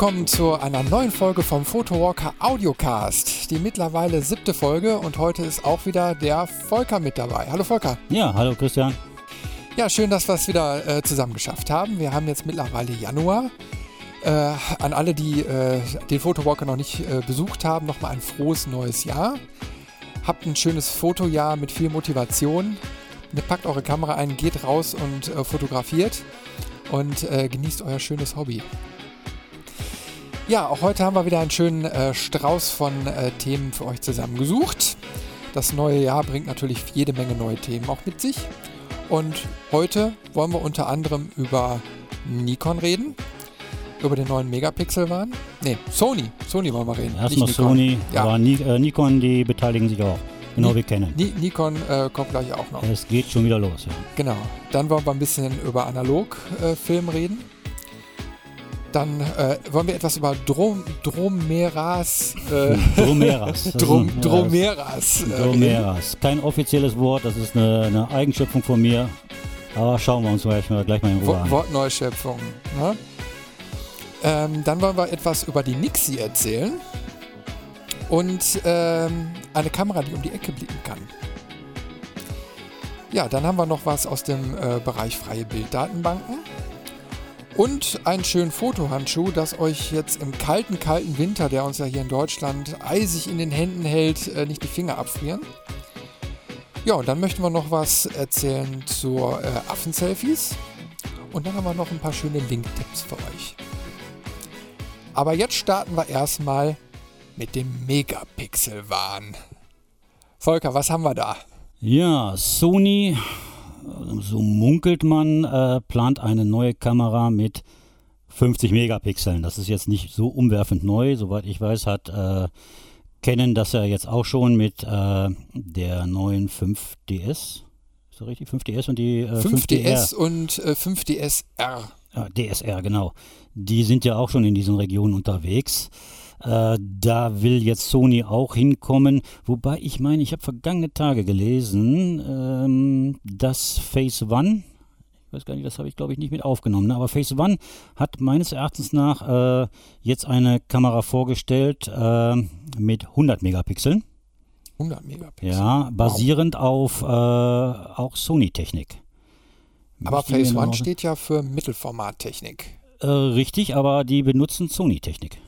willkommen zu einer neuen Folge vom Photowalker Audiocast. Die mittlerweile siebte Folge und heute ist auch wieder der Volker mit dabei. Hallo Volker. Ja, hallo Christian. Ja, schön, dass wir es wieder äh, zusammen geschafft haben. Wir haben jetzt mittlerweile Januar. Äh, an alle, die äh, den Photowalker noch nicht äh, besucht haben, nochmal ein frohes neues Jahr. Habt ein schönes Fotojahr mit viel Motivation. Packt eure Kamera ein, geht raus und äh, fotografiert und äh, genießt euer schönes Hobby. Ja, auch heute haben wir wieder einen schönen äh, Strauß von äh, Themen für euch zusammengesucht. Das neue Jahr bringt natürlich jede Menge neue Themen auch mit sich. Und heute wollen wir unter anderem über Nikon reden, über den neuen Megapixel-Wahn. Ne, Sony. Sony wollen wir reden. Erstmal Sony, ja. aber Ni äh, Nikon, die beteiligen sich auch. Genau, Ni wir kennen. Ni Nikon äh, kommt gleich auch noch. Es geht schon wieder los, ja. Genau. Dann wollen wir ein bisschen über Analogfilm äh, reden. Dann äh, wollen wir etwas über Drom, Dromeras. Äh, Dromeras. Drom, Dromeras. Äh, Dromeras. Kein offizielles Wort, das ist eine, eine, Eigenschöpfung von mir. Aber schauen wir uns gleich mal, gleich mal in Ruhe an. Wortneuschöpfung. Ne? Ähm, dann wollen wir etwas über die Nixie erzählen. Und ähm, eine Kamera, die um die Ecke blicken kann. Ja, dann haben wir noch was aus dem äh, Bereich freie Bilddatenbanken. Und einen schönen Fotohandschuh, das euch jetzt im kalten, kalten Winter, der uns ja hier in Deutschland eisig in den Händen hält, äh, nicht die Finger abfrieren. Ja, und dann möchten wir noch was erzählen zur äh, Affenselfies. Und dann haben wir noch ein paar schöne Link-Tipps für euch. Aber jetzt starten wir erstmal mit dem Megapixel-Wahn. Volker, was haben wir da? Ja, Sony so munkelt man, äh, plant eine neue Kamera mit 50 Megapixeln. Das ist jetzt nicht so umwerfend neu. Soweit ich weiß, hat äh, Canon das ja jetzt auch schon mit äh, der neuen 5DS. Ist das richtig? 5DS und die äh, 5DS 5DR. und äh, 5DSR. Ja, DSR, genau. Die sind ja auch schon in diesen Regionen unterwegs. Äh, da will jetzt Sony auch hinkommen. Wobei ich meine, ich habe vergangene Tage gelesen, ähm, dass Phase One, ich weiß gar nicht, das habe ich glaube ich nicht mit aufgenommen, ne? aber Phase One hat meines Erachtens nach äh, jetzt eine Kamera vorgestellt äh, mit 100 Megapixeln. 100 Megapixel. Ja, basierend wow. auf äh, auch Sony-Technik. Aber Phase One steht ja für Mittelformattechnik. Äh, richtig, aber die benutzen Sony-Technik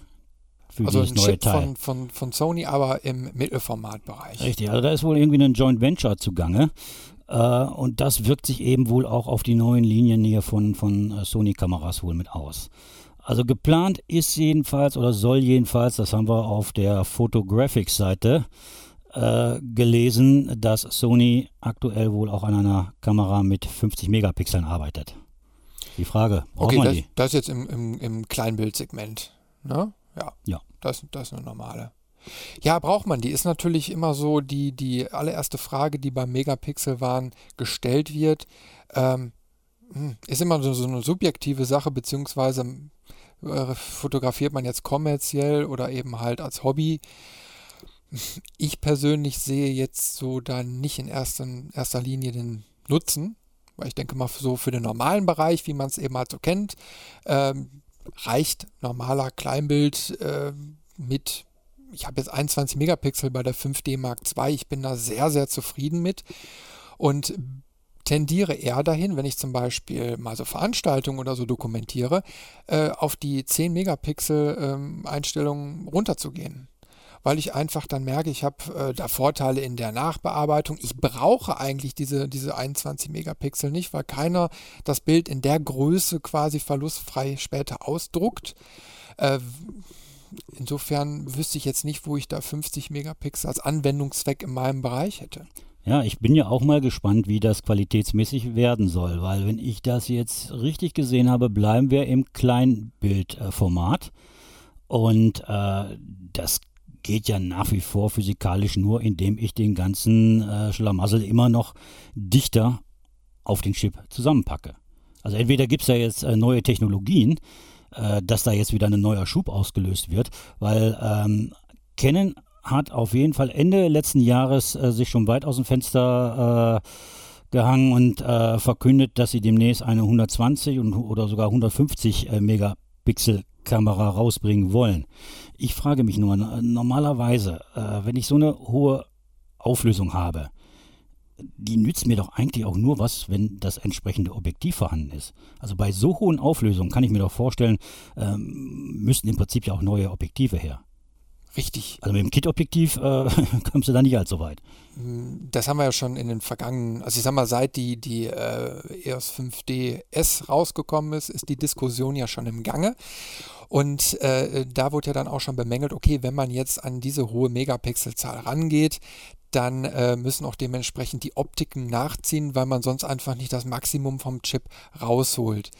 für also dieses neue Chip Teil. Von, von, von Sony, aber im Mittelformatbereich. Richtig, also da ist wohl irgendwie ein Joint Venture zugange. Äh, und das wirkt sich eben wohl auch auf die neuen Linien hier von, von äh, Sony-Kameras wohl mit aus. Also geplant ist jedenfalls oder soll jedenfalls, das haben wir auf der Photographics-Seite äh, gelesen, dass Sony aktuell wohl auch an einer Kamera mit 50 Megapixeln arbeitet. Die Frage, braucht okay, man das, die? das jetzt im, im, im Kleinbildsegment. Ne? Ja. Ja. Das, das ist eine normale. Ja, braucht man. Die ist natürlich immer so die, die allererste Frage, die beim Megapixel-Wahn gestellt wird. Ähm, hm, ist immer so, so eine subjektive Sache, beziehungsweise äh, fotografiert man jetzt kommerziell oder eben halt als Hobby. Ich persönlich sehe jetzt so da nicht in erster, erster Linie den Nutzen, weil ich denke mal so für den normalen Bereich, wie man es eben halt so kennt, ähm, reicht normaler Kleinbild äh, mit, ich habe jetzt 21 Megapixel bei der 5D Mark II, ich bin da sehr, sehr zufrieden mit und tendiere eher dahin, wenn ich zum Beispiel mal so Veranstaltungen oder so dokumentiere, äh, auf die 10 Megapixel ähm, Einstellungen runterzugehen weil ich einfach dann merke, ich habe äh, da Vorteile in der Nachbearbeitung. Ich brauche eigentlich diese, diese 21 Megapixel nicht, weil keiner das Bild in der Größe quasi verlustfrei später ausdruckt. Äh, insofern wüsste ich jetzt nicht, wo ich da 50 Megapixel als Anwendungszweck in meinem Bereich hätte. Ja, ich bin ja auch mal gespannt, wie das qualitätsmäßig werden soll, weil wenn ich das jetzt richtig gesehen habe, bleiben wir im Kleinbildformat. Und äh, das geht ja nach wie vor physikalisch nur, indem ich den ganzen äh, Schlamassel immer noch dichter auf den Chip zusammenpacke. Also entweder gibt es ja jetzt äh, neue Technologien, äh, dass da jetzt wieder ein neuer Schub ausgelöst wird, weil ähm, Canon hat auf jeden Fall Ende letzten Jahres äh, sich schon weit aus dem Fenster äh, gehangen und äh, verkündet, dass sie demnächst eine 120 und, oder sogar 150 Megapixel Kamera rausbringen wollen. Ich frage mich nur, normalerweise, äh, wenn ich so eine hohe Auflösung habe, die nützt mir doch eigentlich auch nur was, wenn das entsprechende Objektiv vorhanden ist. Also bei so hohen Auflösungen kann ich mir doch vorstellen, ähm, müssten im Prinzip ja auch neue Objektive her. Richtig. Also mit dem Kit-Objektiv äh, kommst du da nicht allzu weit. Das haben wir ja schon in den vergangenen, also ich sag mal, seit die, die äh, EOS 5D S rausgekommen ist, ist die Diskussion ja schon im Gange. Und äh, da wurde ja dann auch schon bemängelt, okay, wenn man jetzt an diese hohe Megapixelzahl rangeht, dann äh, müssen auch dementsprechend die Optiken nachziehen, weil man sonst einfach nicht das Maximum vom Chip rausholt.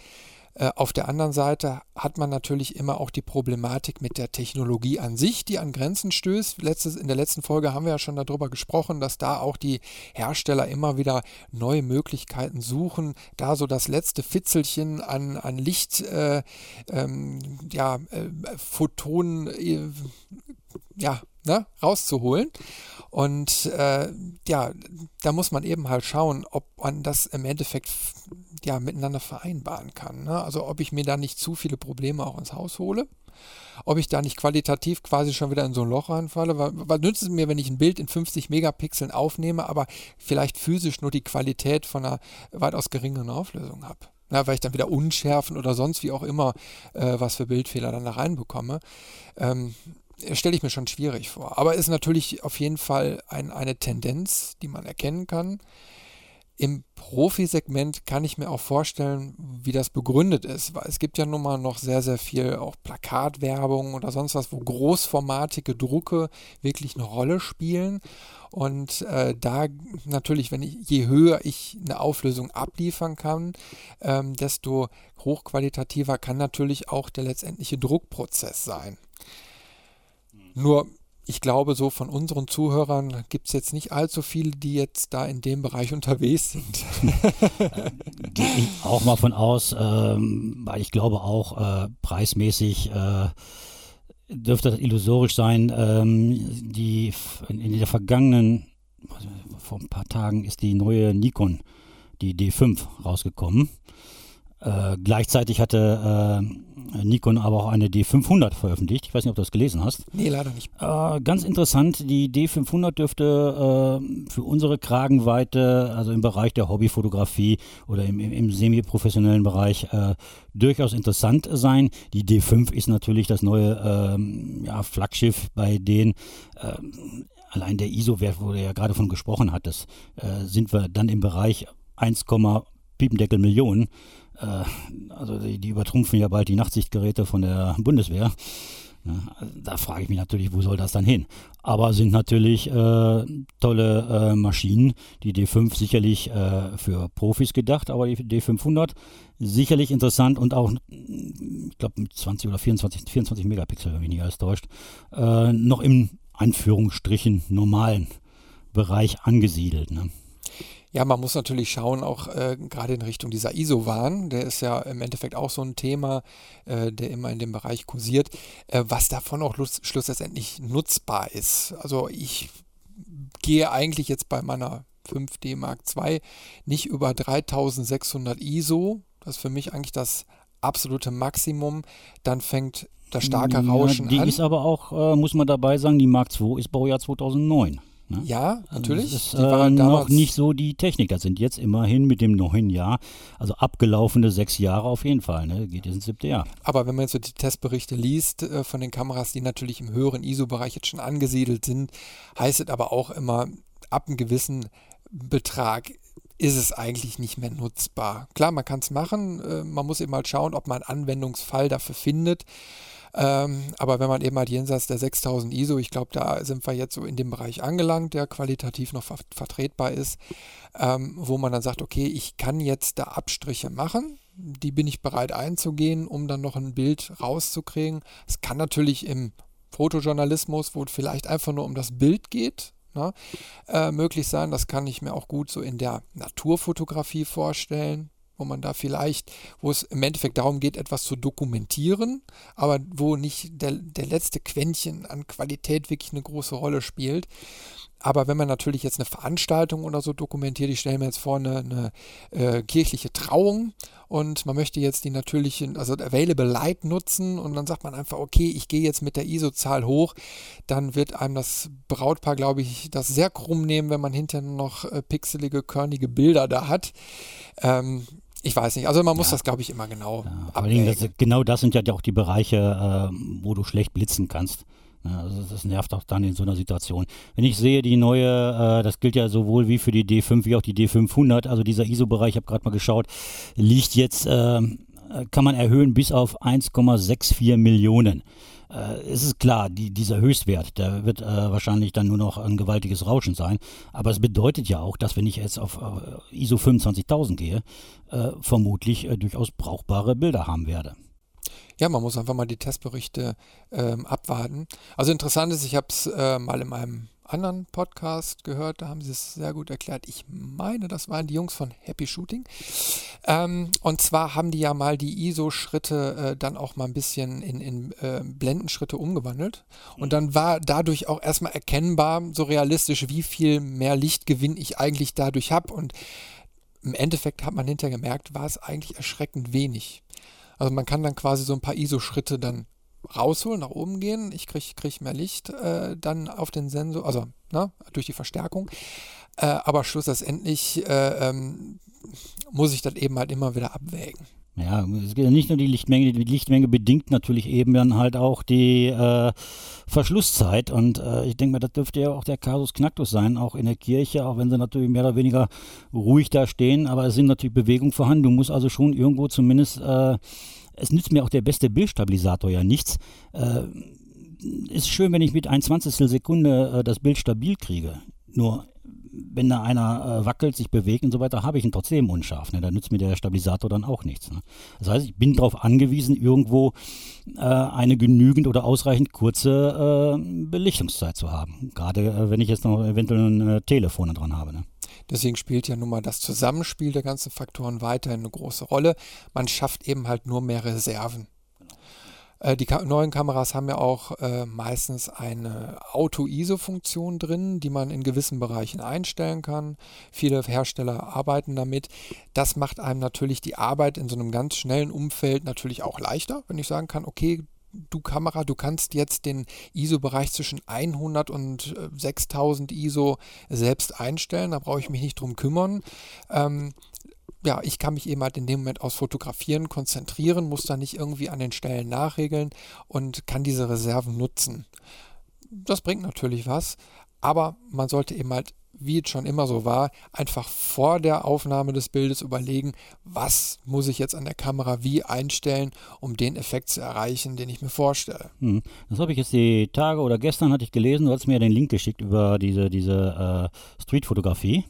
Äh, auf der anderen Seite hat man natürlich immer auch die Problematik mit der Technologie an sich, die an Grenzen stößt. Letztes, in der letzten Folge haben wir ja schon darüber gesprochen, dass da auch die Hersteller immer wieder neue Möglichkeiten suchen, da so das letzte Fitzelchen an, an Licht, äh, ähm, ja, äh, Photonen, äh, ja, ne, rauszuholen. Und äh, ja, da muss man eben halt schauen, ob man das im Endeffekt ja miteinander vereinbaren kann. Ne? Also ob ich mir da nicht zu viele Probleme auch ins Haus hole, ob ich da nicht qualitativ quasi schon wieder in so ein Loch reinfalle. Was nützt es mir, wenn ich ein Bild in 50 Megapixeln aufnehme, aber vielleicht physisch nur die Qualität von einer weitaus geringeren Auflösung habe? Ja, weil ich dann wieder Unschärfen oder sonst wie auch immer äh, was für Bildfehler dann da reinbekomme. Ähm, stelle ich mir schon schwierig vor. Aber ist natürlich auf jeden Fall ein, eine Tendenz, die man erkennen kann. Im Profisegment kann ich mir auch vorstellen, wie das begründet ist, weil es gibt ja nun mal noch sehr, sehr viel auch Plakatwerbung oder sonst was, wo großformatige Drucke wirklich eine Rolle spielen. Und äh, da natürlich, wenn ich, je höher ich eine Auflösung abliefern kann, ähm, desto hochqualitativer kann natürlich auch der letztendliche Druckprozess sein. Nur, ich glaube, so von unseren Zuhörern gibt es jetzt nicht allzu viele, die jetzt da in dem Bereich unterwegs sind. Gehe ich auch mal von aus, ähm, weil ich glaube auch äh, preismäßig äh, dürfte das illusorisch sein. Ähm, die in, der vergangenen, vor ein paar Tagen ist die neue Nikon, die D5 rausgekommen. Äh, gleichzeitig hatte äh, Nikon aber auch eine D500 veröffentlicht. Ich weiß nicht, ob du das gelesen hast. Nee, leider nicht. Äh, ganz interessant, die D500 dürfte äh, für unsere Kragenweite, also im Bereich der Hobbyfotografie oder im, im, im semi-professionellen Bereich, äh, durchaus interessant sein. Die D5 ist natürlich das neue ähm, ja, Flaggschiff bei denen allein der ISO-Wert, wo du ja gerade von gesprochen hattest, äh, sind wir dann im Bereich 1, Piependeckel Millionen. Äh, also die, die, übertrumpfen ja bald die Nachtsichtgeräte von der Bundeswehr. Ja, da frage ich mich natürlich, wo soll das dann hin? Aber sind natürlich äh, tolle äh, Maschinen. Die D5 sicherlich äh, für Profis gedacht, aber die D500 sicherlich interessant und auch, ich glaube, mit 20 oder 24, 24 Megapixel, wenn mich nicht alles täuscht, äh, noch im Anführungsstrichen normalen Bereich angesiedelt. Ne? Ja, man muss natürlich schauen, auch äh, gerade in Richtung dieser ISO-Warn, der ist ja im Endeffekt auch so ein Thema, äh, der immer in dem Bereich kursiert, äh, was davon auch schlussendlich nutzbar ist. Also ich gehe eigentlich jetzt bei meiner 5D Mark II nicht über 3600 ISO. Das ist für mich eigentlich das absolute Maximum. Dann fängt das starke Rauschen ja, die an. Die ist aber auch, äh, muss man dabei sagen, die Mark II ist Baujahr 2009. Ne? Ja, also natürlich. Das ist äh, noch nicht so die Technik. Das sind jetzt immerhin mit dem neuen Jahr, also abgelaufene sechs Jahre auf jeden Fall. Ne? Geht jetzt ins siebte Jahr. Aber wenn man jetzt so die Testberichte liest äh, von den Kameras, die natürlich im höheren ISO-Bereich jetzt schon angesiedelt sind, heißt es aber auch immer, ab einem gewissen Betrag ist es eigentlich nicht mehr nutzbar. Klar, man kann es machen, äh, man muss eben mal schauen, ob man einen Anwendungsfall dafür findet. Ähm, aber wenn man eben halt jenseits der 6000 ISO, ich glaube, da sind wir jetzt so in dem Bereich angelangt, der qualitativ noch ver vertretbar ist, ähm, wo man dann sagt, okay, ich kann jetzt da Abstriche machen, die bin ich bereit einzugehen, um dann noch ein Bild rauszukriegen. Es kann natürlich im Fotojournalismus, wo es vielleicht einfach nur um das Bild geht, Ne, äh, möglich sein. Das kann ich mir auch gut so in der Naturfotografie vorstellen wo man da vielleicht, wo es im Endeffekt darum geht, etwas zu dokumentieren, aber wo nicht der, der letzte Quäntchen an Qualität wirklich eine große Rolle spielt. aber wenn man natürlich jetzt eine Veranstaltung oder so dokumentiert, ich stelle mir jetzt vor, eine, eine äh, kirchliche Trauung und man möchte jetzt die natürlichen, also Available Light nutzen und dann sagt man einfach, okay, ich gehe jetzt mit der ISO-Zahl hoch, dann wird einem das Brautpaar, glaube ich, das sehr krumm nehmen, wenn man hinterher noch äh, pixelige, körnige Bilder da hat. Ähm, ich weiß nicht, also man muss ja. das, glaube ich, immer genau ja. Das, genau das sind ja auch die Bereiche, äh, wo du schlecht blitzen kannst. Also das nervt auch dann in so einer Situation. Wenn ich sehe, die neue, äh, das gilt ja sowohl wie für die D5 wie auch die D500, also dieser ISO-Bereich, ich habe gerade mal geschaut, liegt jetzt, äh, kann man erhöhen bis auf 1,64 Millionen. Äh, es ist klar, die, dieser Höchstwert, der wird äh, wahrscheinlich dann nur noch ein gewaltiges Rauschen sein. Aber es bedeutet ja auch, dass wenn ich jetzt auf äh, ISO 25000 gehe, äh, vermutlich durchaus brauchbare Bilder haben werde. Ja, man muss einfach mal die Testberichte ähm, abwarten. Also interessant ist, ich habe es äh, mal in meinem anderen Podcast gehört, da haben sie es sehr gut erklärt. Ich meine, das waren die Jungs von Happy Shooting. Ähm, und zwar haben die ja mal die ISO-Schritte äh, dann auch mal ein bisschen in, in äh, Blendenschritte umgewandelt. Und dann war dadurch auch erstmal erkennbar, so realistisch, wie viel mehr Lichtgewinn ich eigentlich dadurch habe. Und im Endeffekt hat man hinterher gemerkt, war es eigentlich erschreckend wenig. Also man kann dann quasi so ein paar ISO-Schritte dann rausholen, nach oben gehen. Ich kriege krieg mehr Licht äh, dann auf den Sensor, also ne, durch die Verstärkung. Äh, aber schlussendlich äh, ähm, muss ich das eben halt immer wieder abwägen. Ja, es geht nicht nur die Lichtmenge, die Lichtmenge bedingt natürlich eben dann halt auch die äh, Verschlusszeit. Und äh, ich denke mal, das dürfte ja auch der Kasus Knacktus sein, auch in der Kirche, auch wenn sie natürlich mehr oder weniger ruhig da stehen, aber es sind natürlich Bewegungen vorhanden. Du musst also schon irgendwo zumindest, äh, es nützt mir auch der beste Bildstabilisator ja nichts. Äh, ist schön, wenn ich mit ein Zwanzigstel Sekunde äh, das Bild stabil kriege. Nur wenn da einer äh, wackelt, sich bewegt und so weiter, habe ich ihn trotzdem unscharf. Ne? Da nützt mir der Stabilisator dann auch nichts. Ne? Das heißt, ich bin darauf angewiesen, irgendwo äh, eine genügend oder ausreichend kurze äh, Belichtungszeit zu haben. Gerade äh, wenn ich jetzt noch eventuell ein äh, Telefon dran habe. Ne? Deswegen spielt ja nun mal das Zusammenspiel der ganzen Faktoren weiterhin eine große Rolle. Man schafft eben halt nur mehr Reserven. Äh, die Ka neuen Kameras haben ja auch äh, meistens eine Auto-ISO-Funktion drin, die man in gewissen Bereichen einstellen kann. Viele Hersteller arbeiten damit. Das macht einem natürlich die Arbeit in so einem ganz schnellen Umfeld natürlich auch leichter, wenn ich sagen kann, okay, du Kamera, du kannst jetzt den ISO-Bereich zwischen 100 und 6000 äh, ISO selbst einstellen. Da brauche ich mich nicht drum kümmern. Ähm, ja, ich kann mich eben halt in dem Moment aus Fotografieren konzentrieren, muss da nicht irgendwie an den Stellen nachregeln und kann diese Reserven nutzen. Das bringt natürlich was, aber man sollte eben halt, wie es schon immer so war, einfach vor der Aufnahme des Bildes überlegen, was muss ich jetzt an der Kamera wie einstellen, um den Effekt zu erreichen, den ich mir vorstelle. Hm. Das habe ich jetzt die Tage oder gestern hatte ich gelesen, du hast mir ja den Link geschickt über diese, diese äh, Streetfotografie,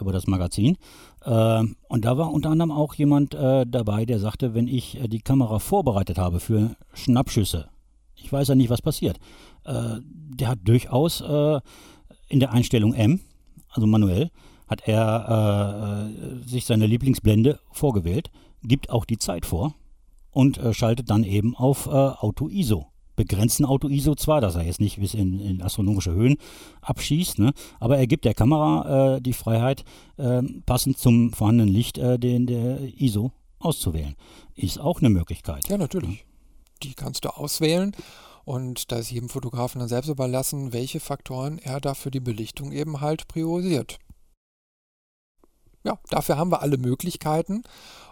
über das Magazin. Äh, und da war unter anderem auch jemand äh, dabei, der sagte, wenn ich äh, die Kamera vorbereitet habe für Schnappschüsse, ich weiß ja nicht, was passiert. Äh, der hat durchaus äh, in der Einstellung M, also manuell, hat er äh, sich seine Lieblingsblende vorgewählt, gibt auch die Zeit vor und schaltet dann eben auf Auto ISO begrenzen Auto-ISO zwar, dass er jetzt nicht bis in, in astronomische Höhen abschießt, ne? aber er gibt der Kamera äh, die Freiheit, äh, passend zum vorhandenen Licht äh, den der ISO auszuwählen. Ist auch eine Möglichkeit. Ja, natürlich. Die kannst du auswählen und da ist jedem Fotografen dann selbst überlassen, welche Faktoren er da für die Belichtung eben halt priorisiert ja, dafür haben wir alle Möglichkeiten.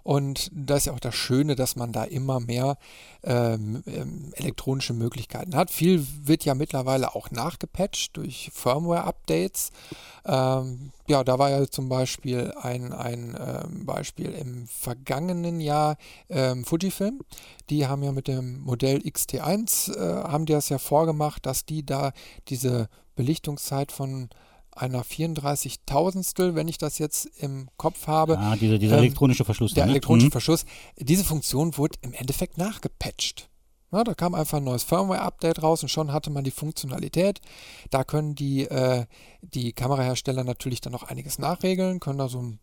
Und das ist ja auch das Schöne, dass man da immer mehr ähm, ähm, elektronische Möglichkeiten hat. Viel wird ja mittlerweile auch nachgepatcht durch Firmware-Updates. Ähm, ja, da war ja zum Beispiel ein, ein ähm, Beispiel im vergangenen Jahr ähm, Fujifilm. Die haben ja mit dem Modell XT1, äh, haben die das ja vorgemacht, dass die da diese Belichtungszeit von einer 34.000stel, wenn ich das jetzt im Kopf habe. Ah, dieser, dieser ähm, elektronische Verschluss. Der ne? elektronische mhm. Verschluss. Diese Funktion wurde im Endeffekt nachgepatcht. Ja, da kam einfach ein neues Firmware-Update raus und schon hatte man die Funktionalität. Da können die, äh, die Kamerahersteller natürlich dann noch einiges nachregeln, können da so ein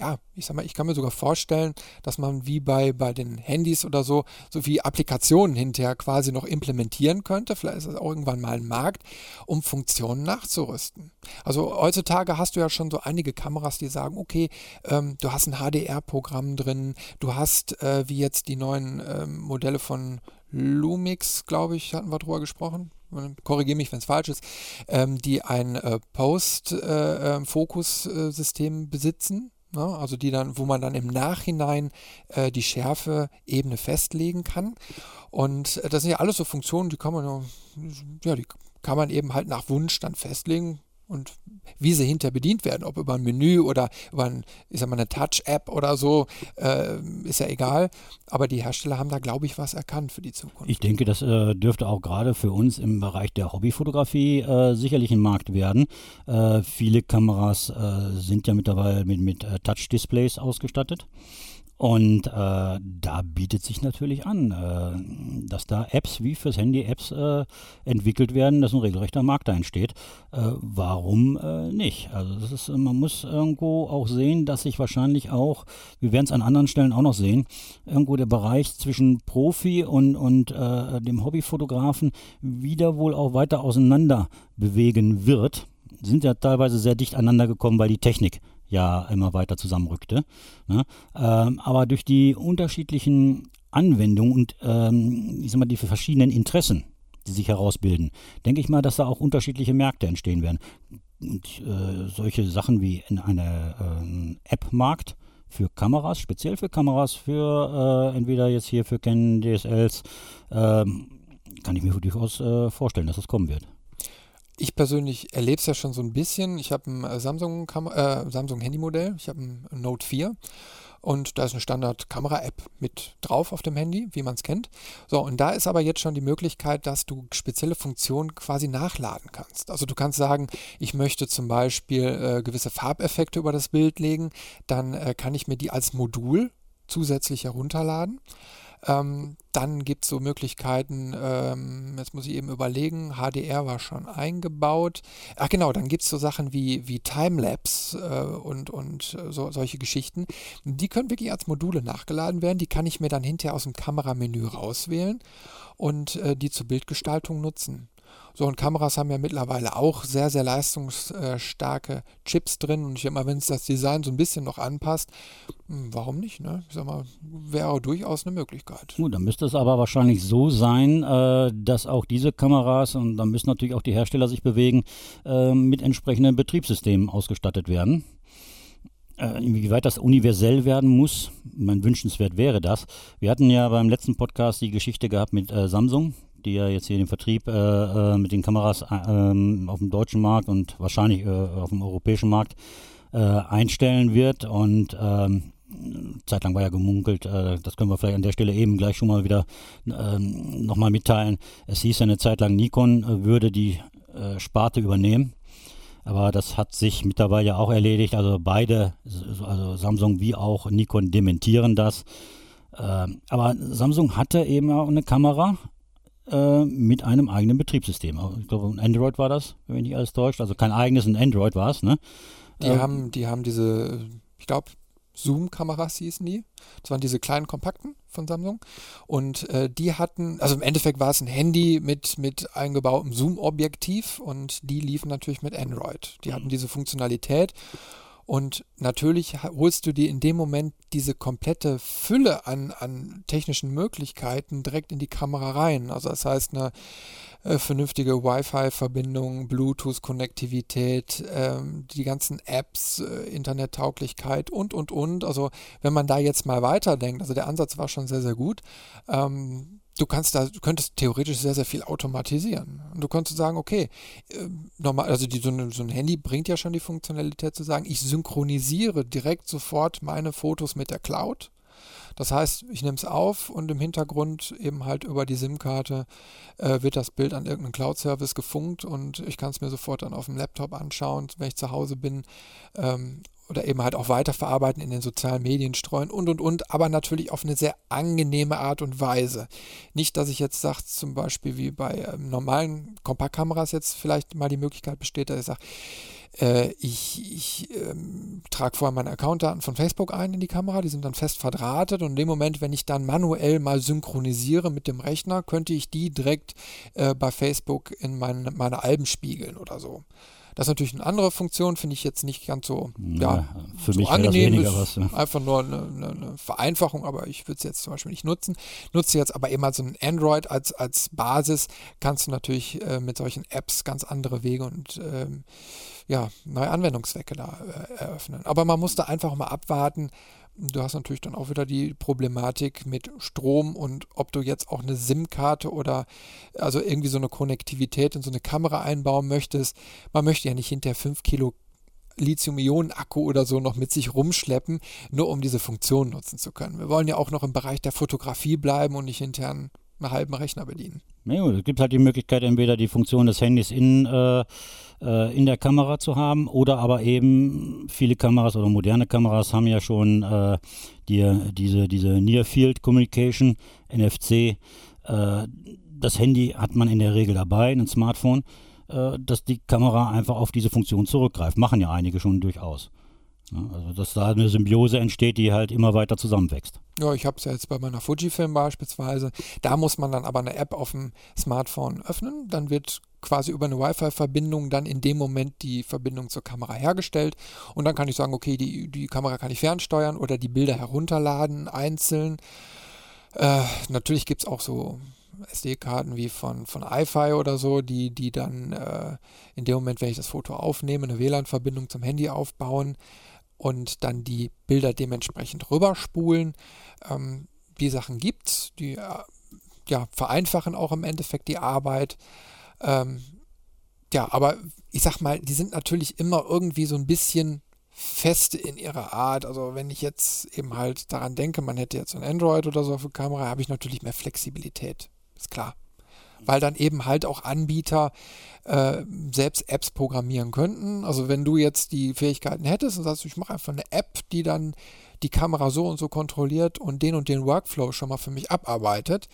ja, ich sag mal, ich kann mir sogar vorstellen, dass man wie bei, bei den Handys oder so, so wie Applikationen hinterher quasi noch implementieren könnte. Vielleicht ist das auch irgendwann mal ein Markt, um Funktionen nachzurüsten. Also heutzutage hast du ja schon so einige Kameras, die sagen, okay, ähm, du hast ein HDR-Programm drin, du hast, äh, wie jetzt die neuen ähm, Modelle von Lumix, glaube ich, hatten wir drüber gesprochen. Korrigiere mich, wenn es falsch ist, ähm, die ein äh, Post-Fokus-System äh, äh, besitzen. Ne? Also die dann, wo man dann im Nachhinein äh, die Schärfe-Ebene festlegen kann. Und äh, das sind ja alles so Funktionen, die kann man ja, die kann man eben halt nach Wunsch dann festlegen und wie sie hinter bedient werden, ob über ein Menü oder über ein, ich sag mal, eine Touch-App oder so, äh, ist ja egal. Aber die Hersteller haben da, glaube ich, was erkannt für die Zukunft. Ich denke, das äh, dürfte auch gerade für uns im Bereich der Hobbyfotografie äh, sicherlich ein Markt werden. Äh, viele Kameras äh, sind ja mittlerweile mit, mit äh, Touch-Displays ausgestattet. Und äh, da bietet sich natürlich an, äh, dass da Apps wie fürs Handy Apps äh, entwickelt werden, dass ein regelrechter Markt da entsteht. Äh, warum äh, nicht? Also das ist, man muss irgendwo auch sehen, dass sich wahrscheinlich auch, wir werden es an anderen Stellen auch noch sehen, irgendwo der Bereich zwischen Profi und, und äh, dem Hobbyfotografen wieder wohl auch weiter auseinander bewegen wird. Sind ja teilweise sehr dicht aneinander gekommen, weil die Technik ja immer weiter zusammenrückte. Ne? Ähm, aber durch die unterschiedlichen Anwendungen und ähm, ich sag mal, die verschiedenen Interessen, die sich herausbilden, denke ich mal, dass da auch unterschiedliche Märkte entstehen werden. Und äh, solche Sachen wie in einer äh, App-Markt für Kameras, speziell für Kameras, für äh, entweder jetzt hier für Canon DSLs, ähm, kann ich mir durchaus äh, vorstellen, dass das kommen wird ich persönlich erlebe es ja schon so ein bisschen. Ich habe ein äh, Samsung, äh, Samsung Handymodell, ich habe ein Note 4 und da ist eine Standard-Kamera-App mit drauf auf dem Handy, wie man es kennt. So, und da ist aber jetzt schon die Möglichkeit, dass du spezielle Funktionen quasi nachladen kannst. Also du kannst sagen, ich möchte zum Beispiel äh, gewisse Farbeffekte über das Bild legen, dann äh, kann ich mir die als Modul zusätzlich herunterladen. Ähm, dann gibt es so Möglichkeiten, ähm, jetzt muss ich eben überlegen, HDR war schon eingebaut. Ach genau, dann gibt es so Sachen wie, wie Timelapse äh, und, und äh, so, solche Geschichten. Die können wirklich als Module nachgeladen werden. Die kann ich mir dann hinterher aus dem Kameramenü rauswählen und äh, die zur Bildgestaltung nutzen. So, und Kameras haben ja mittlerweile auch sehr, sehr leistungsstarke Chips drin. Und ich denke mal, wenn es das Design so ein bisschen noch anpasst, hm, warum nicht? Ne? Ich sag mal, wäre durchaus eine Möglichkeit. Gut, dann müsste es aber wahrscheinlich so sein, äh, dass auch diese Kameras, und dann müssen natürlich auch die Hersteller sich bewegen, äh, mit entsprechenden Betriebssystemen ausgestattet werden äh, inwieweit das universell werden muss, mein wünschenswert wäre das. Wir hatten ja beim letzten Podcast die Geschichte gehabt mit äh, Samsung, die ja jetzt hier den Vertrieb äh, äh, mit den Kameras äh, ähm, auf dem deutschen Markt und wahrscheinlich äh, auf dem europäischen Markt äh, einstellen wird. Und ähm, zeitlang war ja gemunkelt, das können wir vielleicht an der Stelle eben gleich schon mal wieder ähm, nochmal mitteilen. Es hieß ja eine Zeit lang, Nikon würde die Sparte übernehmen. Aber das hat sich mittlerweile ja auch erledigt. Also beide, also Samsung wie auch Nikon dementieren das. aber Samsung hatte eben auch eine Kamera, äh, mit einem eigenen Betriebssystem. Ich glaube, ein Android war das, wenn mich nicht alles täuscht. Also kein eigenes, ein Android war es, ne? Die, ähm, haben, die haben diese, ich glaube, Zoom-Kameras hießen die. Das waren diese kleinen kompakten von Samsung. Und äh, die hatten, also im Endeffekt war es ein Handy mit, mit eingebautem Zoom-Objektiv und die liefen natürlich mit Android. Die hatten diese Funktionalität und natürlich holst du dir in dem Moment diese komplette Fülle an, an technischen Möglichkeiten direkt in die Kamera rein. Also das heißt eine äh, vernünftige Wi-Fi-Verbindung, Bluetooth-Konnektivität, ähm, die ganzen Apps, äh, Internettauglichkeit und, und, und. Also wenn man da jetzt mal weiterdenkt, also der Ansatz war schon sehr, sehr gut. Ähm, du kannst da, du könntest theoretisch sehr, sehr viel automatisieren. Und du könntest sagen, okay, äh, normal, also die, so, eine, so, ein Handy bringt ja schon die Funktionalität zu sagen, ich synchronisiere direkt sofort meine Fotos mit der Cloud. Das heißt, ich nehme es auf und im Hintergrund eben halt über die SIM-Karte äh, wird das Bild an irgendeinen Cloud-Service gefunkt und ich kann es mir sofort dann auf dem Laptop anschauen, wenn ich zu Hause bin ähm, oder eben halt auch weiterverarbeiten, in den sozialen Medien streuen und und und, aber natürlich auf eine sehr angenehme Art und Weise. Nicht, dass ich jetzt sage, zum Beispiel wie bei ähm, normalen Kompaktkameras jetzt vielleicht mal die Möglichkeit besteht, dass ich sage, Äh, ich ich ähm, trage vorher meine Accountdaten von Facebook ein in die Kamera, die sind dann fest verdrahtet und in dem Moment, wenn ich dann manuell mal synchronisiere mit dem Rechner, könnte ich die direkt äh, bei Facebook in mein, meine Alben spiegeln oder so. Das ist natürlich eine andere Funktion, finde ich jetzt nicht ganz so, ja, ja für so mich angenehm. Das was, ja. Einfach nur eine, eine, Vereinfachung, aber ich würde es jetzt zum Beispiel nicht nutzen. Nutze jetzt aber eben so ein Android als, als Basis, kannst du natürlich äh, mit solchen Apps ganz andere Wege und ähm, ja, neue Anwendungszwecke da äh, eröffnen. Aber man muss da einfach mal abwarten, Du hast natürlich dann auch wieder die Problematik mit Strom und ob du jetzt auch eine SIM-Karte oder also irgendwie so eine Konnektivität in so eine Kamera einbauen möchtest. Man möchte ja nicht hinter 5 Kilo Lithium-Ionen-Akku oder so noch mit sich rumschleppen, nur um diese Funktion nutzen zu können. Wir wollen ja auch noch im Bereich der Fotografie bleiben und nicht einen, einen halben Rechner bedienen. Ja, es gibt halt die Möglichkeit, entweder die Funktion des Handys in, äh, äh, in der Kamera zu haben oder aber eben viele Kameras oder moderne Kameras haben ja schon äh, die, diese, diese Near Field Communication, NFC. Äh, das Handy hat man in der Regel dabei, ein Smartphone, äh, dass die Kamera einfach auf diese Funktion zurückgreift. Machen ja einige schon durchaus. Also dass da eine Symbiose entsteht, die halt immer weiter zusammenwächst. Ja, ich habe es ja jetzt bei meiner Fujifilm beispielsweise. Da muss man dann aber eine App auf dem Smartphone öffnen. Dann wird quasi über eine Wi-Fi-Verbindung dann in dem Moment die Verbindung zur Kamera hergestellt. Und dann kann ich sagen, okay, die, die Kamera kann ich fernsteuern oder die Bilder herunterladen, einzeln. Äh, natürlich gibt es auch so SD-Karten wie von, von iFi oder so, die, die dann äh, in dem Moment, wenn ich das Foto aufnehme, eine WLAN-Verbindung zum Handy aufbauen und dann die Bilder dementsprechend rüberspulen. Ähm, die Sachen gibt es, die äh, ja, vereinfachen auch im Endeffekt die Arbeit. Ähm, ja, aber ich sag mal, die sind natürlich immer irgendwie so ein bisschen fest in ihrer Art. Also wenn ich jetzt eben halt daran denke, man hätte jetzt ein Android oder so für Kamera, habe ich natürlich mehr Flexibilität. Ist klar weil dann eben halt auch Anbieter äh, selbst Apps programmieren könnten. Also wenn du jetzt die Fähigkeiten hättest und sagst, ich mache einfach eine App, die dann die Kamera so und so kontrolliert und den und den Workflow schon mal für mich abarbeitet,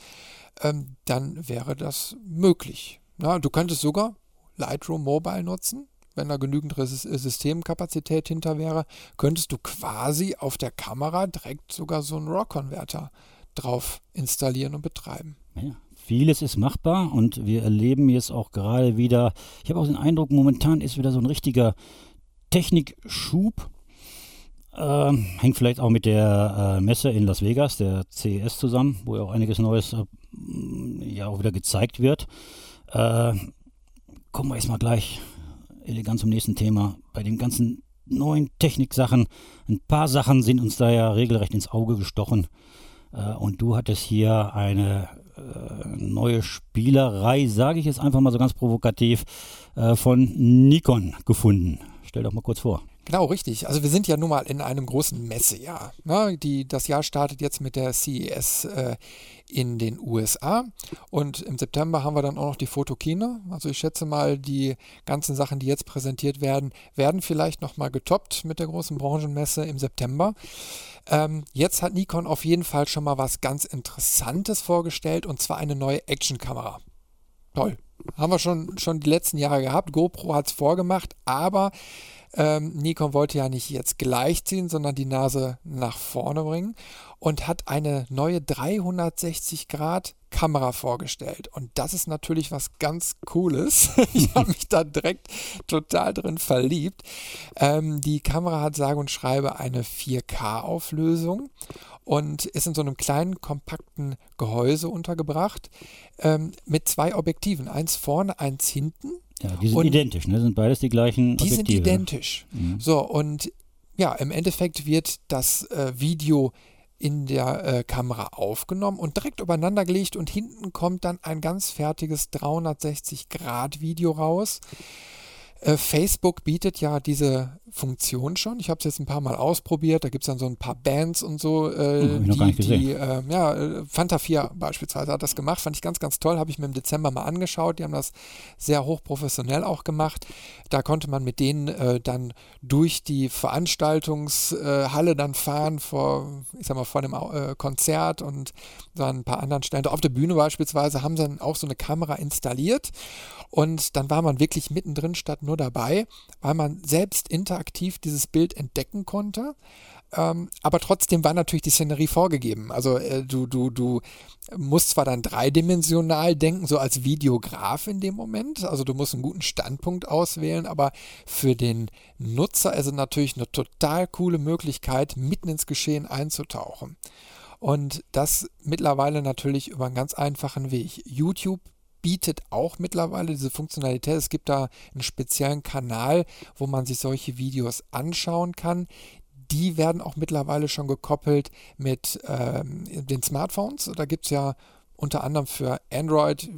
ähm, dann wäre das möglich. Na, du könntest sogar Lightroom Mobile nutzen. Wenn da genügend Systemkapazität hinter wäre, könntest du quasi auf der Kamera direkt sogar so einen RAW-Konverter drauf installieren und betreiben. Ja, Vieles ist machbar und wir erleben jetzt auch gerade wieder, ich habe auch den Eindruck, momentan ist wieder so ein richtiger Technikschub. Äh, hängt vielleicht auch mit der äh, Messe in Las Vegas, der CES zusammen, wo ja auch einiges Neues äh, ja auch wieder gezeigt wird. Äh, kommen wir erstmal gleich elegant zum nächsten Thema. Bei den ganzen neuen Techniksachen, ein paar Sachen sind uns da ja regelrecht ins Auge gestochen. Äh, und du hattest hier eine neue Spielerei, sage ich jetzt einfach mal so ganz provokativ, äh, von Nikon gefunden. Stell doch mal kurz vor. Genau, richtig. Also wir sind ja nun mal in einem großen Messejahr. Ne? Die, das Jahr startet jetzt mit der CES äh, in den USA und im September haben wir dann auch noch die Fotokina. Also ich schätze mal, die ganzen Sachen, die jetzt präsentiert werden, werden vielleicht nochmal getoppt mit der großen Branchenmesse im September. Ähm, jetzt hat Nikon auf jeden Fall schon mal was ganz Interessantes vorgestellt und zwar eine neue Actionkamera. Toll. Haben wir schon, schon die letzten Jahre gehabt. GoPro hat es vorgemacht, aber ähm, Nikon wollte ja nicht jetzt gleichziehen, sondern die Nase nach vorne bringen und hat eine neue 360 Grad Kamera vorgestellt. Und das ist natürlich was ganz Cooles. ich habe mich da direkt total drin verliebt. Ähm, die Kamera hat sage und schreibe eine 4K-Auflösung und ist in so einem kleinen, kompakten Gehäuse untergebracht ähm, mit zwei Objektiven. Eins vorne, eins hinten. Ja, die sind und identisch, ne? Sind beides die gleichen Die Objektive. sind identisch. Mhm. So, und ja, im Endeffekt wird das äh, Video in der äh, Kamera aufgenommen und direkt übereinander gelegt und hinten kommt dann ein ganz fertiges 360-Grad-Video raus. Äh, Facebook bietet ja diese Funktion schon. Ich habe es jetzt ein paar Mal ausprobiert. Da gibt es dann so ein paar Bands und so. Äh, hm, die, die äh, ja, äh, Fanta 4 beispielsweise hat das gemacht. Fand ich ganz, ganz toll. Habe ich mir im Dezember mal angeschaut. Die haben das sehr hochprofessionell auch gemacht. Da konnte man mit denen äh, dann durch die Veranstaltungshalle dann fahren vor, ich sag mal, vor dem äh, Konzert und dann ein paar anderen Stellen. Auf der Bühne beispielsweise haben sie dann auch so eine Kamera installiert und dann war man wirklich mittendrin statt nur nur dabei, weil man selbst interaktiv dieses Bild entdecken konnte. Ähm, aber trotzdem war natürlich die Szenerie vorgegeben. Also äh, du, du, du musst zwar dann dreidimensional denken, so als Videograf in dem Moment. Also du musst einen guten Standpunkt auswählen, aber für den Nutzer ist es natürlich eine total coole Möglichkeit, mitten ins Geschehen einzutauchen. Und das mittlerweile natürlich über einen ganz einfachen Weg. YouTube bietet auch mittlerweile diese Funktionalität. Es gibt da einen speziellen Kanal, wo man sich solche Videos anschauen kann die werden auch mittlerweile schon gekoppelt mit ähm, den Smartphones. Da gibt es ja unter anderem für Android,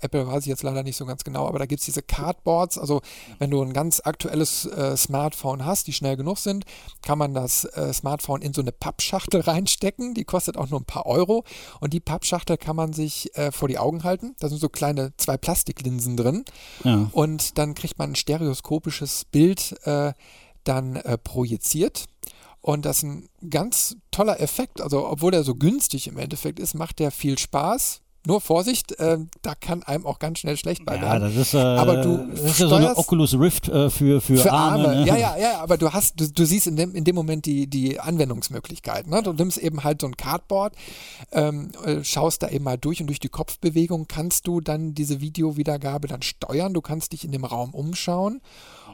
Apple weiß ich jetzt leider nicht so ganz genau, aber da gibt es diese Cardboards. Also wenn du ein ganz aktuelles äh, Smartphone hast, die schnell genug sind, kann man das äh, Smartphone in so eine Pappschachtel reinstecken. Die kostet auch nur ein paar Euro. Und die Pappschachtel kann man sich äh, vor die Augen halten. Da sind so kleine zwei Plastiklinsen drin. Ja. Und dann kriegt man ein stereoskopisches Bild äh, dann äh, projiziert. Und das ist ein ganz toller Effekt. Also, obwohl er so günstig im Endeffekt ist, macht der viel Spaß. Nur Vorsicht, äh, da kann einem auch ganz schnell schlecht bei werden. Ja, das ist, äh, aber du das ist ja so eine Oculus Rift äh, für, für, für Arme. Arme. Ne? Ja, ja, ja, aber du hast, du, du siehst in dem, in dem Moment die, die Anwendungsmöglichkeit. Ne? Du nimmst eben halt so ein Cardboard, ähm, äh, schaust da eben mal durch und durch die Kopfbewegung kannst du dann diese Videowiedergabe dann steuern. Du kannst dich in dem Raum umschauen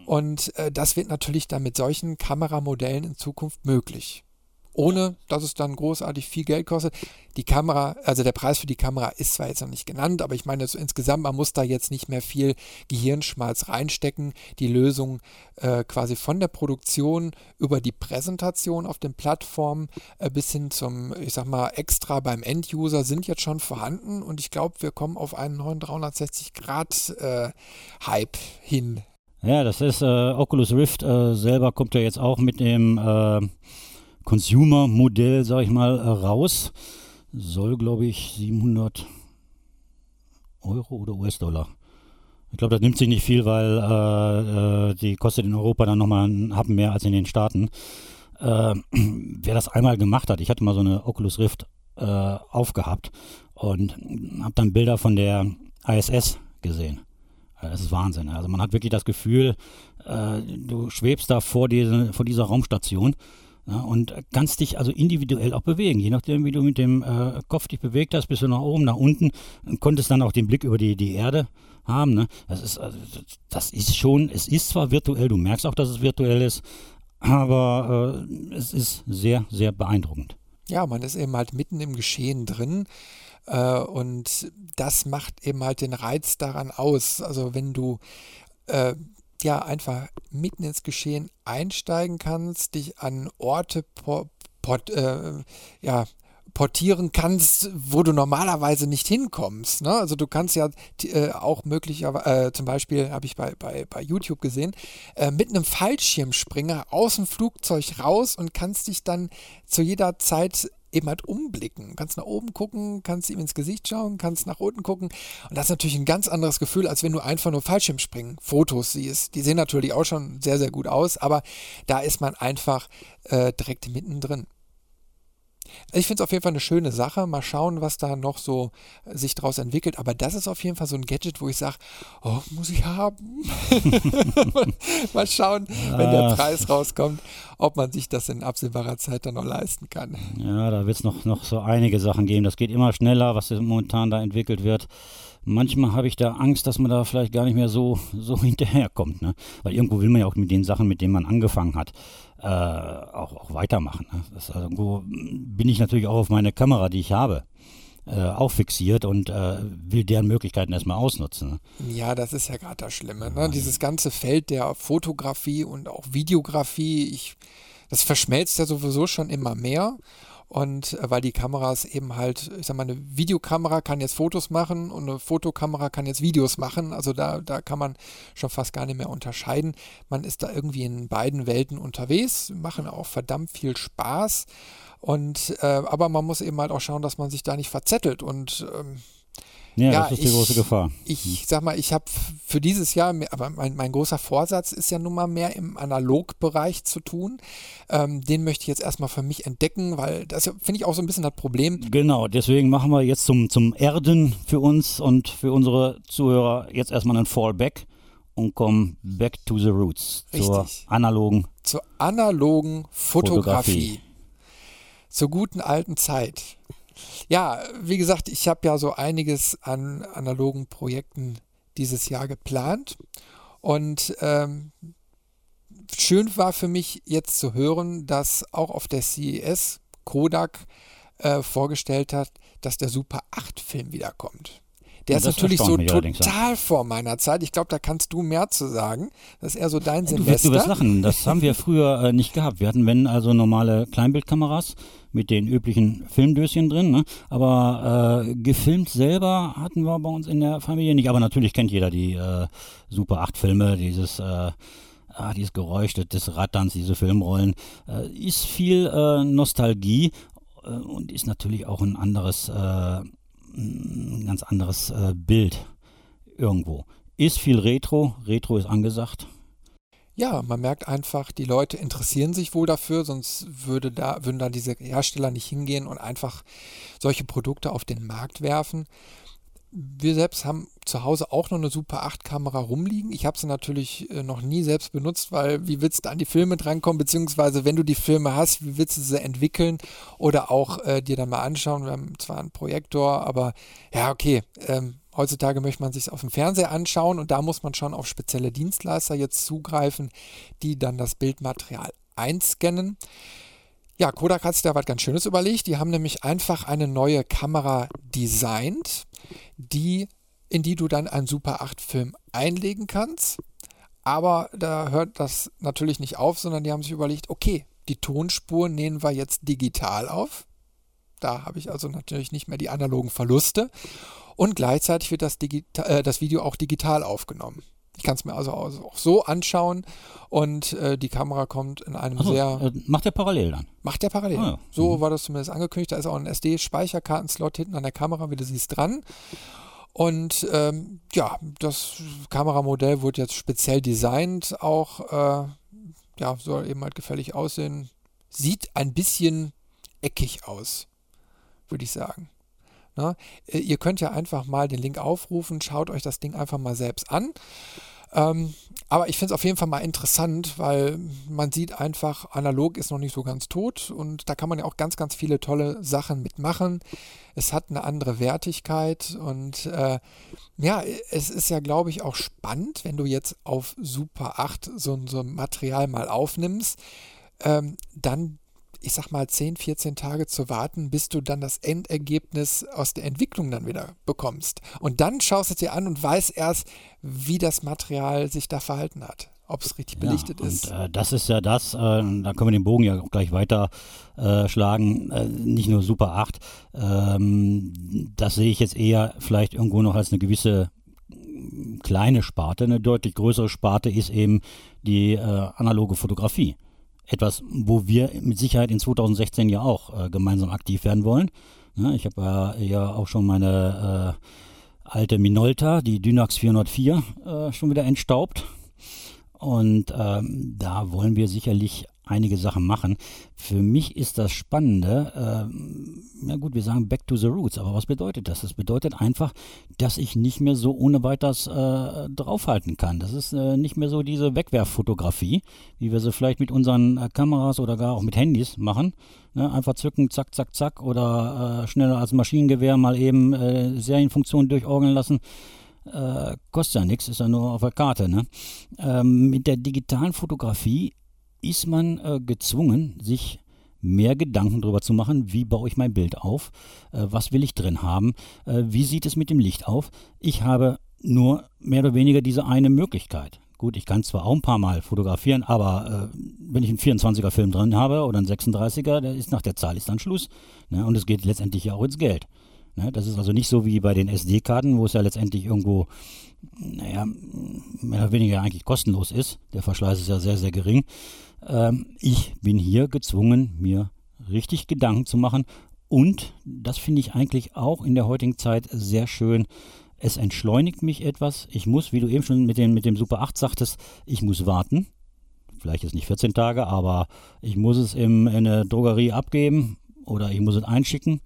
und äh, das wird natürlich dann mit solchen Kameramodellen in Zukunft möglich. Ohne, dass es dann großartig viel Geld kostet. Die Kamera, also der Preis für die Kamera ist zwar jetzt noch nicht genannt, aber ich meine, so insgesamt, man muss da jetzt nicht mehr viel Gehirnschmalz reinstecken. Die Lösung äh, quasi von der Produktion über die Präsentation auf den Plattformen äh, bis hin zum, ich sag mal, extra beim Enduser sind jetzt schon vorhanden und ich glaube, wir kommen auf einen neuen 360-Grad-Hype äh, hin ja, das ist äh, Oculus Rift äh, selber kommt ja jetzt auch mit dem äh, Consumer-Modell, sag ich mal, äh, raus. Soll, glaube ich, 700 Euro oder US-Dollar. Ich glaube, das nimmt sich nicht viel, weil äh, äh, die kostet in Europa dann nochmal einen Happen mehr als in den Staaten. wer das einmal gemacht hat, ich hatte mal so eine Oculus Rift aufgehabt und habe dann Bilder von der ISS gesehen. Das ist Wahnsinn. Also man hat wirklich das Gefühl, äh, du schwebst da vor, diese, vor dieser Raumstation ja, und kannst dich also individuell auch bewegen. Je nachdem, wie du mit dem äh, Kopf dich bewegt hast, bist du nach oben, nach unten, und konntest dann auch den Blick über die, die Erde haben. Ne? Das, ist, also, das ist schon, es ist zwar virtuell, du merkst auch, dass es virtuell ist, aber äh, es ist sehr, sehr beeindruckend. Ja, man ist eben halt mitten im Geschehen drin. Äh, und das macht eben halt den Reiz daran aus. Also wenn du äh, ja einfach mitten ins Geschehen einsteigen kannst, dich an Orte por, port, äh, ja, portieren kannst, wo du normalerweise nicht hinkommst. Ne? Also du kannst ja äh, auch möglicherweise, äh, zum Beispiel habe ich bei, bei, bei YouTube gesehen, äh, mit einem Fallschirmspringer aus dem Flugzeug raus und kannst dich dann zu jeder Zeit eben halt umblicken. Kannst nach oben gucken, kannst ihm ins Gesicht schauen, kannst nach unten gucken. Und das ist natürlich ein ganz anderes Gefühl, als wenn du einfach nur Fallschirmspringen, Fotos siehst. Die sehen natürlich auch schon sehr, sehr gut aus, aber da ist man einfach äh, direkt mittendrin. Ich finde es auf jeden Fall eine schöne Sache. Mal schauen, was da noch so äh, sich daraus entwickelt. Aber das ist auf jeden Fall so ein Gadget, wo ich sage, oh, muss ich haben. Mal schauen, wenn der Preis rauskommt, ob man sich das in absehbarer Zeit dann noch leisten kann. Ja, da wird es noch, noch so einige Sachen geben. Das geht immer schneller, was momentan da entwickelt wird manchmal habe ich da Angst, dass man da vielleicht gar nicht mehr so, so hinterherkommt. Ne? Weil irgendwo will man ja auch mit den Sachen, mit denen man angefangen hat, äh, auch, auch weitermachen. Ne? Also, irgendwo bin ich natürlich auch auf meine Kamera, die ich habe. Äh, auch fixiert und äh, will deren Möglichkeiten erstmal ausnutzen. Ne? Ja, das ist ja gerade das Schlimme. Ne? Dieses ganze Feld der Fotografie und auch Videografie, ich, das verschmelzt ja sowieso schon immer mehr. Und äh, weil die Kameras eben halt, ich sag mal, eine Videokamera kann jetzt Fotos machen und eine Fotokamera kann jetzt Videos machen. Also da, da kann man schon fast gar nicht mehr unterscheiden. Man ist da irgendwie in beiden Welten unterwegs, machen auch verdammt viel Spaß. Und äh, aber man muss eben halt auch schauen, dass man sich da nicht verzettelt und ähm, ja, ja, das ist die ich, große Gefahr. Ich hm. sag mal, ich habe für dieses Jahr, aber mein, mein, großer Vorsatz ist ja nun mal mehr im Analogbereich zu tun. Ähm, den möchte ich jetzt erstmal für mich entdecken, weil das finde ich auch so ein bisschen das Problem. Genau, deswegen machen wir jetzt zum, zum Erden für uns und für unsere Zuhörer jetzt erstmal einen Fallback und kommen back to the roots. Richtig. Zur analogen. Zur analogen Fotografie. Fotografie. Zur guten alten Zeit. Ja, wie gesagt, ich habe ja so einiges an analogen Projekten dieses Jahr geplant. Und ähm, schön war für mich jetzt zu hören, dass auch auf der CES Kodak äh, vorgestellt hat, dass der Super 8 Film wiederkommt. Der ist natürlich so total vor meiner Zeit. Ich glaube, da kannst du mehr zu sagen. Das ist eher so dein Du Semester. du wirst lachen, das haben wir früher äh, nicht gehabt. Wir hatten, wenn, also normale Kleinbildkameras mit den üblichen Filmdöschen drin, ne? aber äh, gefilmt selber hatten wir bei uns in der Familie nicht. Aber natürlich kennt jeder die äh, Super 8 Filme, dieses, äh, ah, dieses Geräusch des- des Ratterns, diese Filmrollen. Äh, ist viel äh, Nostalgie äh, und ist natürlich auch ein anderes, äh, ein ganz anderes äh, Bild irgendwo. Ist viel Retro, Retro ist angesagt. Ja, man merkt einfach, die Leute interessieren sich wohl dafür, sonst würde da, würden da diese Hersteller nicht hingehen und einfach solche Produkte auf den Markt werfen. Wir selbst haben zu Hause auch noch eine Super 8 Kamera rumliegen. Ich habe sie natürlich äh, noch nie selbst benutzt, weil wie willst du an die Filme drankommen, beziehungsweise wenn du die Filme hast, wie willst du sie entwickeln oder auch äh, dir dann mal anschauen. Wir haben zwar einen Projektor, aber ja, okay, ähm, heutzutage möchte man sich auf dem Fernseher anschauen und da muss man schon auf spezielle Dienstleister jetzt zugreifen, die dann das Bildmaterial einscannen. Ja, Kodak hat sich da was ganz Schönes überlegt. Die haben nämlich einfach eine neue Kamera designt, die, in die du dann einen Super 8 Film einlegen kannst. Aber da hört das natürlich nicht auf, sondern die haben sich überlegt, okay, die Tonspur nehmen wir jetzt digital auf. Da habe ich also natürlich nicht mehr die analogen Verluste. Und gleichzeitig wird das, Digita äh, das Video auch digital aufgenommen. Ich kann es mir also auch so anschauen und äh, die Kamera kommt in einem Achso, sehr äh, macht der parallel dann. Macht der parallel. Ah, ja. So war das zumindest angekündigt. Da ist auch ein SD-Speicherkartenslot hinten an der Kamera, wie du siehst, dran. Und ähm, ja, das Kameramodell wurde jetzt speziell designt, auch äh, ja, soll eben halt gefällig aussehen. Sieht ein bisschen eckig aus, würde ich sagen. Na, äh, ihr könnt ja einfach mal den Link aufrufen, schaut euch das Ding einfach mal selbst an. Ähm, aber ich finde es auf jeden Fall mal interessant, weil man sieht einfach, analog ist noch nicht so ganz tot und da kann man ja auch ganz, ganz viele tolle Sachen mitmachen. Es hat eine andere Wertigkeit und äh, ja, es ist ja, glaube ich, auch spannend, wenn du jetzt auf Super 8 so, so ein Material mal aufnimmst, ähm, dann ich sag mal, 10, 14 Tage zu warten, bis du dann das Endergebnis aus der Entwicklung dann wieder bekommst. Und dann schaust du es dir an und weißt erst, wie das Material sich da verhalten hat. Ob es richtig belichtet ja, ist. Und, äh, das ist ja das, äh, da können wir den Bogen ja auch gleich weiter äh, schlagen. Äh, nicht nur Super 8. Ähm, das sehe ich jetzt eher vielleicht irgendwo noch als eine gewisse kleine Sparte. Eine deutlich größere Sparte ist eben die äh, analoge Fotografie. Etwas, wo wir mit Sicherheit in 2016 ja auch äh, gemeinsam aktiv werden wollen. Ja, ich habe ja, ja auch schon meine äh, alte Minolta, die Dynax 404, äh, schon wieder entstaubt. Und ähm, da wollen wir sicherlich einige Sachen machen. Für mich ist das Spannende, ähm, ja gut, wir sagen back to the roots, aber was bedeutet das? Das bedeutet einfach, dass ich nicht mehr so ohne weiteres äh, draufhalten kann. Das ist äh, nicht mehr so diese Wegwerffotografie, wie wir sie vielleicht mit unseren äh, Kameras oder gar auch mit Handys machen. Ne? Einfach zücken, zack, zack, zack oder äh, schneller als Maschinengewehr mal eben äh, Serienfunktionen durchorgeln lassen. Äh, kostet ja nichts, ist ja nur auf der Karte. Ne? Ähm, mit der digitalen Fotografie ist man äh, gezwungen, sich mehr Gedanken darüber zu machen, wie baue ich mein Bild auf, äh, was will ich drin haben, äh, wie sieht es mit dem Licht auf. Ich habe nur mehr oder weniger diese eine Möglichkeit. Gut, ich kann zwar auch ein paar Mal fotografieren, aber äh, wenn ich einen 24er Film drin habe oder einen 36er, der ist nach der Zahl ist dann Schluss. Ne? Und es geht letztendlich ja auch ins Geld. Ne? Das ist also nicht so wie bei den SD-Karten, wo es ja letztendlich irgendwo, naja, mehr oder weniger eigentlich kostenlos ist. Der Verschleiß ist ja sehr, sehr gering. Ähm, ich bin hier gezwungen, mir richtig Gedanken zu machen. Und das finde ich eigentlich auch in der heutigen Zeit sehr schön. Es entschleunigt mich etwas. Ich muss, wie du eben schon mit dem, mit dem Super 8 sagtest, ich muss warten. Vielleicht ist nicht 14 Tage, aber ich muss es im, in der Drogerie abgeben oder ich muss es einschicken.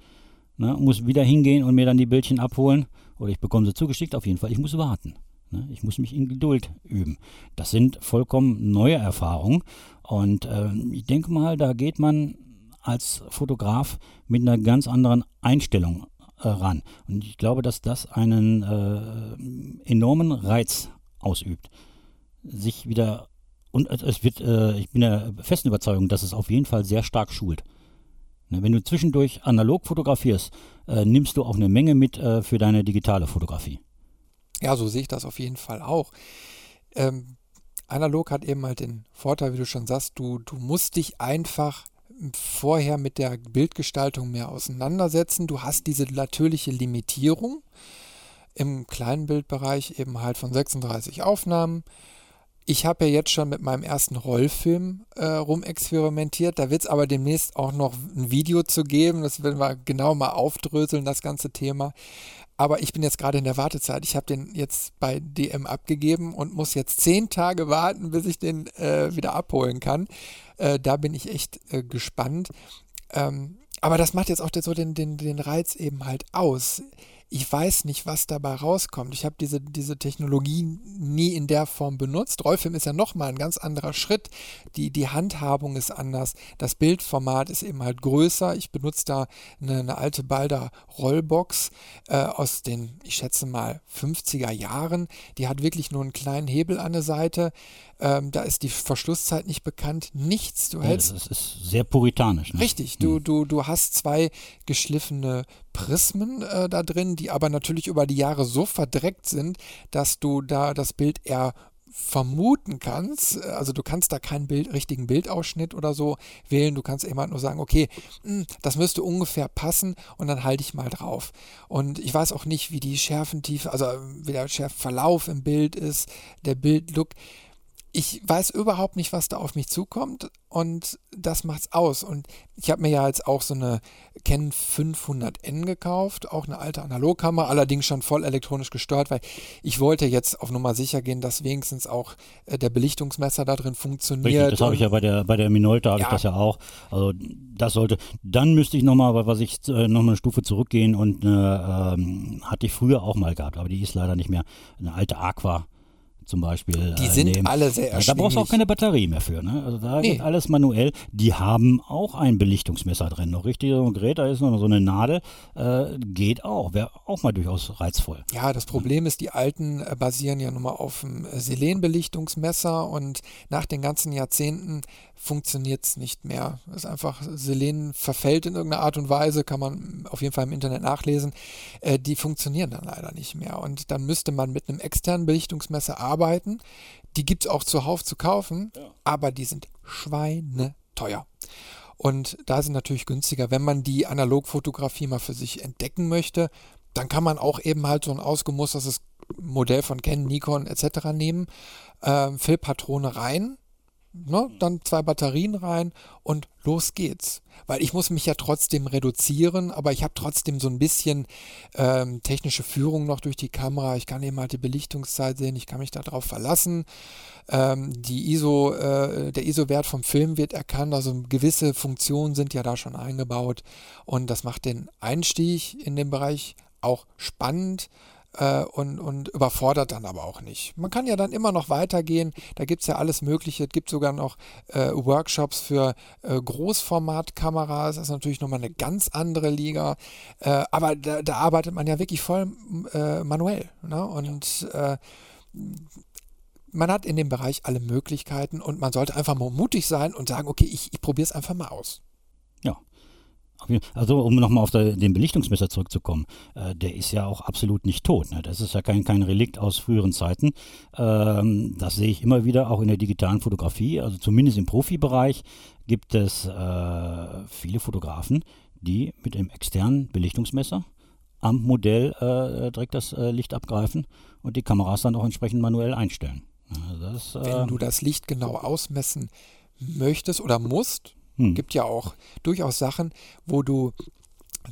Ne, muss wieder hingehen und mir dann die Bildchen abholen oder ich bekomme sie zugeschickt. Auf jeden Fall, ich muss warten. Ne? Ich muss mich in Geduld üben. Das sind vollkommen neue Erfahrungen. Und äh, ich denke mal, da geht man als Fotograf mit einer ganz anderen Einstellung äh, ran. Und ich glaube, dass das einen äh, enormen Reiz ausübt. Sich wieder und es wird, äh, ich bin der festen Überzeugung, dass es auf jeden Fall sehr stark schult. Ne, wenn du zwischendurch analog fotografierst, äh, nimmst du auch eine Menge mit äh, für deine digitale Fotografie. Ja, so sehe ich das auf jeden Fall auch. Ähm, analog hat eben halt den Vorteil, wie du schon sagst, du, du musst dich einfach vorher mit der Bildgestaltung mehr auseinandersetzen. Du hast diese natürliche Limitierung im kleinen Bildbereich eben halt von 36 Aufnahmen. Ich habe ja jetzt schon mit meinem ersten Rollfilm äh, rumexperimentiert. Da wird es aber demnächst auch noch ein Video zu geben. Das werden wir genau mal aufdröseln, das ganze Thema. Aber ich bin jetzt gerade in der Wartezeit. Ich habe den jetzt bei DM abgegeben und muss jetzt zehn Tage warten, bis ich den äh, wieder abholen kann. Äh, da bin ich echt äh, gespannt. Ähm, aber das macht jetzt auch so den, den, den Reiz eben halt aus ich weiß nicht, was dabei rauskommt. Ich habe diese, diese Technologie nie in der Form benutzt. Rollfilm ist ja nochmal ein ganz anderer Schritt. Die, die Handhabung ist anders. Das Bildformat ist eben halt größer. Ich benutze da eine, eine alte Balder Rollbox äh, aus den, ich schätze mal, 50er Jahren. Die hat wirklich nur einen kleinen Hebel an der Seite. Ähm, da ist die Verschlusszeit nicht bekannt. Nichts. Du ja, hältst. Das ist sehr puritanisch. Ne? Richtig. Du, hm. du, du hast zwei geschliffene Prismen äh, da drin, die aber natürlich über die Jahre so verdreckt sind, dass du da das Bild eher vermuten kannst, also du kannst da keinen Bild, richtigen Bildausschnitt oder so wählen, du kannst immer nur sagen, okay, hm, das müsste ungefähr passen und dann halte ich mal drauf. Und ich weiß auch nicht, wie die Schärfentiefe, also wie der Schärfverlauf im Bild ist, der Bildlook ich weiß überhaupt nicht, was da auf mich zukommt und das macht's aus. Und ich habe mir ja jetzt auch so eine Canon 500N gekauft, auch eine alte Analogkamera, allerdings schon voll elektronisch gesteuert, weil ich wollte jetzt auf Nummer sicher gehen, dass wenigstens auch äh, der Belichtungsmesser da drin funktioniert. Richtig, das habe ich ja bei der bei der Minolta habe ja. ich das ja auch. Also das sollte. Dann müsste ich nochmal, was ich äh, nochmal eine Stufe zurückgehen und äh, ähm, hatte ich früher auch mal gehabt, aber die ist leider nicht mehr eine alte Aqua zum Beispiel. Die äh, sind nehmen. alle sehr erschwinglich. Da brauchst du auch keine Batterie mehr für. Ne? Also da nee. geht alles manuell. Die haben auch ein Belichtungsmesser drin. Noch richtig so ein Gerät, da ist noch so eine Nadel. Äh, geht auch. Wäre auch mal durchaus reizvoll. Ja, das Problem ist, die alten äh, basieren ja nun mal auf dem äh, Selen-Belichtungsmesser und nach den ganzen Jahrzehnten funktioniert es nicht mehr. Es ist einfach, Selen verfällt in irgendeiner Art und Weise, kann man auf jeden Fall im Internet nachlesen. Äh, die funktionieren dann leider nicht mehr. Und dann müsste man mit einem externen Belichtungsmesser arbeiten. Die gibt es auch zuhauf zu kaufen, ja. aber die sind schweineteuer. Und da sind natürlich günstiger, wenn man die Analogfotografie mal für sich entdecken möchte, dann kann man auch eben halt so ein ausgemustertes Modell von Canon, Nikon etc. nehmen, äh, Füllpatrone rein, ne, dann zwei Batterien rein und los geht's. Weil ich muss mich ja trotzdem reduzieren, aber ich habe trotzdem so ein bisschen ähm, technische Führung noch durch die Kamera. Ich kann eben halt die Belichtungszeit sehen, ich kann mich darauf verlassen. Ähm, die ISO, äh, der ISO-Wert vom Film wird erkannt, also gewisse Funktionen sind ja da schon eingebaut und das macht den Einstieg in den Bereich auch spannend äh, und, und überfordert dann aber auch nicht. Man kann ja dann immer noch weitergehen. Da gibt es ja alles Mögliche. Es gibt sogar noch äh, Workshops für äh, Großformatkameras. Das ist natürlich nochmal eine ganz andere Liga. Äh, aber da, da, arbeitet man ja wirklich voll äh, manuell. Ne? Und äh, man hat in dem Bereich alle Möglichkeiten und man sollte einfach mal mutig sein und sagen, okay, ich, ich probiere es einfach mal aus. Also um nochmal auf der, den Belichtungsmesser zurückzukommen, äh, der ist ja auch absolut nicht tot. Ne? Das ist ja kein, kein Relikt aus früheren Zeiten. Ähm, das sehe ich immer wieder auch in der digitalen Fotografie. Also zumindest im Profibereich gibt es äh, viele Fotografen, die mit dem externen Belichtungsmesser am Modell äh, direkt das äh, Licht abgreifen und die Kameras dann auch entsprechend manuell einstellen. Das, Wenn äh, du das Licht genau ausmessen möchtest oder musst, hm. Gibt ja auch durchaus Sachen, wo du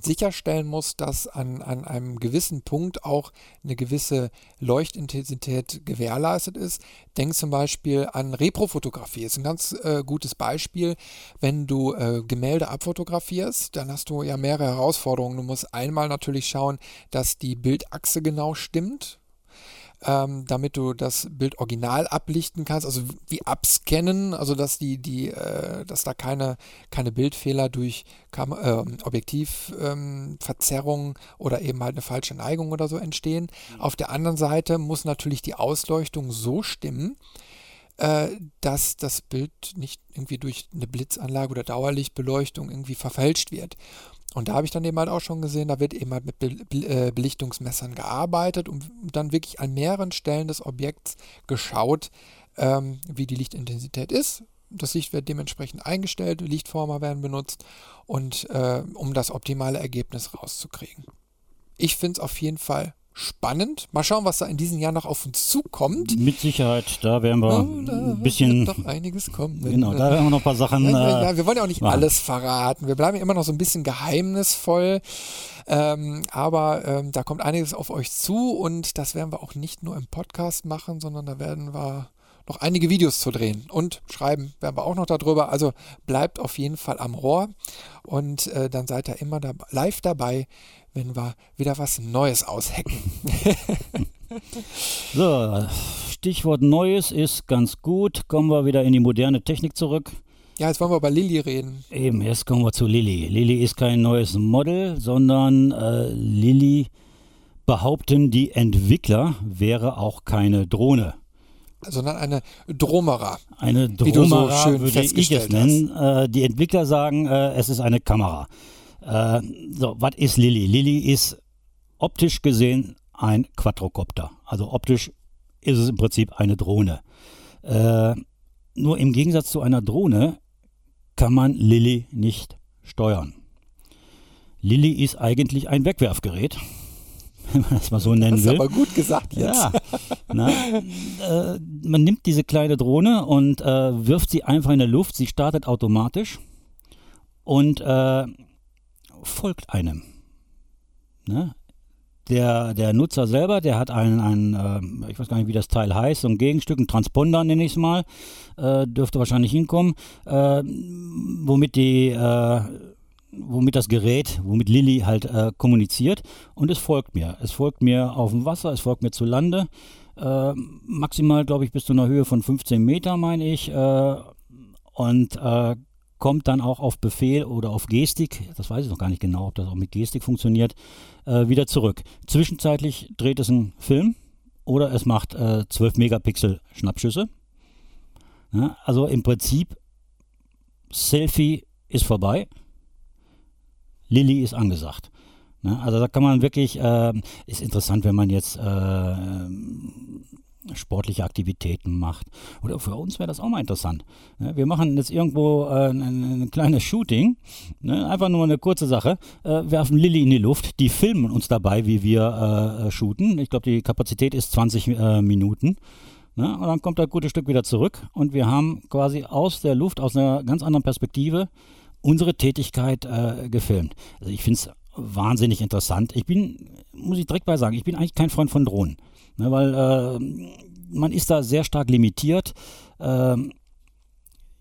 sicherstellen musst, dass an, an einem gewissen Punkt auch eine gewisse Leuchtintensität gewährleistet ist. Denk zum Beispiel an Reprofotografie. Ist ein ganz äh, gutes Beispiel. Wenn du äh, Gemälde abfotografierst, dann hast du ja mehrere Herausforderungen. Du musst einmal natürlich schauen, dass die Bildachse genau stimmt ähm, damit du das Bild original ablichten kannst, also wie abscannen, also dass die, die, äh, dass da keine, keine Bildfehler durch Kam äh, Objektivverzerrung ähm, oder eben halt eine falsche Neigung oder so entstehen. Mhm. Auf der anderen Seite muss natürlich die Ausleuchtung so stimmen, äh, dass das Bild nicht irgendwie durch eine Blitzanlage oder Dauerlichtbeleuchtung irgendwie verfälscht wird. Und da habe ich dann eben halt auch schon gesehen, da wird eben halt mit äh, Belichtungsmessern gearbeitet und dann wirklich an mehreren Stellen des Objekts geschaut, ähm, wie die Lichtintensität ist. Das Licht wird dementsprechend eingestellt, Lichtformer werden benutzt und äh, um das optimale Ergebnis rauszukriegen. Ich finde es auf jeden Fall spannend. Mal schauen, was da in diesem Jahr noch auf uns zukommt. Mit Sicherheit, da werden wir oh, ein bisschen. Wird noch einiges kommen. Genau, da werden wir noch ein paar Sachen. Ja, ja, ja. wir wollen ja auch nicht machen. alles verraten. Wir bleiben ja immer noch so ein bisschen geheimnisvoll. Ähm, aber ähm, da kommt einiges auf euch zu und das werden wir auch nicht nur im Podcast machen, sondern da werden wir noch einige Videos zu drehen und schreiben werden wir auch noch darüber. Also bleibt auf jeden Fall am Rohr und äh, dann seid ihr immer da, live dabei, wenn wir wieder was Neues aushacken. so, Stichwort Neues ist ganz gut. Kommen wir wieder in die moderne Technik zurück. Ja, jetzt wollen wir über Lilly reden. Eben, jetzt kommen wir zu Lilly. Lilly ist kein neues Model, sondern äh, Lilly behaupten die Entwickler wäre auch keine Drohne. Sondern eine Dromera. Eine Dromera so würde ich es nennen. Äh, die Entwickler sagen, äh, es ist eine Kamera. Äh, so, was ist Lilly? Lilly ist optisch gesehen ein Quadrocopter. Also optisch ist es im Prinzip eine Drohne. Äh, nur im Gegensatz zu einer Drohne kann man Lilly nicht steuern. Lilly ist eigentlich ein Wegwerfgerät, wenn man das mal so nennen will. Das ist aber gut gesagt jetzt. Ja, na, äh, man nimmt diese kleine Drohne und äh, wirft sie einfach in der Luft. Sie startet automatisch und äh, folgt einem. Ne? Der, der Nutzer selber, der hat ein, ein äh, ich weiß gar nicht, wie das Teil heißt, so ein Gegenstück, ein Transponder nenne ich es mal, äh, dürfte wahrscheinlich hinkommen, äh, womit die, äh, womit das Gerät, womit Lilly halt äh, kommuniziert und es folgt mir. Es folgt mir auf dem Wasser, es folgt mir zu Lande, äh, maximal, glaube ich, bis zu einer Höhe von 15 Meter, meine ich, und kommt dann auch auf Befehl oder auf Gestik, das weiß ich noch gar nicht genau, ob das auch mit Gestik funktioniert, äh, wieder zurück. Zwischenzeitlich dreht es einen Film oder es macht äh, 12 Megapixel Schnappschüsse. Ja, also im Prinzip, Selfie ist vorbei, Lilly ist angesagt. Ja, also da kann man wirklich, äh, ist interessant, wenn man jetzt äh, sportliche Aktivitäten macht. Oder für uns wäre das auch mal interessant. Wir machen jetzt irgendwo äh, ein, ein kleines Shooting, ne? einfach nur eine kurze Sache, äh, werfen Lilly in die Luft, die filmen uns dabei, wie wir äh, shooten. Ich glaube, die Kapazität ist 20 äh, Minuten. Ne? Und dann kommt ein gutes Stück wieder zurück und wir haben quasi aus der Luft, aus einer ganz anderen Perspektive, unsere Tätigkeit gefilmt. Also ich finde es wahnsinnig interessant. Ich bin, muss ich direkt bei sagen, ich bin eigentlich kein Freund von Drohnen. Ne, weil äh, man ist da sehr stark limitiert. Ähm,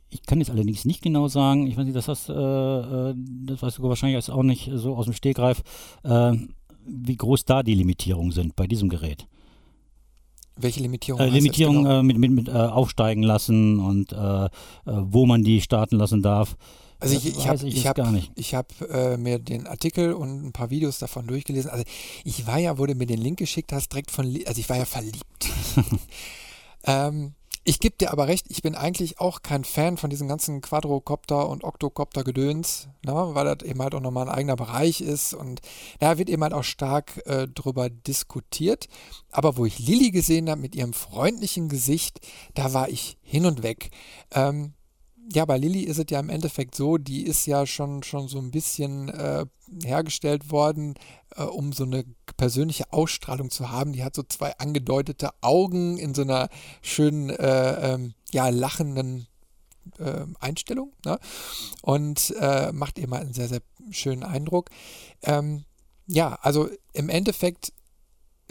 ich kann jetzt allerdings nicht genau sagen, ich weiß nicht, das, hast, äh, äh, das weißt du wahrscheinlich jetzt auch nicht so aus dem Stegreif, äh, wie groß da die Limitierungen sind bei diesem Gerät. Welche Limitierung? Äh, Limitierung genau? äh, mit, mit, mit äh, aufsteigen lassen und äh, äh, wo man die starten lassen darf. Also ich, ich habe ich hab, ich hab, äh, mir den Artikel und ein paar Videos davon durchgelesen. Also ich war ja, wo du mir den Link geschickt hast, direkt von, also ich war ja verliebt. ähm, ich gebe dir aber recht, ich bin eigentlich auch kein Fan von diesen ganzen Quadrocopter und Octocopter-Gedöns, ne, weil das eben halt auch nochmal ein eigener Bereich ist und da wird eben halt auch stark äh, drüber diskutiert. Aber wo ich Lilly gesehen habe mit ihrem freundlichen Gesicht, da war ich hin und weg. Ähm, ja, bei Lilly ist es ja im Endeffekt so, die ist ja schon, schon so ein bisschen äh, hergestellt worden, äh, um so eine persönliche Ausstrahlung zu haben. Die hat so zwei angedeutete Augen in so einer schönen, äh, ähm, ja, lachenden äh, Einstellung ne? und äh, macht immer einen sehr, sehr schönen Eindruck. Ähm, ja, also im Endeffekt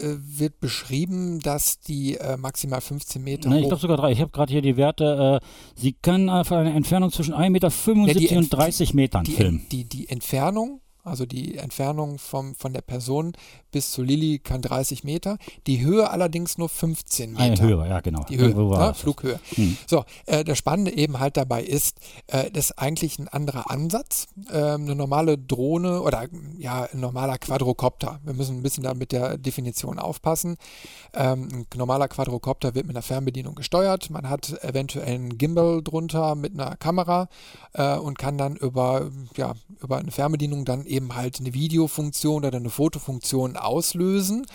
wird beschrieben, dass die äh, maximal 15 Meter. Nein, ich glaube sogar drei. Ich habe gerade hier die Werte. Äh, sie kann auf eine Entfernung zwischen 1,75 Meter ja, und 30 Metern die, filmen. Die, die Entfernung Also die Entfernung vom, von der Person bis zu Lilly kann 30 Meter, die Höhe allerdings nur 15 Ah, ja, Meter. Höhe, ja, genau. Die Höhe, ne? Flughöhe. Hm. So, äh, das Spannende eben halt dabei ist, äh, das ist eigentlich ein anderer Ansatz. Ähm, eine normale Drohne oder ja, ein normaler Quadrocopter. Wir müssen ein bisschen da mit der Definition aufpassen. Ähm, ein normaler Quadrocopter wird mit einer Fernbedienung gesteuert. Man hat eventuell einen Gimbal drunter mit einer Kamera äh, und kann dann über, ja, über eine Fernbedienung dann eben halt eine Videofunktion oder eine Fotofunktion auslösen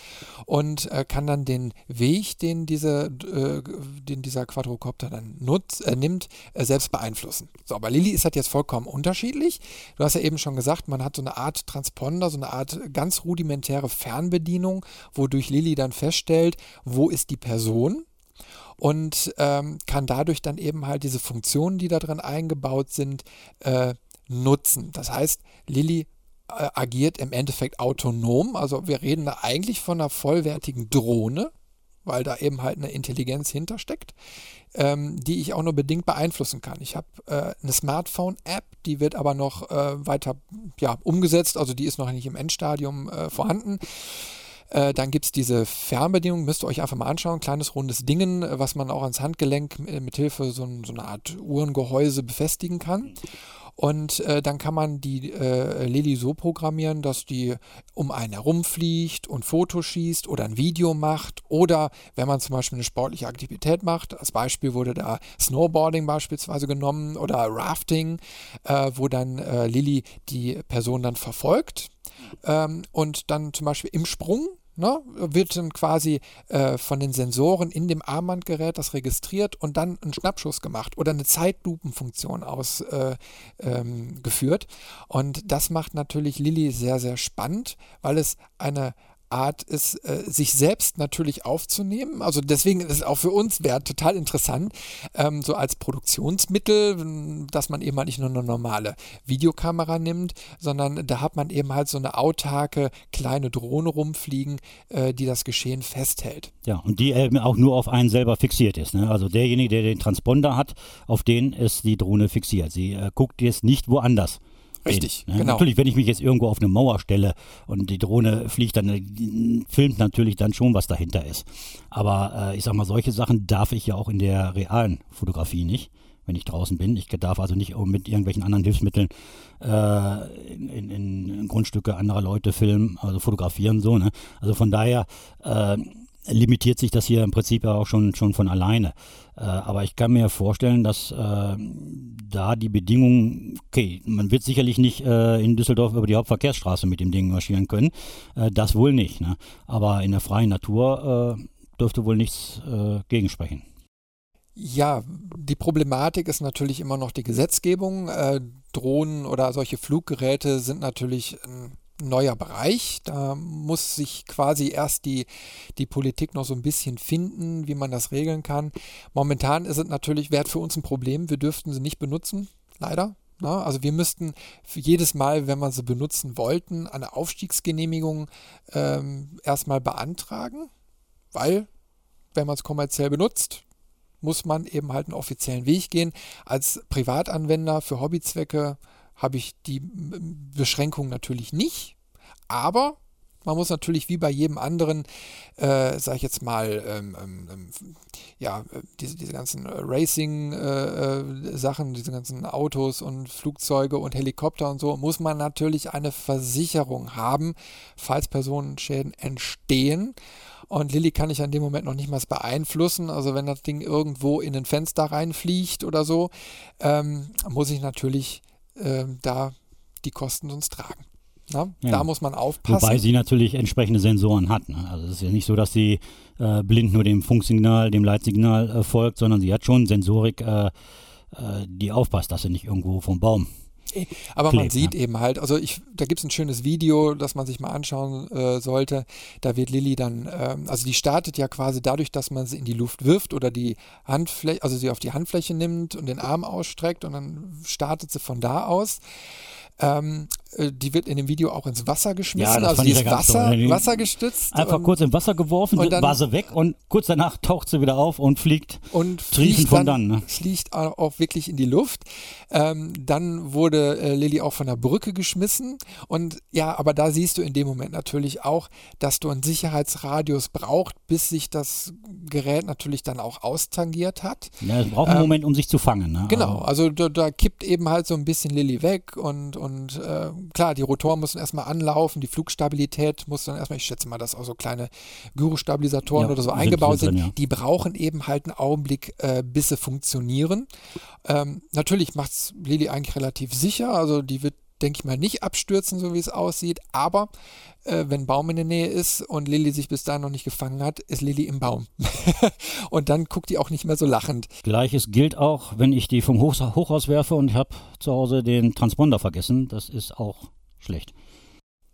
und äh, kann dann den Weg, den, diese, äh, den dieser Quadrocopter dann nutzt, äh, nimmt, äh, selbst beeinflussen. So, aber Lilly ist halt jetzt vollkommen unterschiedlich. Du hast ja eben schon gesagt, man hat so eine Art Transponder, so eine Art ganz rudimentäre Fernbedienung, wodurch Lilly dann feststellt, wo ist die Person und ähm, kann dadurch dann eben halt diese Funktionen, die da drin eingebaut sind, äh, nutzen. Das heißt, Lilly agiert im Endeffekt autonom. Also wir reden da eigentlich von einer vollwertigen Drohne, weil da eben halt eine Intelligenz hintersteckt, ähm, die ich auch nur bedingt beeinflussen kann. Ich habe äh, eine Smartphone-App, die wird aber noch äh, weiter ja, umgesetzt, also die ist noch nicht im Endstadium äh, vorhanden. Äh, dann gibt es diese Fernbedienung, müsst ihr euch einfach mal anschauen. Kleines rundes Dingen, äh, was man auch ans Handgelenk mit, mit Hilfe so, so eine Art Uhrengehäuse befestigen kann. Und äh, dann kann man die äh, Lilly so programmieren, dass die um einen herumfliegt und Fotos schießt oder ein Video macht. Oder wenn man zum Beispiel eine sportliche Aktivität macht, als Beispiel wurde da Snowboarding beispielsweise genommen oder Rafting, äh, wo dann äh, Lilly die Person dann verfolgt ähm, und dann zum Beispiel im Sprung ne, wird dann quasi äh, von den Sensoren in dem Armbandgerät das registriert und dann ein Schnappschuss gemacht oder eine Zeitlupenfunktion ausgeführt. Äh, ähm, und das macht natürlich Lilly sehr, sehr spannend, weil es eine Art ist, äh, sich selbst natürlich aufzunehmen. Also deswegen ist es auch für uns wäre total interessant, ähm, so als Produktionsmittel, dass man eben halt nicht nur eine normale Videokamera nimmt, sondern da hat man eben halt so eine autarke kleine Drohne rumfliegen, äh, die das Geschehen festhält. Ja, und die eben auch nur auf einen selber fixiert ist. Ne? Also derjenige, der den Transponder hat, auf den ist die Drohne fixiert. Sie äh, guckt jetzt nicht woanders. Richtig, hin, ne? genau. Natürlich, wenn ich mich jetzt irgendwo auf eine Mauer stelle und die Drohne fliegt, dann äh, filmt natürlich dann schon, was dahinter ist. Aber äh, ich sag mal, solche Sachen darf ich ja auch in der realen Fotografie nicht, wenn ich draußen bin. Ich darf also nicht mit irgendwelchen anderen Hilfsmitteln äh, in, in, in Grundstücke anderer Leute filmen, also fotografieren so. Ne? Also von daher äh, limitiert sich das hier im Prinzip ja auch schon, schon von alleine. Äh, aber ich kann mir vorstellen, dass äh, da die Bedingungen, okay, man wird sicherlich nicht äh, in Düsseldorf über die Hauptverkehrsstraße mit dem Ding marschieren können. Das wohl nicht. Ne? Aber in der freien Natur dürfte wohl nichts gegensprechen. Ja, die Problematik ist natürlich immer noch die Gesetzgebung. Drohnen oder solche Fluggeräte sind natürlich ein neuer Bereich. Da muss sich quasi erst die, die Politik noch so ein bisschen finden, wie man das regeln kann. Momentan ist es natürlich, wäre für uns ein Problem. Wir dürften sie nicht benutzen, leider. Na, also wir müssten jedes Mal, wenn wir sie benutzen wollten, eine Aufstiegsgenehmigung ähm, erstmal beantragen, weil wenn man es kommerziell benutzt, muss man eben halt einen offiziellen Weg gehen. Als Privatanwender für Hobbyzwecke habe ich die Beschränkung natürlich nicht, aber man muss natürlich wie bei jedem anderen, äh, sage ich jetzt mal, ähm, ähm, ja, diese, diese ganzen Racing-Sachen, äh, diese ganzen Autos und Flugzeuge und Helikopter und so, muss man natürlich eine Versicherung haben, falls Personenschäden entstehen. Und Lilly kann ich an dem Moment noch nicht mal beeinflussen. Also wenn das Ding irgendwo in ein Fenster reinfliegt oder so, ähm, muss ich natürlich äh, da die Kosten sonst tragen. Ja. Da muss man aufpassen. Wobei sie natürlich entsprechende Sensoren hat. Ne? Also es ist ja nicht so, dass sie äh, blind nur dem Funksignal, dem Leitsignal äh, folgt, sondern sie hat schon Sensorik, äh, äh, die aufpasst, dass sie nicht irgendwo vom Baum. Aber man sieht eben halt, also ich, da gibt es ein schönes Video, das man sich mal anschauen äh, sollte. Da wird Lilly dann, ähm, also die startet ja quasi dadurch, dass man sie in die Luft wirft oder die Handfläche, also sie auf die Handfläche nimmt und den Arm ausstreckt und dann startet sie von da aus. Ähm, äh, die wird in dem Video auch ins Wasser geschmissen, Ja, also die ist ja Wasser, toll. wassergestützt Einfach kurz im Wasser geworfen, und dann- war sie weg und kurz danach taucht sie wieder auf und fliegt. und fliegt von dann, dann, ne? fliegt auch wirklich in die Luft. Ähm, dann wurde äh, Lilly auch von der Brücke geschmissen und ja, aber da siehst du in dem Moment natürlich auch, dass du einen Sicherheitsradius braucht, bis sich das Gerät natürlich dann auch austangiert hat. Ja, es braucht einen Ähm, Moment, um sich zu fangen. Ne? Genau, also da, da kippt eben halt so ein bisschen Lilly weg und, und äh, klar, die Rotoren müssen erstmal anlaufen, die Flugstabilität muss dann erstmal, ich schätze mal, dass auch so kleine Gyrostabilisatoren Ja, oder so eingebaut sind drin, ja. die brauchen eben halt einen Augenblick, äh, bis sie funktionieren. Ähm, natürlich macht es Lilly eigentlich relativ sicher, also die wird denke ich mal, nicht abstürzen, so wie es aussieht. Aber äh, wenn Baum in der Nähe ist und Lilly sich bis dahin noch nicht gefangen hat, ist Lilly im Baum. und dann guckt die auch nicht mehr so lachend. Gleiches gilt auch, wenn ich die vom Hoch Hochhaus werfe und ich habe zu Hause den Transponder vergessen. Das ist auch schlecht.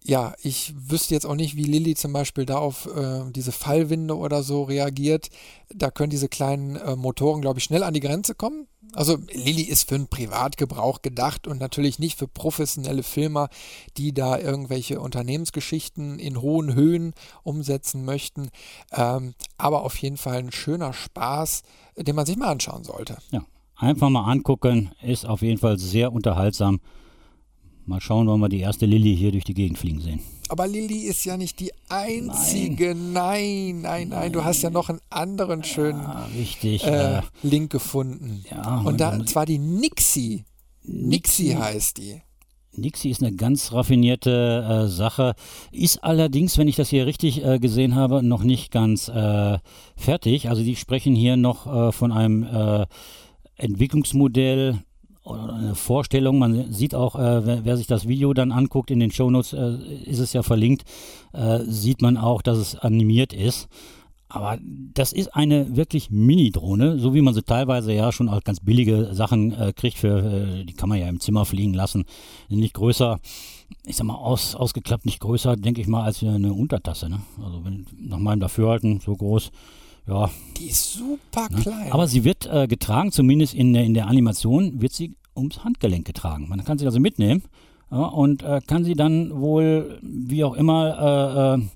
Ja, ich wüsste jetzt auch nicht, wie Lilly zum Beispiel da auf äh, diese Fallwinde oder so reagiert. Da können diese kleinen äh, Motoren, glaube ich, schnell an die Grenze kommen. Also Lilly ist für einen Privatgebrauch gedacht und natürlich nicht für professionelle Filmer, die da irgendwelche Unternehmensgeschichten in hohen Höhen umsetzen möchten. Ähm, aber auf jeden Fall ein schöner Spaß, den man sich mal anschauen sollte. Ja, einfach mal angucken, ist auf jeden Fall sehr unterhaltsam. Mal schauen, wann wir die erste Lilly hier durch die Gegend fliegen sehen. Aber Lilly ist ja nicht die einzige. Nein, nein, nein. Du hast ja noch einen anderen schönen Ah, richtig. äh, Äh, Link gefunden. ja, Und da zwar die Nixie. Nixie heißt die. Nixie ist eine ganz raffinierte äh, Sache, ist allerdings, wenn ich das hier richtig äh, gesehen habe, noch nicht ganz äh, fertig. Also die sprechen hier noch äh, von einem äh, Entwicklungsmodell eine Vorstellung. Man sieht auch, äh, wer, wer sich das Video dann anguckt, in den Shownotes äh, ist es ja verlinkt, äh, sieht man auch, dass es animiert ist. Aber das ist eine wirklich Mini-Drohne, so wie man sie teilweise ja schon als ganz billige Sachen äh, kriegt. Für, äh, die kann man ja im Zimmer fliegen lassen. Nicht größer, ich sag mal, aus, ausgeklappt, nicht größer, denke ich mal, als eine Untertasse. Ne? Also wenn, nach meinem Dafürhalten so groß. Ja, Die ist super ne? klein. aber sie wird äh, getragen, zumindest in der, in der Animation, wird sie ums Handgelenk getragen. Man kann sie also mitnehmen ja, und äh, kann sie dann wohl, wie auch immer, äh, äh,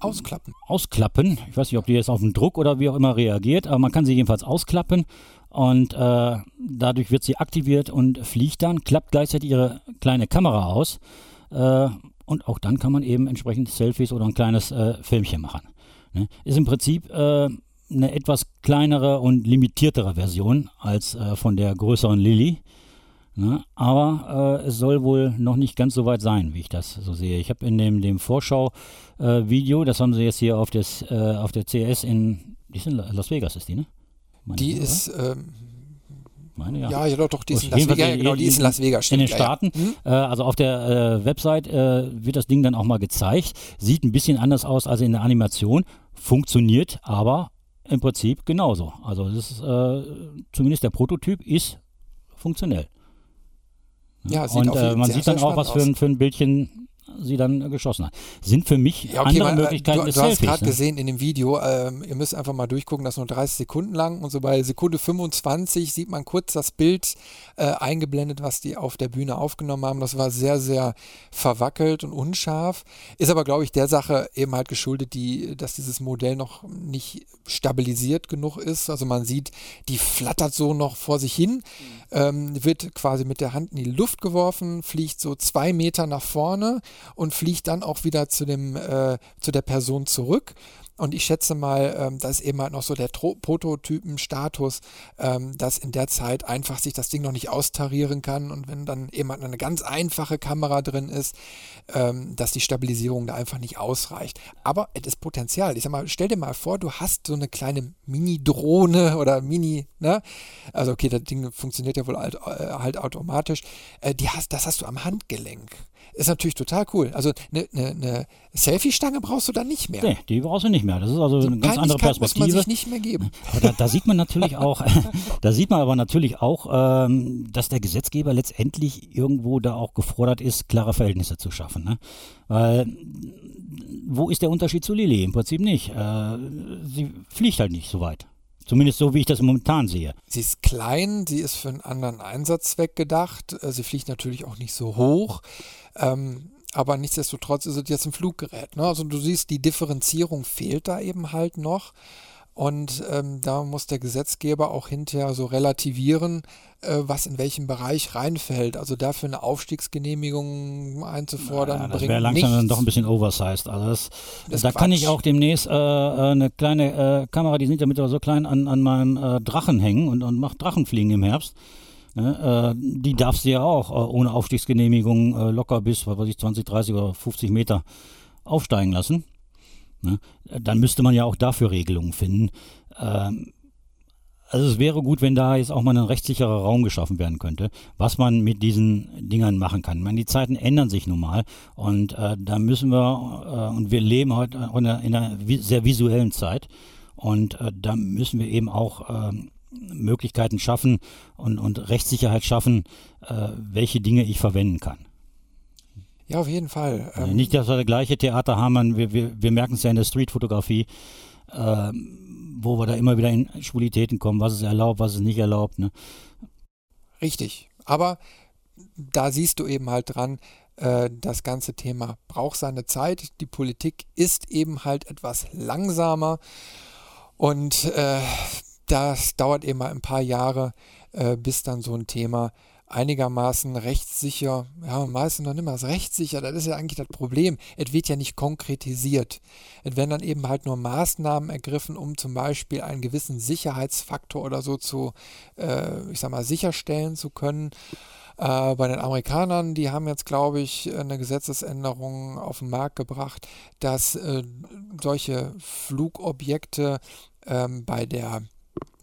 Ausklappen. ausklappen. Ich weiß nicht, ob die jetzt auf den Druck oder wie auch immer reagiert, aber man kann sie jedenfalls ausklappen und äh, dadurch wird sie aktiviert und fliegt dann, klappt gleichzeitig ihre kleine Kamera aus äh, und auch dann kann man eben entsprechend Selfies oder ein kleines Filmchen machen. Ne? Ist im Prinzip äh, eine etwas kleinere und limitiertere Version als äh, von der größeren Lilly. Ne? Aber äh, es soll wohl noch nicht ganz so weit sein, wie ich das so sehe. Ich habe in dem, dem Vorschau-Video, das haben sie jetzt hier auf, des, äh, auf der CS in, in La- Las Vegas, ist die, ne? Meine Die ist, ähm, Meine, ja. ja, doch, doch, die ist in Las Vegas. Ja, in- genau, die ist in Las Vegas. in Stimmt, den ja, Staaten. Ja. Hm? Äh, also auf der äh, Website äh, wird das Ding dann auch mal gezeigt. Sieht ein bisschen anders aus als in der Animation, funktioniert aber im Prinzip genauso. Also das ist, äh, zumindest der Prototyp ist funktionell. Ja, sieht Und äh, man sehr, sieht dann auch, was für ein, für ein Bildchen sie dann geschossen hat. Sind für mich Ja, okay, andere weil, äh, Möglichkeiten du, des du hast Selfies. gerade Ne? gesehen in dem Video, ähm, ihr müsst einfach mal durchgucken, das ist nur 30 Sekunden lang und so bei Sekunde 25 sieht man kurz das Bild äh, eingeblendet, was die auf der Bühne aufgenommen haben. Das war sehr, sehr verwackelt und unscharf. Ist aber, glaube ich, der Sache eben halt geschuldet, die, dass dieses Modell noch nicht stabilisiert genug ist. Also man sieht, die flattert so noch vor sich hin, ähm, wird quasi mit der Hand in die Luft geworfen, fliegt so zwei Meter nach vorne und fliegt dann auch wieder zu dem äh, zu der Person zurück. Und ich schätze mal, ähm, das ist eben halt noch so der Prototypen-Status, ähm, dass in der Zeit einfach sich das Ding noch nicht austarieren kann. Und wenn dann eben halt eine ganz einfache Kamera drin ist, ähm, dass die Stabilisierung da einfach nicht ausreicht. Aber es ist Potenzial. Ich sag mal, stell dir mal vor, du hast so eine kleine Mini-Drohne oder Mini, ne? Also okay, das Ding funktioniert ja wohl halt, äh, halt automatisch. Äh, die hast, das hast du am Handgelenk. Ist natürlich total cool. Also eine ne, ne Selfie-Stange brauchst du dann nicht mehr. Nee, die brauchst du nicht mehr. Das ist also eine ganz andere Peinlichkeit muss man Perspektive. sich nicht mehr geben. Da, da sieht man natürlich auch, da sieht man aber natürlich auch, ähm, dass der Gesetzgeber letztendlich irgendwo da auch gefordert ist, klare Verhältnisse zu schaffen. Ne? Weil wo ist der Unterschied zu Lilly? Im Prinzip nicht. Äh, sie fliegt halt nicht so weit. Zumindest so, wie ich das momentan sehe. Sie ist klein, sie ist für einen anderen Einsatzzweck gedacht. Äh, sie fliegt natürlich auch nicht so hoch. Ähm, aber nichtsdestotrotz ist es jetzt ein Fluggerät. Ne? Also du siehst, die Differenzierung fehlt da eben halt noch. Und ähm, da muss der Gesetzgeber auch hinterher so relativieren, äh, was in welchem Bereich reinfällt. Also dafür eine Aufstiegsgenehmigung einzufordern, ja, das wäre langsam dann doch ein bisschen oversized. Also das, das da Quatsch. kann ich auch demnächst äh, äh, eine kleine äh, Kamera, die sind ja mittlerweile so klein, an, an meinen äh, Drachen hängen und, und macht Drachenfliegen im Herbst. Ne, äh, die darfst du ja auch ohne Aufstiegsgenehmigung locker bis, was weiß ich, 20, 30 oder 50 Meter aufsteigen lassen. Ne? Dann müsste man ja auch dafür Regelungen finden. Ähm, also es wäre gut, wenn da jetzt auch mal ein rechtssicherer Raum geschaffen werden könnte, was man mit diesen Dingern machen kann. Ich meine, die Zeiten ändern sich nun mal und äh, da müssen wir, äh, und wir leben heute in einer, in einer sehr visuellen Zeit und äh, da müssen wir eben auch ähm, Möglichkeiten schaffen und, und Rechtssicherheit schaffen, äh, welche Dinge ich verwenden kann. Ja, auf jeden Fall. Ähm Nicht, dass wir das gleiche Theater haben, wir, wir, wir merken es ja in der Streetfotografie, äh, wo wir da immer wieder in Schwulitäten kommen, was ist erlaubt, was ist nicht erlaubt. Ne? Richtig, aber da siehst du eben halt dran, äh, das ganze Thema braucht seine Zeit. Die Politik ist eben halt etwas langsamer und äh, das dauert eben mal ein paar Jahre, äh, bis dann so ein Thema einigermaßen rechtssicher, ja, meistens noch nicht mal rechtssicher, das ist ja eigentlich das Problem. Es wird ja nicht konkretisiert. Es werden dann eben halt nur Maßnahmen ergriffen, um zum Beispiel einen gewissen Sicherheitsfaktor oder so zu, äh, ich sag mal, sicherstellen zu können. Äh, bei den Amerikanern, die haben jetzt, glaube ich, eine Gesetzesänderung auf den Markt gebracht, dass äh, solche Flugobjekte ähm, bei der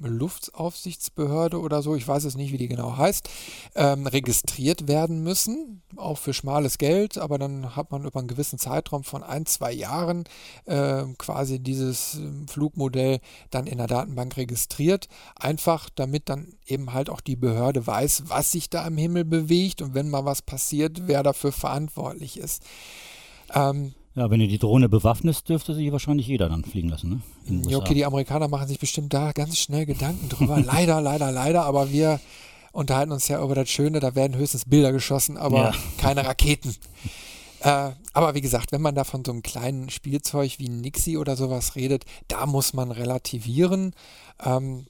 Luftaufsichtsbehörde oder so, ich weiß es nicht, wie die genau heißt, ähm, registriert werden müssen, auch für schmales Geld, aber dann hat man über einen gewissen Zeitraum von ein, zwei Jahren äh, quasi dieses ähm, Flugmodell dann in der Datenbank registriert, einfach damit dann eben halt auch die Behörde weiß, was sich da im Himmel bewegt und wenn mal was passiert, wer dafür verantwortlich ist. Ähm, ja, wenn du die Drohne bewaffnest, dürfte sie wahrscheinlich jeder dann fliegen lassen. Ne? Okay, die Amerikaner machen sich bestimmt da ganz schnell Gedanken drüber. leider, leider, leider, aber wir unterhalten uns ja über das Schöne, da werden höchstens Bilder geschossen, aber ja. keine Raketen. äh, aber wie gesagt, wenn man da von so einem kleinen Spielzeug wie Nixie oder sowas redet, da muss man relativieren. Ähm,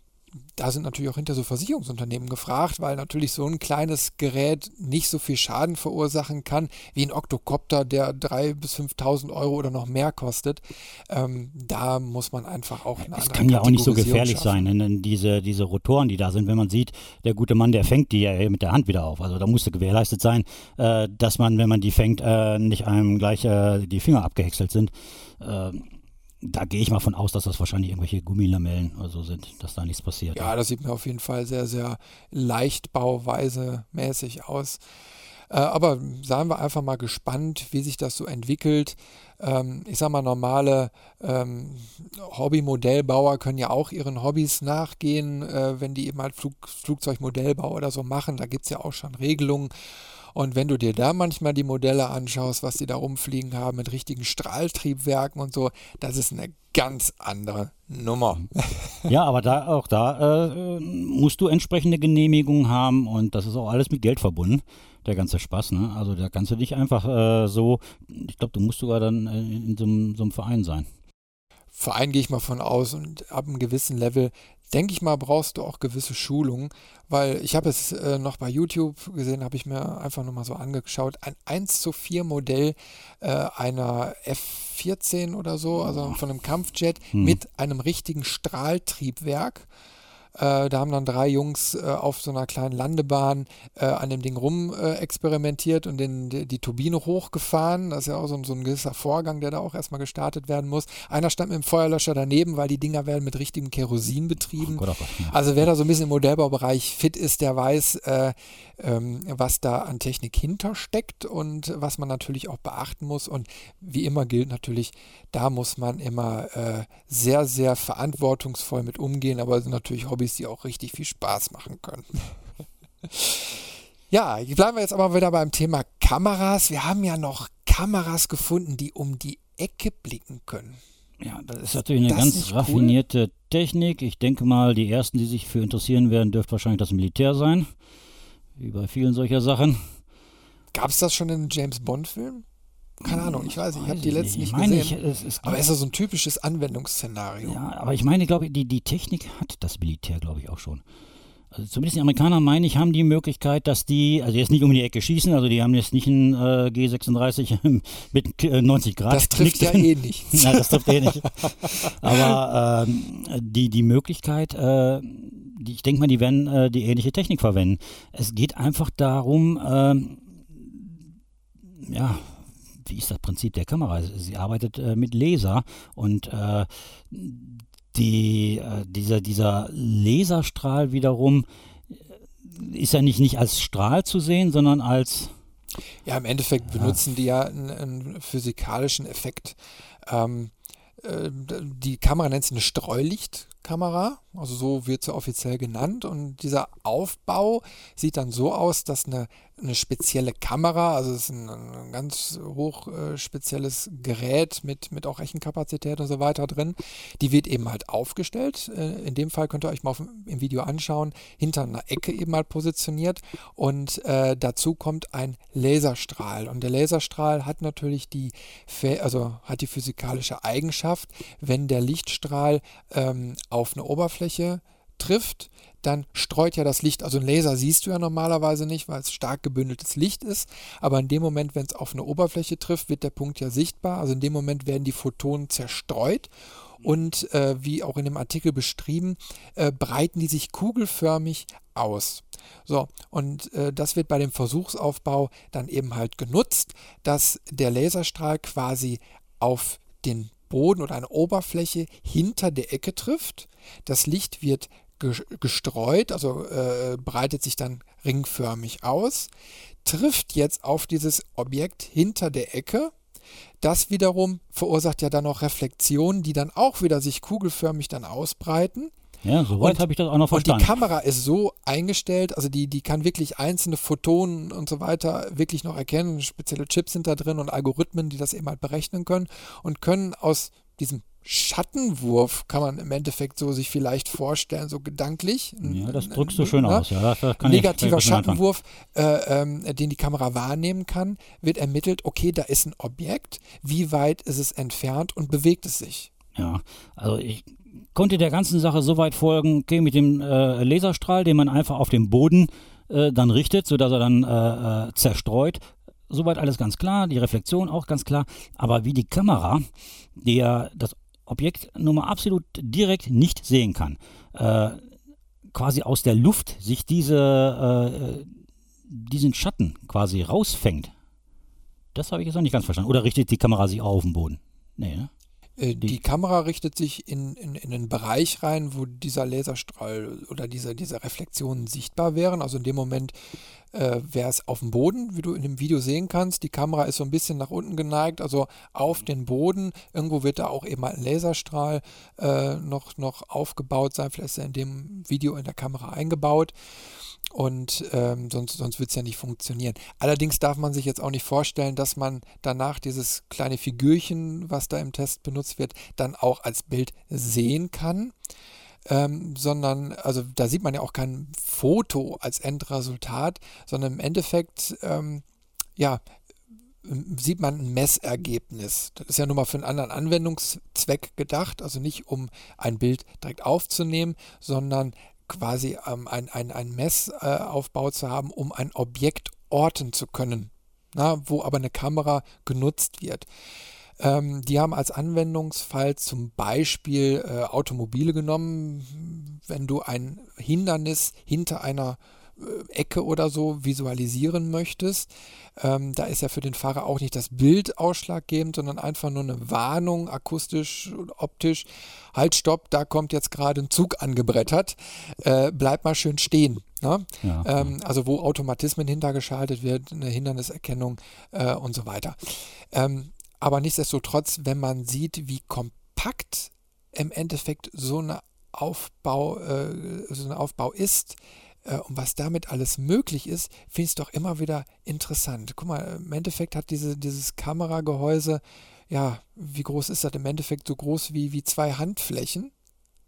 da sind natürlich auch hinter so Versicherungsunternehmen gefragt, weil natürlich so ein kleines Gerät nicht so viel Schaden verursachen kann wie ein Oktokopter, der 3.000 bis 5.000 Euro oder noch mehr kostet. Ähm, da muss man einfach auch eine Es kann ja auch nicht so gefährlich schaffen. sein, denn diese, diese Rotoren, die da sind, wenn man sieht, der gute Mann, der fängt die ja mit der Hand wieder auf. Also da musste gewährleistet sein, äh, dass man, wenn man die fängt, äh, nicht einem gleich äh, die Finger abgehäckselt sind. Da gehe ich mal von aus, dass das wahrscheinlich irgendwelche Gummilamellen oder so sind, dass da nichts passiert. Ja, das sieht mir auf jeden Fall sehr, sehr leichtbauweise mäßig aus. Äh, aber seien wir einfach mal gespannt, wie sich das so entwickelt. Ähm, ich sag mal, normale ähm, Hobbymodellbauer können ja auch ihren Hobbys nachgehen, äh, wenn die eben halt Flug Flugzeugmodellbau oder so machen. Da gibt es ja auch schon Regelungen. Und wenn du dir da manchmal die Modelle anschaust, was die da rumfliegen haben mit richtigen Strahltriebwerken und so, das ist eine ganz andere Nummer. Ja, aber da auch da äh, musst du entsprechende Genehmigungen haben und das ist auch alles mit Geld verbunden. Der ganze Spaß, ne? Also da kannst du dich einfach äh, so, ich glaube, du musst sogar dann äh, in so, so einem Verein sein. Verein gehe ich mal von aus und ab einem gewissen Level denke ich mal, brauchst du auch gewisse Schulungen, weil ich habe es äh, noch bei YouTube gesehen, habe ich mir einfach nur mal so angeschaut, ein 1 zu 4 Modell äh, einer F-14 oder so, also von einem Kampfjet hm. mit einem richtigen Strahltriebwerk. Äh, da haben dann drei Jungs äh, auf so einer kleinen Landebahn äh, an dem Ding rum äh, experimentiert und den, die, die, Turbine hochgefahren. Das ist ja auch so, so, ein gewisser Vorgang, der da auch erstmal gestartet werden muss. Einer stand mit dem Feuerlöscher daneben, weil die Dinger werden mit richtigem Kerosin betrieben. Oh Gott, oh Gott. Also wer da so ein bisschen im Modellbaubereich fit ist, der weiß, äh, ähm, was da an Technik hintersteckt und was man natürlich auch beachten muss. Und wie immer gilt natürlich, da muss man immer äh, sehr, sehr verantwortungsvoll mit umgehen, aber natürlich Hobbys, die auch richtig viel Spaß machen können. ja, bleiben wir jetzt aber wieder beim Thema Kameras. Wir haben ja noch Kameras gefunden, die um die Ecke blicken können. Ja, das ist natürlich eine ganz raffinierte cool? Technik. Ich denke mal, die ersten, die sich für interessieren werden, dürfte wahrscheinlich das Militär sein. Wie bei vielen solcher Sachen. Gab es das schon in einem James Bond-Film? Keine Ahnung, ich weiß ich habe die letzten nicht, nicht gesehen. Ich, es, es aber es ist so ein typisches Anwendungsszenario. Ja, aber ich meine, glaube ich, die, die Technik hat das Militär, glaube ich, auch schon. Also zumindest die Amerikaner meine ich, haben die Möglichkeit, dass die, also jetzt nicht um die Ecke schießen, also die haben jetzt nicht ein äh, G36 mit 90 äh, Grad. Das trifft ja eh nicht. Nein, das trifft eh nicht. Aber ähm, die, die Möglichkeit, äh, die, ich denke mal, die werden äh, die ähnliche Technik verwenden. Es geht einfach darum, ähm, ja, wie ist das Prinzip der Kamera? Sie arbeitet äh, mit Laser und äh, die, äh, dieser, dieser Laserstrahl wiederum äh, ist ja nicht, nicht als Strahl zu sehen, sondern als. Ja, im Endeffekt benutzen die ja einen, einen physikalischen Effekt. Ähm, äh, die Kamera nennt sich eine Streulichtkamera, also so wird sie offiziell genannt. Und dieser Aufbau sieht dann so aus, dass eine eine spezielle Kamera, also es ist ein, ein ganz hoch äh, spezielles Gerät mit, mit auch Rechenkapazität und so weiter drin. Die wird eben halt aufgestellt. Äh, in dem Fall könnt ihr euch mal auf, im Video anschauen, hinter einer Ecke eben mal positioniert und äh, dazu kommt ein Laserstrahl. Und der Laserstrahl hat natürlich die, also hat die physikalische Eigenschaft, wenn der Lichtstrahl ähm, auf eine Oberfläche trifft, dann streut ja das Licht, also ein Laser siehst du ja normalerweise nicht, weil es stark gebündeltes Licht ist, aber in dem Moment, wenn es auf eine Oberfläche trifft, wird der Punkt ja sichtbar, also in dem Moment werden die Photonen zerstreut. Und äh, wie auch in dem Artikel beschrieben, äh, breiten die sich kugelförmig aus. So, und äh, das wird bei dem Versuchsaufbau dann eben halt genutzt, dass der Laserstrahl quasi auf den Boden oder eine Oberfläche hinter der Ecke trifft. Das Licht wird gestreut, also äh, breitet sich dann ringförmig aus, trifft jetzt auf dieses Objekt hinter der Ecke. Das wiederum verursacht ja dann noch Reflexionen, die dann auch wieder sich kugelförmig dann ausbreiten. Ja, soweit habe ich das auch noch verstanden. Und die Kamera ist so eingestellt, also die, die kann wirklich einzelne Photonen und so weiter wirklich noch erkennen. Spezielle Chips sind da drin und Algorithmen, die das eben halt berechnen können und können aus diesem Schattenwurf kann man im Endeffekt so sich vielleicht vorstellen, so gedanklich. Ja, das drückst du schön ne? aus. Ja, Negativer ich, Schattenwurf, äh, ähm, den die Kamera wahrnehmen kann, wird ermittelt, okay, da ist ein Objekt, wie weit ist es entfernt und bewegt es sich? Ja, also ich konnte der ganzen Sache so weit folgen, okay, mit dem äh, Laserstrahl, den man einfach auf dem Boden äh, dann richtet, sodass er dann äh, äh, zerstreut. Soweit alles ganz klar, die Reflexion auch ganz klar. Aber wie die Kamera, die ja das Objekt nun mal absolut direkt nicht sehen kann, äh, quasi aus der Luft sich diese, äh, diesen Schatten quasi rausfängt. Das habe ich jetzt noch nicht ganz verstanden. Oder richtet die Kamera sich auf den Boden? Nee, ne? Äh, die, die, Kamera richtet sich in, in, in einen Bereich rein, wo dieser Laserstrahl oder diese, diese Reflexionen sichtbar wären. Also in dem Moment äh, wäre es auf dem Boden, wie du in dem Video sehen kannst. Die Kamera ist so ein bisschen nach unten geneigt, also auf den Boden. Irgendwo wird da auch eben ein Laserstrahl äh, noch, noch aufgebaut sein. Vielleicht ist er in dem Video in der Kamera eingebaut. Und ähm, sonst, sonst wird es ja nicht funktionieren. Allerdings darf man sich jetzt auch nicht vorstellen, dass man danach dieses kleine Figürchen, was da im Test benutzt wird, dann auch als Bild sehen kann. Ähm, sondern, also da sieht man ja auch kein Foto als Endresultat, sondern im Endeffekt, ähm, ja, sieht man ein Messergebnis. Das ist ja nun mal für einen anderen Anwendungszweck gedacht, also nicht um ein Bild direkt aufzunehmen, sondern quasi ähm, ein, ein, ein Messaufbau äh, zu haben, um ein Objekt orten zu können, na, wo aber eine Kamera genutzt wird. Ähm, die haben als Anwendungsfall zum Beispiel äh, Automobile genommen, wenn du ein Hindernis hinter einer äh, Ecke oder so visualisieren möchtest. Ähm, da ist ja für den Fahrer auch nicht das Bild ausschlaggebend, sondern einfach nur eine Warnung, akustisch und optisch. Halt, stopp, da kommt jetzt gerade ein Zug angebrettert. Äh, bleib mal schön stehen. Ne? Ja, ähm, also wo Automatismen hintergeschaltet wird, eine Hinderniserkennung äh, und so weiter. Ähm, aber nichtsdestotrotz, wenn man sieht, wie kompakt im Endeffekt so eine Aufbau, äh, so ein Aufbau ist, äh, und was damit alles möglich ist, finde ich es doch immer wieder interessant. Guck mal, im Endeffekt hat diese, dieses Kameragehäuse ja, wie groß ist das? Im Endeffekt so groß wie, wie zwei Handflächen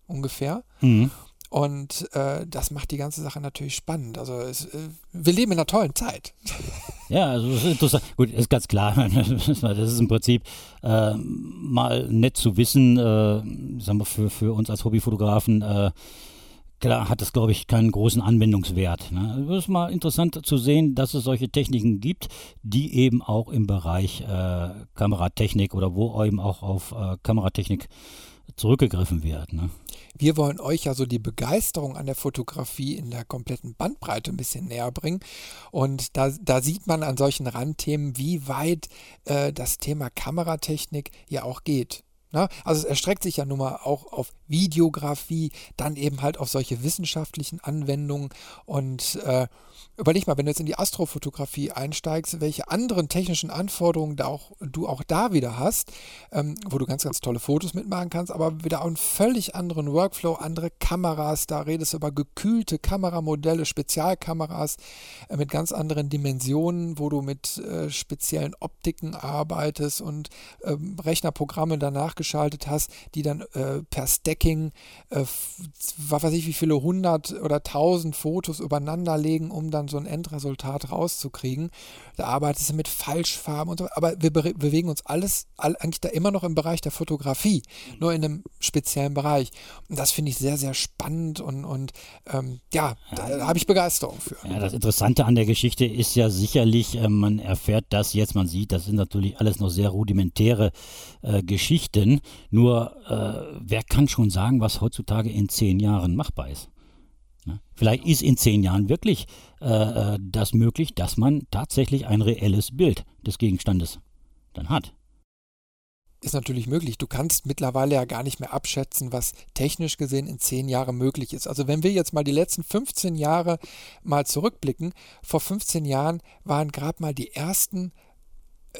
ungefähr. Mhm. Und äh, das macht die ganze Sache natürlich spannend. Also es, äh, wir leben in einer tollen Zeit. Ja, also das ist interessant. Gut, ist ganz klar. Das ist im Prinzip äh, mal nett zu wissen, äh, sagen wir für, für uns als Hobbyfotografen. Klar hat das, glaube ich, keinen großen Anwendungswert. Ne? Es ist mal interessant zu sehen, dass es solche Techniken gibt, die eben auch im Bereich äh, Kameratechnik oder wo eben auch auf äh, Kameratechnik zurückgegriffen wird. Ne? Wir wollen euch ja so die Begeisterung an der Fotografie in der kompletten Bandbreite ein bisschen näher bringen. Und da, da sieht man an solchen Randthemen, wie weit äh, das Thema Kameratechnik ja auch geht. Ne? Also es erstreckt sich ja nun mal auch auf Videografie, dann eben halt auf solche wissenschaftlichen Anwendungen. Und äh, überleg mal, wenn du jetzt in die Astrofotografie einsteigst, welche anderen technischen Anforderungen da auch, du auch da wieder hast, ähm, wo du ganz, ganz tolle Fotos mitmachen kannst, aber wieder einen völlig anderen Workflow, andere Kameras, da redest du über gekühlte Kameramodelle, Spezialkameras äh, mit ganz anderen Dimensionen, wo du mit äh, speziellen Optiken arbeitest und ähm, Rechnerprogramme danach geschaltet hast, die dann äh, per Stack Tracking, äh, was weiß ich, wie viele hundert oder tausend Fotos übereinander legen, um dann so ein Endresultat rauszukriegen. Da arbeitest du mit Falschfarben und so, aber wir be bewegen uns alles all, eigentlich da immer noch im Bereich der Fotografie, nur in einem speziellen Bereich. Und das finde ich sehr, sehr spannend und, und ähm, ja, da habe ich Begeisterung für. Ja, das Interessante an der Geschichte ist ja sicherlich, äh, man erfährt das jetzt, man sieht, das sind natürlich alles noch sehr rudimentäre äh, Geschichten. Nur äh, wer kann schon sagen, was heutzutage in zehn Jahren machbar ist? Ne? Vielleicht ist in zehn Jahren wirklich äh, äh, das möglich, dass man tatsächlich ein reelles Bild des Gegenstandes dann hat. Ist natürlich möglich. Du kannst mittlerweile ja gar nicht mehr abschätzen, was technisch gesehen in zehn Jahren möglich ist. Also wenn wir jetzt mal die letzten 15 Jahre mal zurückblicken, vor 15 Jahren waren gerade mal die ersten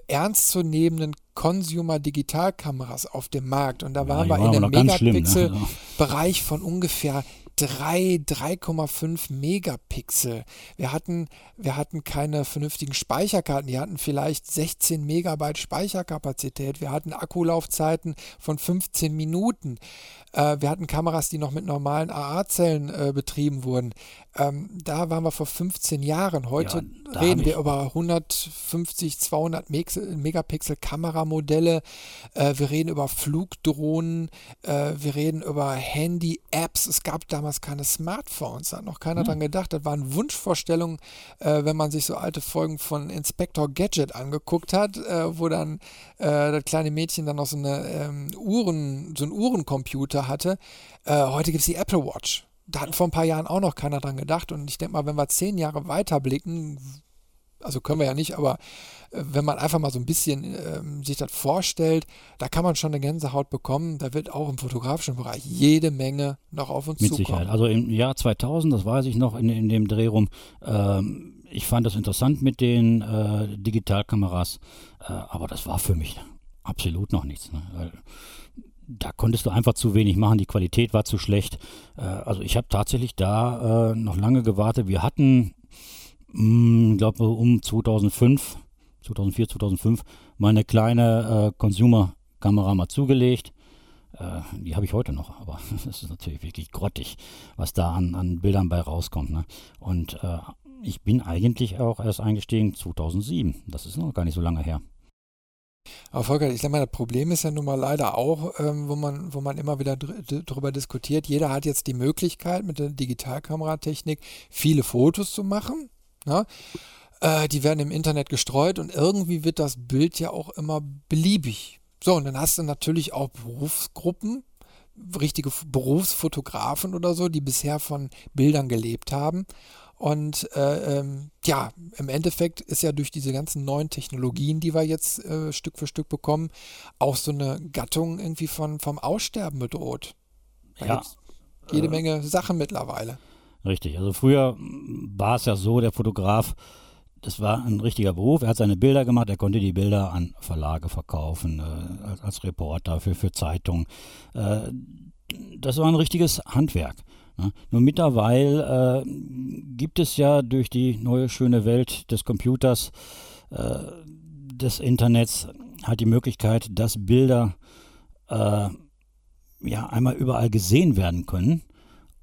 ernstzunehmenden Consumer-Digitalkameras auf dem Markt. Und da ja, waren wir in einem Megapixel-Bereich ne? von ungefähr 3, 3,5 Megapixel. Wir hatten, wir hatten keine vernünftigen Speicherkarten. Die hatten vielleicht 16 Megabyte Speicherkapazität. Wir hatten Akkulaufzeiten von 15 Minuten. Äh, wir hatten Kameras, die noch mit normalen AA-Zellen äh, betrieben wurden. Ähm, da waren wir vor 15 Jahren. Heute ja, reden wir über 150, 200 Megapixel Kameramodelle. Äh, wir reden über Flugdrohnen. Äh, wir reden über Handy-Apps. Es gab damals keine Smartphones. Da hat noch keiner hm. dran gedacht. Das waren Wunschvorstellungen, äh, wenn man sich so alte Folgen von Inspector Gadget angeguckt hat, äh, wo dann das kleine Mädchen dann noch so eine ähm, Uhren, so einen Uhrencomputer hatte. heute gibt es die Apple Watch da hat vor ein paar Jahren auch noch keiner dran gedacht. Und ich denke mal, wenn wir zehn Jahre weiter blicken, also können wir ja nicht, aber äh, wenn man einfach mal so ein bisschen äh, sich das vorstellt, da kann man schon eine Gänsehaut bekommen. Da wird auch im fotografischen Bereich jede Menge noch auf uns Mit zukommen. Sicherheit. Also im Jahr 2000, das weiß ich noch in, in dem Dreh rum, ähm, ich fand das interessant mit den äh, Digitalkameras, äh, aber das war für mich absolut noch nichts. Ne? Da konntest du einfach zu wenig machen, die Qualität war zu schlecht. Äh, also ich habe tatsächlich da äh, noch lange gewartet. Wir hatten, ich glaube um 2005, 2004, 2005, mal eine kleine äh, Consumer-Kamera mal zugelegt. Die habe ich heute noch, aber das ist natürlich wirklich grottig, was da an, an Bildern bei rauskommt. Ne? Und ich bin eigentlich auch erst eingestiegen 2007. Das ist noch gar nicht so lange her. Aber Volker, ich sag mal, das Problem ist ja nun mal leider auch, ähm, wo, man, wo man immer wieder dr drüber diskutiert, jeder hat jetzt die Möglichkeit mit der Digitalkameratechnik viele Fotos zu machen. Ne? Äh, die werden im Internet gestreut und irgendwie wird das Bild ja auch immer beliebig. So, und dann hast du natürlich auch Berufsgruppen, richtige Berufsfotografen oder so, die bisher von Bildern gelebt haben. Und äh, ähm, ja, im Endeffekt ist ja durch diese ganzen neuen Technologien, die wir jetzt äh, Stück für Stück bekommen, auch so eine Gattung irgendwie von, vom Aussterben bedroht. Da ja. jede äh, Menge Sachen mittlerweile. Richtig. Also früher war es ja so, der Fotograf, das war ein richtiger Beruf. Er hat seine Bilder gemacht, er konnte die Bilder an Verlage verkaufen, äh, als, als, Reporter für, für Zeitungen. Äh, das war ein richtiges Handwerk. Ja, nur mittlerweile äh, gibt es ja durch die neue schöne Welt des Computers, äh, des Internets, hat die Möglichkeit, dass Bilder äh, ja einmal überall gesehen werden können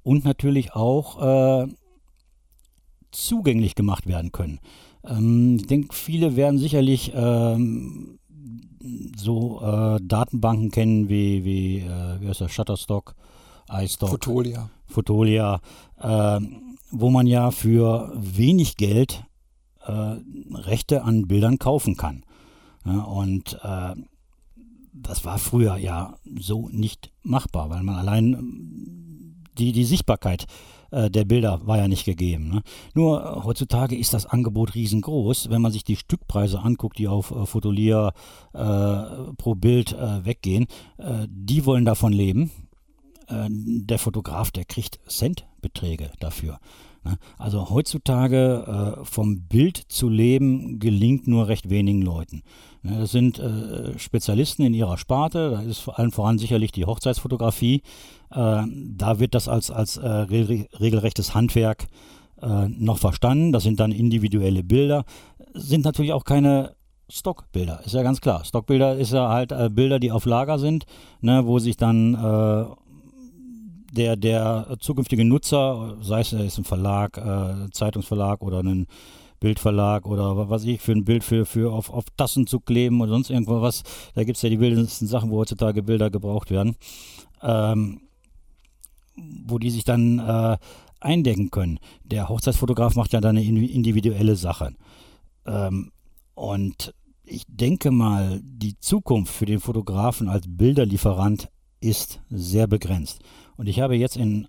und natürlich auch äh, zugänglich gemacht werden können. Ähm, ich denke, viele werden sicherlich ähm, so äh, Datenbanken kennen wie, wie, äh, wie heißt das, Shutterstock, iStock, Fotolia, Fotolia äh, wo man ja für wenig Geld äh, Rechte an Bildern kaufen kann. Ja, und äh, das war früher ja so nicht machbar, weil man allein die, die Sichtbarkeit äh, der Bilder war ja nicht gegeben. Ne? Nur äh, heutzutage ist das Angebot riesengroß. Wenn man sich die Stückpreise anguckt, die auf äh, Fotolia äh, pro Bild weggehen, die wollen davon leben. Der Fotograf, der kriegt Centbeträge dafür. Ne? Also heutzutage vom Bild zu leben gelingt nur recht wenigen Leuten. Ne? Das sind Spezialisten in ihrer Sparte, da ist vor allem voran sicherlich die Hochzeitsfotografie. Äh, da wird das als, als äh, regelrechtes Handwerk äh, noch verstanden. Das sind dann individuelle Bilder. Sind natürlich auch keine Stockbilder, ist ja ganz klar. Stockbilder ist ja halt äh, Bilder, die auf Lager sind, ne, wo sich dann äh, der, der zukünftige Nutzer, sei es ist ein Verlag, äh, Zeitungsverlag oder ein Bildverlag oder was weiß ich, für ein Bild für, für auf, auf Tassen zu kleben oder sonst irgendwas. Da gibt es ja die wildesten Sachen, wo heutzutage Bilder gebraucht werden. Ähm, wo die sich dann äh, eindecken können. Der Hochzeitsfotograf macht ja dann eine individuelle Sache. Ähm, und ich denke mal, die Zukunft für den Fotografen als Bilderlieferant ist sehr begrenzt. Und ich habe jetzt in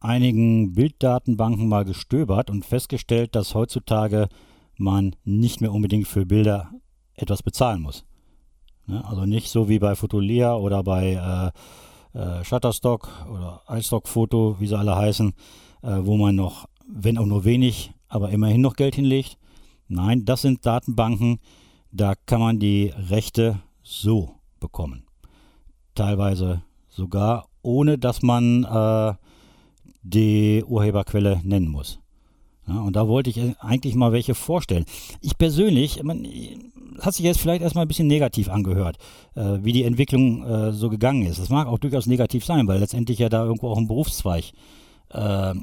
einigen Bilddatenbanken mal gestöbert und festgestellt, dass heutzutage man nicht mehr unbedingt für Bilder etwas bezahlen muss. Ne? Also nicht so wie bei Fotolia oder bei äh, äh, Shutterstock oder iStock-Foto, wie sie alle heißen, äh, wo man noch, wenn auch nur wenig, aber immerhin noch Geld hinlegt. Nein, das sind Datenbanken, da kann man die Rechte so bekommen. Teilweise sogar ohne, dass man äh, die Urheberquelle nennen muss. Ja, und da wollte ich eigentlich mal welche vorstellen. Ich persönlich, man, hat sich jetzt vielleicht erstmal ein bisschen negativ angehört, äh, wie die Entwicklung äh, so gegangen ist. Das mag auch durchaus negativ sein, weil letztendlich ja da irgendwo auch ein Berufszweig äh,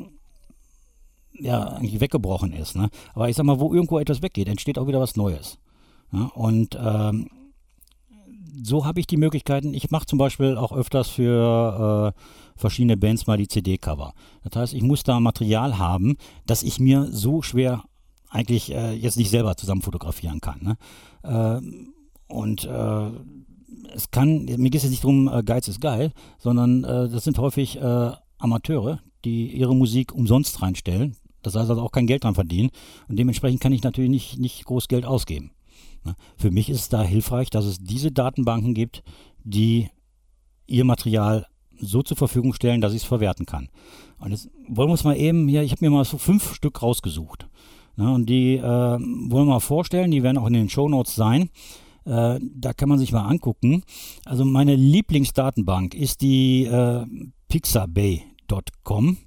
ja weggebrochen ist. Ne? Aber ich sag mal, wo irgendwo etwas weggeht, entsteht auch wieder was Neues. Ja? Und ähm, so habe ich die Möglichkeiten. Ich mache zum Beispiel auch öfters für äh, verschiedene Bands mal die CD-Cover. Das heißt, ich muss da Material haben, das ich mir so schwer eigentlich äh, jetzt nicht selber zusammen fotografieren kann. Ne? Äh, und äh, es kann, mir geht es jetzt nicht darum, äh, Geiz ist geil, sondern äh, das sind häufig äh, Amateure, die ihre Musik umsonst reinstellen. Das heißt also auch kein Geld dran verdienen. Und dementsprechend kann ich natürlich nicht, nicht groß Geld ausgeben. Ne? Für mich ist es da hilfreich, dass es diese Datenbanken gibt, die ihr Material so zur Verfügung stellen, dass ich es verwerten kann. Und jetzt wollen wir uns mal eben hier, ich habe mir mal so fünf Stück rausgesucht. Ja, und die äh, wollen wir mal vorstellen, die werden auch in den Show Notes sein. Äh, da kann man sich mal angucken. Also meine Lieblingsdatenbank ist die äh, pixabay.com.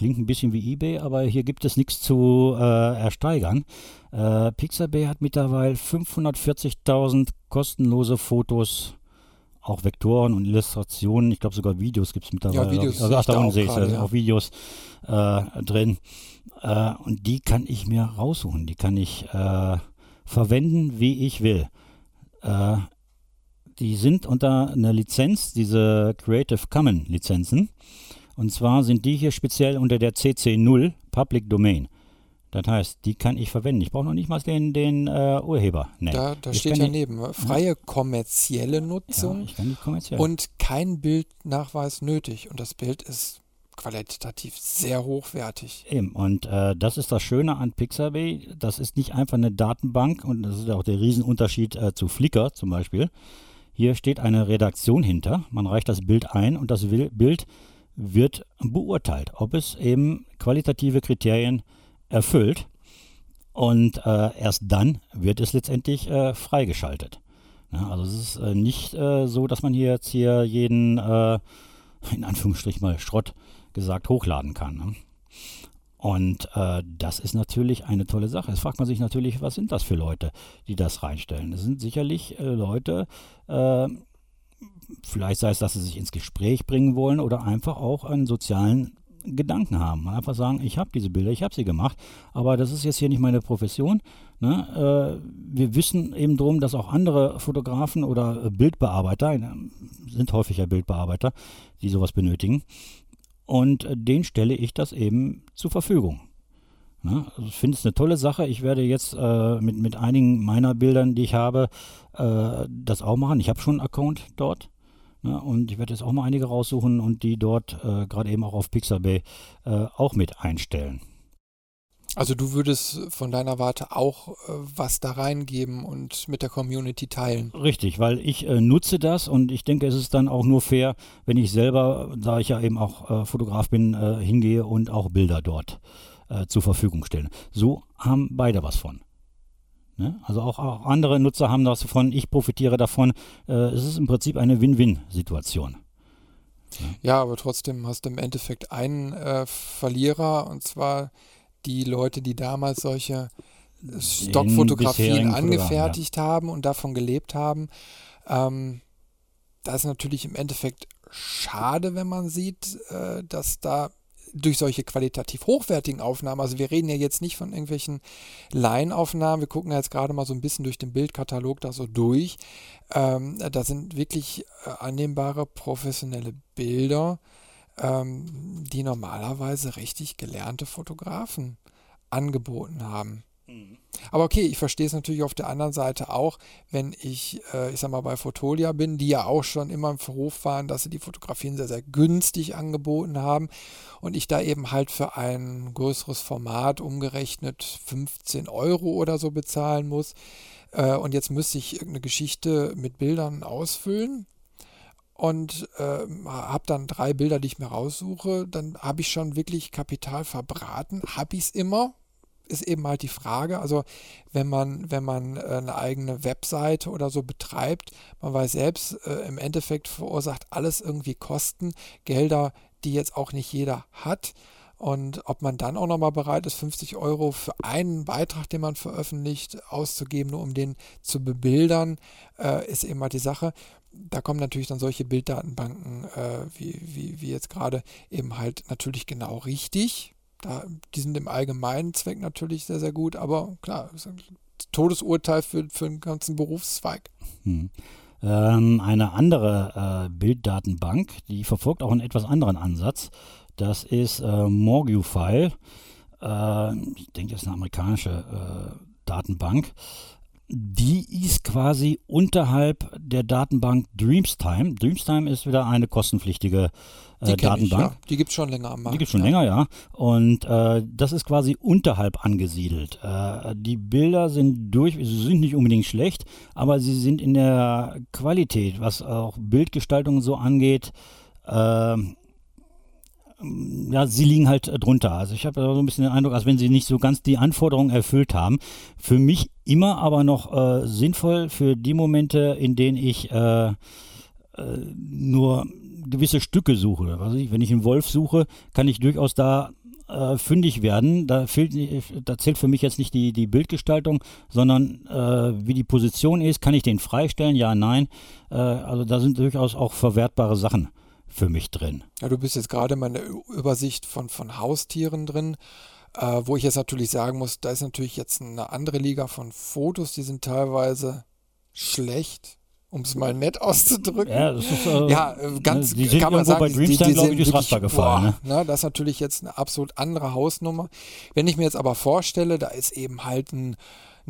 Klingt ein bisschen wie eBay, aber hier gibt es nichts zu äh, ersteigern. Äh, Pixabay hat mittlerweile 540.000 kostenlose Fotos auch Vektoren und Illustrationen, ich glaube sogar Videos gibt es mittlerweile. Ja, Videos also, ach, da unten sehe ich es, ja. auch Videos äh, drin. Äh, und die kann ich mir raussuchen, die kann ich äh, verwenden, wie ich will. Äh, die sind unter einer Lizenz, diese Creative Commons Lizenzen. Und zwar sind die hier speziell unter der CC0 Public Domain. Das heißt, die kann ich verwenden. Ich brauche noch nicht mal den, den äh, Urheber nennen. Da, da steht ja neben, ne? freie kommerzielle Nutzung ja, kommerziell. und kein Bildnachweis nötig. Und das Bild ist qualitativ sehr hochwertig. Eben, und äh, das ist das Schöne an Pixabay. Das ist nicht einfach eine Datenbank und das ist auch der Riesenunterschied äh, zu Flickr zum Beispiel. Hier steht eine Redaktion hinter. Man reicht das Bild ein und das Bild wird beurteilt, ob es eben qualitative Kriterien erfüllt. Und äh, erst dann wird es letztendlich äh, freigeschaltet. Ja, also es ist äh, nicht äh, so, dass man hier jetzt hier jeden, äh, in Anführungsstrichen mal Schrott gesagt, hochladen kann. Ne? Und äh, das ist natürlich eine tolle Sache. Jetzt fragt man sich natürlich, was sind das für Leute, die das reinstellen? Das sind sicherlich äh, Leute, äh, vielleicht sei es, dass sie sich ins Gespräch bringen wollen oder einfach auch einen sozialen Gedanken haben. Einfach sagen, ich habe diese Bilder, ich habe sie gemacht, aber das ist jetzt hier nicht meine Profession. Ne? Äh, wir wissen eben darum, dass auch andere Fotografen oder Bildbearbeiter, äh, sind häufig ja Bildbearbeiter, die sowas benötigen. Und äh, denen stelle ich das eben zur Verfügung. Ne? Also ich finde es eine tolle Sache. Ich werde jetzt äh, mit, mit einigen meiner Bildern, die ich habe, äh, das auch machen. Ich habe schon einen Account dort. Ne? Und ich werde jetzt auch mal einige raussuchen und die dort äh, gerade eben auch auf Pixabay äh, auch mit einstellen. Also du würdest von deiner Warte auch äh, was da reingeben und mit der Community teilen. Richtig, weil ich äh, nutze das und ich denke, es ist dann auch nur fair, wenn ich selber, da ich ja eben auch äh, Fotograf bin, äh, hingehe und auch Bilder dort äh, zur Verfügung stelle. So haben beide was von. Ne? Also auch, auch, andere Nutzer haben das davon, ich profitiere davon. Äh, es ist im Prinzip eine Win-Win-Situation. Ja. ja. aber trotzdem hast du im Endeffekt einen äh, Verlierer und zwar die Leute, die damals solche Stockfotografien angefertigt ja. haben und davon gelebt haben. Ähm, das ist natürlich im Endeffekt schade, wenn man sieht, äh, dass da durch solche qualitativ hochwertigen Aufnahmen, also wir reden ja jetzt nicht von irgendwelchen Laienaufnahmen, wir gucken ja jetzt gerade mal so ein bisschen durch den Bildkatalog da so durch. Ähm, da sind wirklich äh, annehmbare professionelle Bilder, ähm, die normalerweise richtig gelernte Fotografen angeboten haben. Aber okay, ich verstehe es natürlich auf der anderen Seite auch, wenn ich, äh, ich sag mal, bei Fotolia bin, die ja auch schon immer im Verruf waren, dass sie die Fotografien sehr, sehr günstig angeboten haben und ich da eben halt für ein größeres Format umgerechnet 15 Euro oder so bezahlen muss. Äh, und jetzt müsste ich irgendeine Geschichte mit Bildern ausfüllen und äh, habe dann drei Bilder, die ich mir raussuche, dann habe ich schon wirklich Kapital verbraten. Habe ich es immer? Ist eben halt die Frage. Also wenn man, wenn man äh, eine eigene Webseite oder so betreibt, man weiß selbst, äh, im Endeffekt verursacht alles irgendwie Kosten, Gelder, die jetzt auch nicht jeder hat. Und ob man dann auch nochmal bereit ist, 50 Euro für einen Beitrag, den man veröffentlicht, auszugeben, nur um den zu bebildern, äh, ist eben mal die Sache. Da kommen natürlich dann solche Bilddatenbanken, äh, wie, wie, wie jetzt gerade, eben halt natürlich genau richtig. Da, die sind im allgemeinen Zweck natürlich sehr, sehr gut, aber klar, ist ein Todesurteil für, für den ganzen Berufszweig. Hm. Ähm, eine andere äh, Bilddatenbank, die verfolgt auch einen etwas anderen Ansatz. Das ist äh, Morgufile. Äh, ich denke, das ist eine amerikanische äh, Datenbank. Die ist quasi unterhalb der Datenbank Dreamstime. Dreamstime ist wieder eine kostenpflichtige äh, Datenbank. Ich, ja. Die gibt es schon länger am Markt. Die gibt es schon ja. länger, ja. Und äh, das ist quasi unterhalb angesiedelt. Äh, die Bilder sind durch, sie sind nicht unbedingt schlecht, aber sie sind in der Qualität, was auch Bildgestaltung so angeht, äh, ja, sie liegen halt drunter. Also ich habe so ein bisschen den Eindruck, als wenn sie nicht so ganz die Anforderungen erfüllt haben. Für mich immer aber noch äh, sinnvoll für die Momente, in denen ich äh, äh, nur gewisse Stücke suche. Also ich, wenn ich einen Wolf suche, kann ich durchaus da äh, fündig werden. Da, fehlt, da zählt für mich jetzt nicht die, die Bildgestaltung, sondern äh, wie die Position ist. Kann ich den freistellen? Ja, nein. Äh, also da sind durchaus auch verwertbare Sachen für mich drin. Ja, du bist jetzt gerade in meiner Übersicht von, von Haustieren drin. Äh, wo ich jetzt natürlich sagen muss, da ist natürlich jetzt eine andere Liga von Fotos, die sind teilweise schlecht, um es mal nett auszudrücken. Ja, das ist, äh, ja äh, ganz die sind kann man sagen, bei Dreamstime, glaube ich, durchs Raster gefallen. Boah, ne? ne? das ist natürlich jetzt eine absolut andere Hausnummer. Wenn ich mir jetzt aber vorstelle, da ist eben halt ein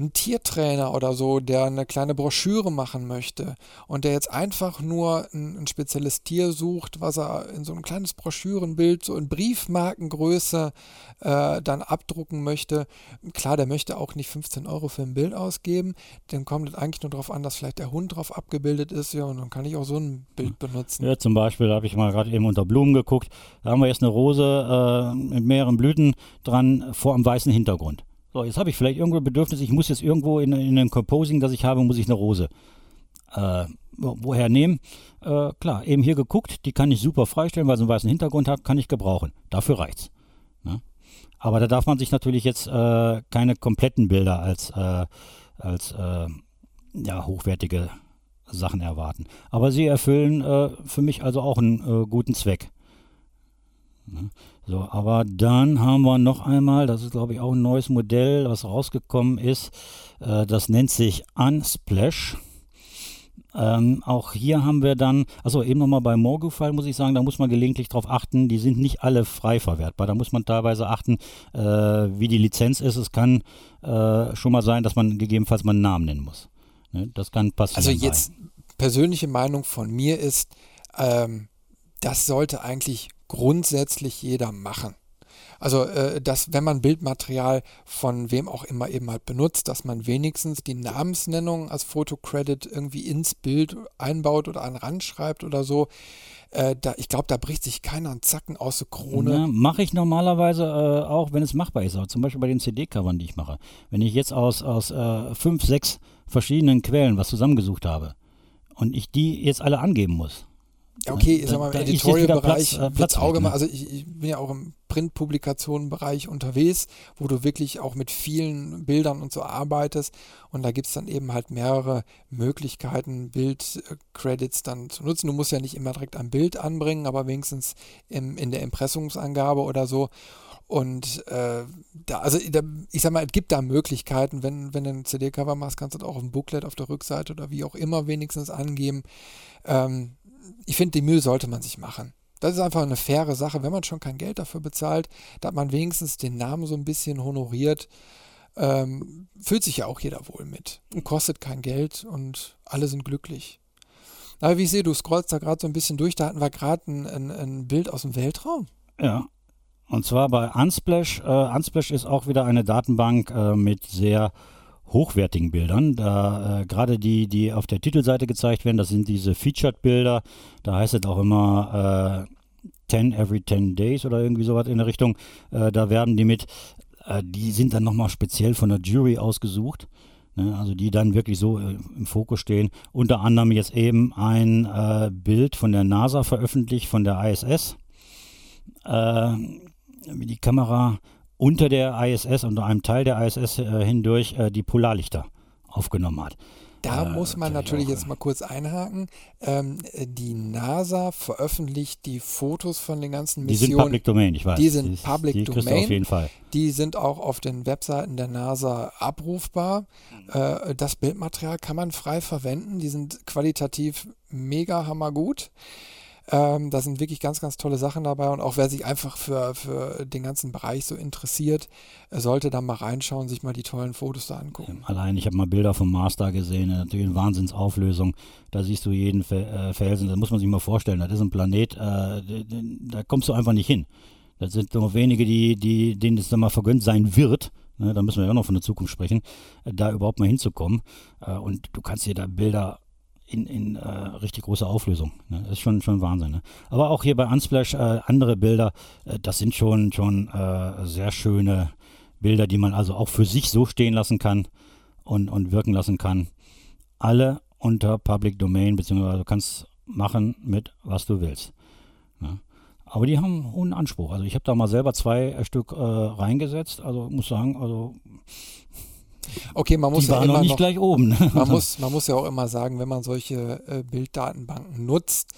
ein Tiertrainer oder so, der eine kleine Broschüre machen möchte und der jetzt einfach nur ein, ein spezielles Tier sucht, was er in so ein kleines Broschürenbild, so in Briefmarkengröße äh, dann abdrucken möchte. Klar, der möchte auch nicht 15 Euro für ein Bild ausgeben, dem kommt es eigentlich nur darauf an, dass vielleicht der Hund drauf abgebildet ist, ja, und dann kann ich auch so ein Bild benutzen. Ja, zum Beispiel habe ich mal gerade eben unter Blumen geguckt, da haben wir jetzt eine Rose äh, mit mehreren Blüten dran vor einem weißen Hintergrund. So, jetzt habe ich vielleicht irgendwo ein Bedürfnis, ich muss jetzt irgendwo in, in einem Composing, das ich habe, muss ich eine Rose äh, woher nehmen. Äh, klar, eben hier geguckt, die kann ich super freistellen, weil sie einen weißen Hintergrund hat, kann ich gebrauchen. Dafür reicht's. Ne? Aber da darf man sich natürlich jetzt äh, keine kompletten Bilder als, äh, als äh, ja, hochwertige Sachen erwarten. Aber sie erfüllen äh, für mich also auch einen guten Zweck. Ne? So, aber dann haben wir noch einmal, das ist glaube ich auch ein neues Modell, was rausgekommen ist. Äh, das nennt sich Unsplash. Ähm, auch hier haben wir dann, also eben nochmal bei Morgufile muss ich sagen, da muss man gelegentlich darauf achten, die sind nicht alle frei verwertbar. Da muss man teilweise achten, äh, wie die Lizenz ist. Es kann äh, schon mal sein, dass man gegebenenfalls mal einen Namen nennen muss. Ne? Das kann passieren. Also jetzt sein. persönliche Meinung von mir ist, ähm, das sollte eigentlich grundsätzlich jeder machen. Also, äh, dass wenn man Bildmaterial von wem auch immer eben halt benutzt, dass man wenigstens die Namensnennung als Fotocredit irgendwie ins Bild einbaut oder an Rand schreibt oder so. Äh, da, ich glaube, da bricht sich keiner einen Zacken aus der Krone. Mache ich normalerweise äh, auch, wenn es machbar ist. Aber zum Beispiel bei den CD-Covern, die ich mache. Wenn ich jetzt aus, aus äh, fünf, sechs verschiedenen Quellen was zusammengesucht habe und ich die jetzt alle angeben muss, ja, okay, ich sag mal, im Editorial-Bereich äh, Platz Auge ne? Also ich, ich, bin ja auch im Print-Publikationen-Bereich unterwegs, wo du wirklich auch mit vielen Bildern und so arbeitest. Und da gibt es dann eben halt mehrere Möglichkeiten, Bild-Credits dann zu nutzen. Du musst ja nicht immer direkt ein Bild anbringen, aber wenigstens im, in der Impressumsangabe oder so. Und äh, da, also da, ich sag mal, es gibt da Möglichkeiten, wenn, wenn du ein CD-Cover machst, kannst du das auch im Booklet auf der Rückseite oder wie auch immer wenigstens angeben. Ähm, ich finde, die Mühe sollte man sich machen. Das ist einfach eine faire Sache, wenn man schon kein Geld dafür bezahlt, dass man wenigstens den Namen so ein bisschen honoriert. Ähm, fühlt sich ja auch jeder wohl mit und kostet kein Geld und alle sind glücklich. Aber wie ich sehe, du scrollst da gerade so ein bisschen durch, da hatten wir gerade ein, ein, ein, Bild aus dem Weltraum. Ja, und zwar bei Unsplash. Äh, Unsplash ist auch wieder eine Datenbank äh, mit sehr hochwertigen Bildern. Da äh, gerade die, die auf der Titelseite gezeigt werden, das sind diese Featured-Bilder. Da heißt es auch immer äh, 10 every 10 days oder irgendwie sowas in der Richtung. Äh, da werben die mit. Äh, die sind dann nochmal speziell von der Jury ausgesucht. Ne? Also die dann wirklich so äh, im Fokus stehen. Unter anderem jetzt eben ein äh, Bild von der NASA veröffentlicht, von der ISS. wie die Kamera unter der ISS, unter einem Teil der ISS äh, hindurch äh, die Polarlichter aufgenommen hat. Da äh, muss man natürlich jetzt mal kurz einhaken. Ähm, die NASA veröffentlicht die Fotos von den ganzen Missionen. Die sind Public Domain, ich weiß. Die sind die, Public die Domain. auf jeden Fall. Die sind auch auf den Webseiten der NASA abrufbar. Äh, das Bildmaterial kann man frei verwenden. Die sind qualitativ mega hammergut. Ähm, da sind wirklich ganz, ganz tolle Sachen dabei und auch wer sich einfach für, für den ganzen Bereich so interessiert, sollte da mal reinschauen, sich mal die tollen Fotos da angucken. Allein, ich habe mal Bilder vom Mars da gesehen, natürlich eine Wahnsinnsauflösung. Da siehst du jeden äh, Felsen, das muss man sich mal vorstellen. Das ist ein Planet, äh, da kommst du einfach nicht hin. Das sind nur wenige, die, die, denen es dann mal vergönnt sein wird. Ne, da müssen wir ja auch noch von der Zukunft sprechen, da überhaupt mal hinzukommen. Äh, und du kannst dir da Bilder in, in äh, richtig großer Auflösung. Ne? Das ist schon, schon Wahnsinn. Ne? Aber auch hier bei Unsplash äh, andere Bilder, äh, das sind schon, schon äh, sehr schöne Bilder, die man also auch für sich so stehen lassen kann und, und wirken lassen kann. Alle unter Public Domain, beziehungsweise du kannst machen mit, was du willst. Ne? Aber die haben einen hohen Anspruch. Also ich habe da mal selber zwei Stück äh, reingesetzt. Also muss sagen, also Okay, man muss die ja immer noch nicht noch, gleich oben. Man, muss, man muss ja auch immer sagen, wenn man solche äh, Bilddatenbanken nutzt,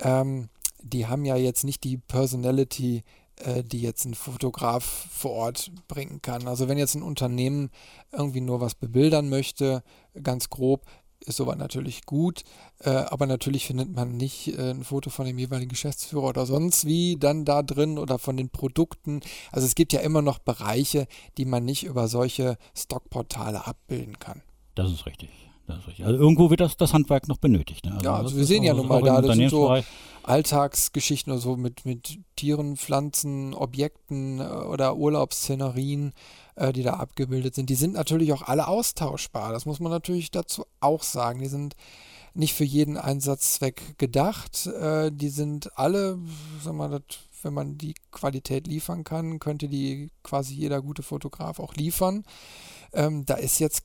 ähm, die haben ja jetzt nicht die Personality, äh, die jetzt ein Fotograf vor Ort bringen kann. Also wenn jetzt ein Unternehmen irgendwie nur was bebildern möchte, ganz grob, ist sowas natürlich gut, äh, aber natürlich findet man nicht äh, ein Foto von dem jeweiligen Geschäftsführer oder sonst wie dann da drin oder von den Produkten. Also es gibt ja immer noch Bereiche, die man nicht über solche Stockportale abbilden kann. Das ist richtig. Das ist richtig. Also irgendwo wird das, das Handwerk noch benötigt. Ne? Also ja, also wir sehen ja nun mal da, das sind so Alltagsgeschichten oder so mit, mit Tieren, Pflanzen, Objekten äh, oder Urlaubsszenerien äh, die da abgebildet sind. Die sind natürlich auch alle austauschbar. Das muss man natürlich dazu auch sagen. Die sind nicht für jeden Einsatzzweck gedacht. Äh, die sind alle, sag mal, das, wenn man die Qualität liefern kann, könnte die quasi jeder gute Fotograf auch liefern. Ähm, da ist jetzt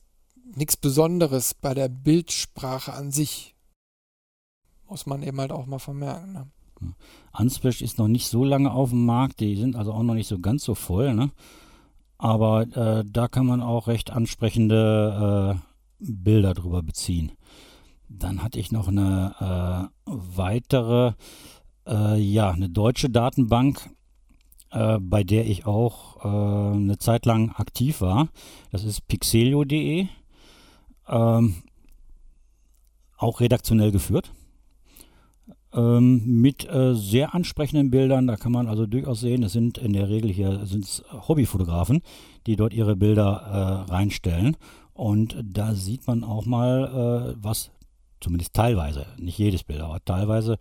nichts Besonderes bei der Bildsprache an sich. Muss man eben halt auch mal vermerken. Ne? Unsplash ist noch nicht so lange auf dem Markt, die sind also auch noch nicht so ganz so voll, ne? Aber äh, da kann man auch recht ansprechende äh, Bilder drüber beziehen. Dann hatte ich noch eine äh, weitere, äh, ja, eine deutsche Datenbank, äh, bei der ich auch äh, eine Zeit lang aktiv war. Das ist pixelio.de. Ähm, auch redaktionell geführt. Ähm, mit äh, sehr ansprechenden Bildern, da kann man also durchaus sehen, es sind in der Regel hier sind's Hobbyfotografen, die dort ihre Bilder äh, reinstellen. Und da sieht man auch mal, äh, was zumindest teilweise, nicht jedes Bild, aber teilweise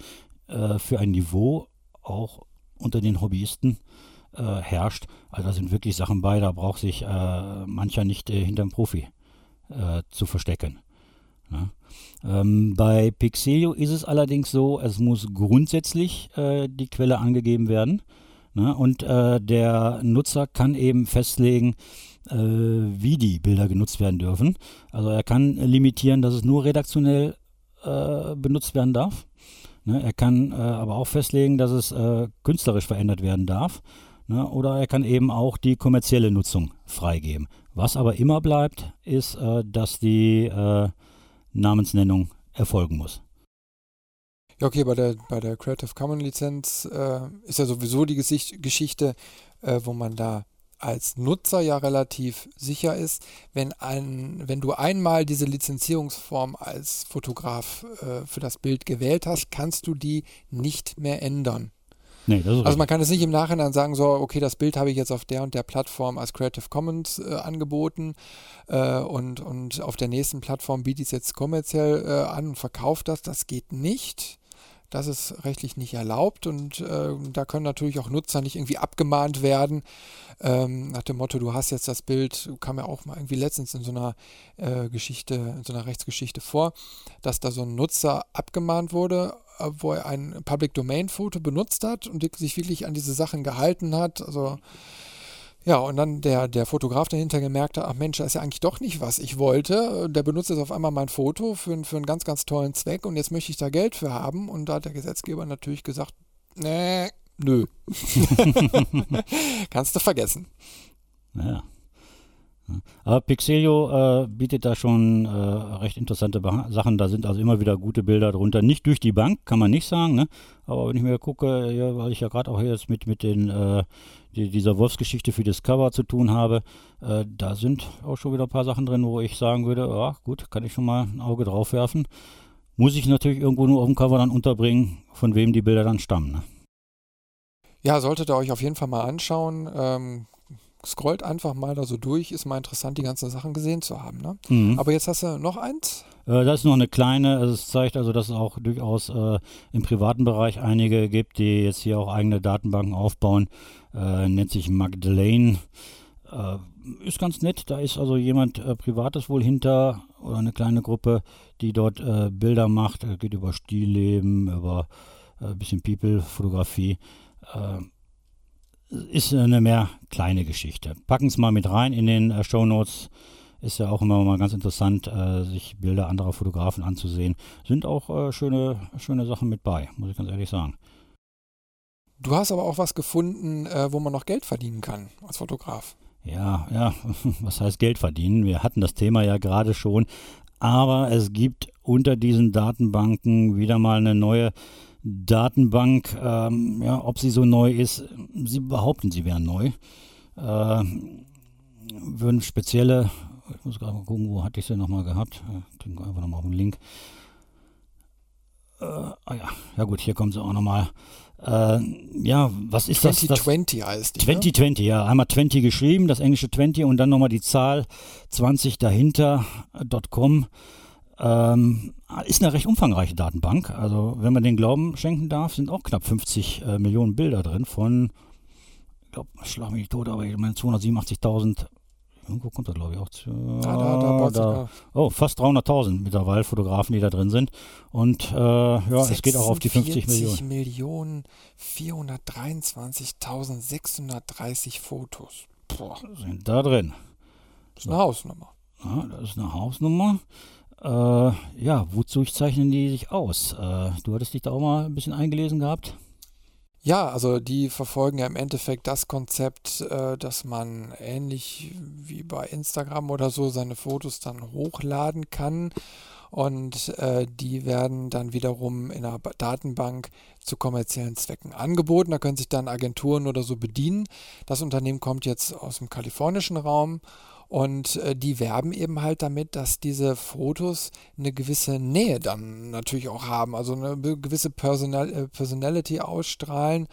äh, für ein Niveau auch unter den Hobbyisten äh, herrscht. Also da sind wirklich Sachen bei, da braucht sich äh, mancher nicht hinterm Profi zu verstecken. Ja. Ähm, bei Pixelio ist es allerdings so, es muss grundsätzlich äh, die Quelle angegeben werden. Ne? Und äh, der Nutzer kann eben festlegen, äh, wie die Bilder genutzt werden dürfen. Also er kann limitieren, dass es nur redaktionell äh, benutzt werden darf. Ne? Er kann äh, aber auch festlegen, dass es äh, künstlerisch verändert werden darf. Ne? Oder er kann eben auch die kommerzielle Nutzung freigeben. Was aber immer bleibt, ist, dass die Namensnennung erfolgen muss. Ja, okay, bei der, bei der Creative Commons Lizenz äh, ist ja sowieso die Gesicht Geschichte, äh, wo man da als Nutzer ja relativ sicher ist, wenn, ein, wenn du einmal diese Lizenzierungsform als Fotograf äh, für das Bild gewählt hast, kannst du die nicht mehr ändern. Nee, also man kann es nicht im Nachhinein sagen, so, okay, das Bild habe ich jetzt auf der und der Plattform als Creative Commons äh, angeboten äh, und, und auf der nächsten Plattform biete ich es jetzt kommerziell äh, an und verkaufe das. Das geht nicht. Das ist rechtlich nicht erlaubt und äh, da können natürlich auch Nutzer nicht irgendwie abgemahnt werden. Ähm, nach dem Motto, du hast jetzt das Bild, kam ja auch mal irgendwie letztens in so einer äh, Geschichte, in so einer Rechtsgeschichte vor, dass da so ein Nutzer abgemahnt wurde, wo er ein Public Domain Foto benutzt hat und sich wirklich an diese Sachen gehalten hat. Also ja, und dann der, der Fotograf dahinter gemerkt hat, ach Mensch, das ist ja eigentlich doch nicht, was ich wollte. Der benutzt jetzt auf einmal mein Foto für, für einen ganz, ganz tollen Zweck und jetzt möchte ich da Geld für haben. Und da hat der Gesetzgeber natürlich gesagt, nee, nö. Kannst du vergessen. Ja. Aber Pixelio äh, bietet da schon äh, recht interessante Sachen. Da sind also immer wieder gute Bilder drunter. Nicht durch die Bank, kann man nicht sagen. Ne? Aber wenn ich mir gucke, ja, weil ich ja gerade auch jetzt mit, mit den, äh, die, dieser Wolfsgeschichte für Discover zu tun habe, äh, da sind auch schon wieder ein paar Sachen drin, wo ich sagen würde, ja gut, kann ich schon mal ein Auge drauf werfen. Muss ich natürlich irgendwo nur auf dem Cover dann unterbringen, von wem die Bilder dann stammen. Ne? Ja, solltet ihr euch auf jeden Fall mal anschauen. Ähm, scrollt einfach mal da so durch. Ist mal interessant, die ganzen Sachen gesehen zu haben. Ne? Mhm. Aber jetzt hast du noch eins? Äh, das ist noch eine kleine, also es zeigt also, dass es auch durchaus äh, im privaten Bereich einige gibt, die jetzt hier auch eigene Datenbanken aufbauen. Äh, nennt sich Magdalene. Äh, ist ganz nett. Da ist also jemand äh, Privates wohl hinter oder eine kleine Gruppe, die dort Bilder macht. geht über Stillleben, über ein bisschen People-Fotografie ist eine mehr kleine Geschichte. Packen es mal mit rein in den äh, Show Notes. Ist ja auch immer mal ganz interessant, äh, sich Bilder anderer Fotografen anzusehen. Sind auch äh, schöne, schöne Sachen mit bei, muss ich ganz ehrlich sagen. Du hast aber auch was gefunden, äh, wo man noch Geld verdienen kann als Fotograf. Ja, ja, was heißt Geld verdienen? Wir hatten das Thema ja gerade schon. Aber es gibt unter diesen Datenbanken wieder mal eine neue Datenbank, ähm, ja, ob sie so neu ist, sie behaupten, sie wären neu. Äh, würden spezielle, ich muss gerade mal gucken, wo hatte ich sie nochmal gehabt? Ich drücke einfach nochmal auf den Link. Äh, ah ja, ja gut, hier kommen sie auch nochmal. Äh, ja, was ist 2020 das? 2020 heißt die. 2020, ne? ja. Einmal 20 geschrieben, das englische 20 und dann nochmal die Zahl 20 dahinter, .com. Ähm, ist eine recht umfangreiche Datenbank. Also, wenn man den Glauben schenken darf, sind auch knapp 50 äh, Millionen Bilder drin von, ich glaube, schlag mich nicht tot, aber ich meine 287.000. Irgendwo kommt da, glaube ich, auch zu. Ah, da, da, da, oh, fast 300.000 mittlerweile Fotografen, die da drin sind. Und äh, ja, es geht auch auf die 50 Millionen. Millionen 423.630 Fotos. Boah. Sind da drin. Das ist eine Hausnummer. Ja, das ist eine Hausnummer. Äh, ja, wozu zeichnen die sich aus? Äh, du hattest dich da auch mal ein bisschen eingelesen gehabt? Ja, also die verfolgen ja im Endeffekt das Konzept, äh, dass man ähnlich wie bei Instagram oder so seine Fotos dann hochladen kann und äh, die werden dann wiederum in einer Datenbank zu kommerziellen Zwecken angeboten. Da können sich dann Agenturen oder so bedienen. Das Unternehmen kommt jetzt aus dem kalifornischen Raum und äh, die werben eben halt damit, dass diese Fotos eine gewisse Nähe dann natürlich auch haben, also eine gewisse Personal äh, Personality ausstrahlen.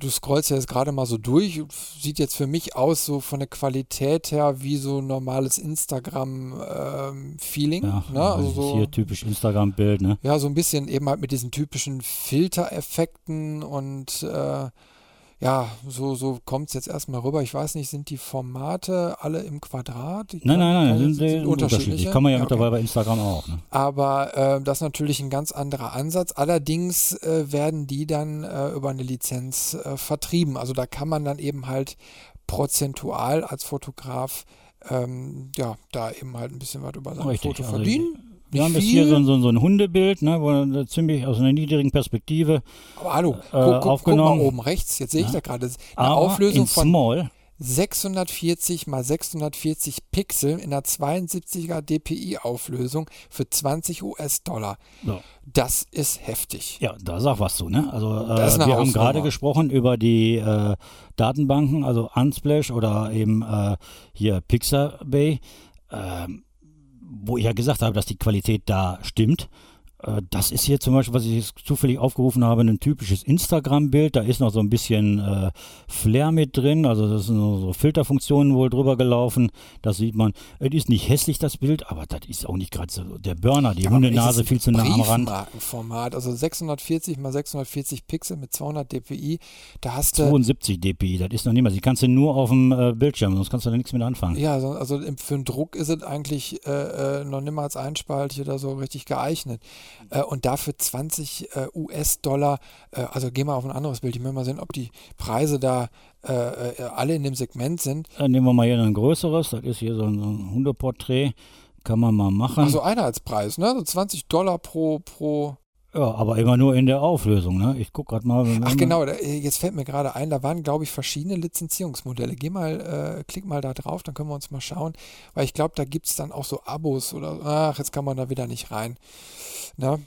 Du scrollst ja jetzt gerade mal so durch, sieht jetzt für mich aus, so von der Qualität her, wie so ein normales Instagram-Feeling. Ähm, ja, ne? also so, hier typisch Instagram-Bild, ne? Ja, so ein bisschen eben halt mit diesen typischen Filtereffekten und äh, ja, so, so kommt es jetzt erstmal rüber. Ich weiß nicht, sind die Formate alle im Quadrat? Ich nein, nein, nein, sind, sind unterschiedlich. Kann man ja, ja mittlerweile okay. bei Instagram auch. Ne? Aber äh, das ist natürlich ein ganz anderer Ansatz. Allerdings äh, werden die dann äh, über eine Lizenz äh, vertrieben. Also da kann man dann eben halt prozentual als Fotograf ähm, ja, da eben halt ein bisschen was über sein Richtig, Foto also verdienen. Wir haben jetzt hier so, so, so, ein Hundebild, ne, wo ziemlich aus einer niedrigen Perspektive Aber hallo, äh, guck, aufgenommen. guck mal oben rechts, jetzt sehe ich ja. da gerade eine Aber Auflösung von Small. 640 mal 640 Pixel in einer 72er DPI Auflösung für 20 US-Dollar. Ja. Das ist heftig. Ja, da sag was du, ne? Also äh, wir haben gerade gesprochen über die äh, Datenbanken, also Unsplash oder eben äh, hier Pixabay. Ähm, wo ich ja gesagt habe, dass die Qualität da stimmt. Äh, das ist hier zum Beispiel, was ich jetzt zufällig aufgerufen habe, ein typisches Instagram-Bild. Da ist noch so ein bisschen äh, Flair mit drin, also das sind so Filterfunktionen wohl drüber gelaufen. Das sieht man. Es ist nicht hässlich, das Bild, aber das ist auch nicht gerade so der Burner, die ja, Hundenase viel zu nah am Rand. Format, also 640 mal 640 Pixel mit 200 dpi. Da hast du 72 dpi, das ist noch nicht mal. Die kannst du nur auf dem äh, Bildschirm, sonst kannst du da nichts mit anfangen. Ja, also für den Druck ist es eigentlich äh, äh noch nicht mal als Einspalt oder so richtig geeignet. Äh, und dafür 20 äh, US-Dollar, äh, also gehen wir auf ein anderes Bild. Ich möchte mal sehen, ob die Preise da äh, äh, alle in dem Segment sind. Dann nehmen wir mal hier ein größeres, das ist hier so ein, so ein Hundeporträt. Kann man mal machen. Also Einheitspreis, ne? So 20 Dollar pro, pro ja, aber immer nur in der Auflösung. Ne? Ich gucke gerade mal. Ach genau, da, jetzt fällt mir gerade ein, da waren, glaube ich, verschiedene Lizenzierungsmodelle. Geh mal, äh, klick mal da drauf, dann können wir uns mal schauen. Weil ich glaube, da gibt es dann auch so Abos oder, ach, jetzt kann man da wieder nicht rein. Ne?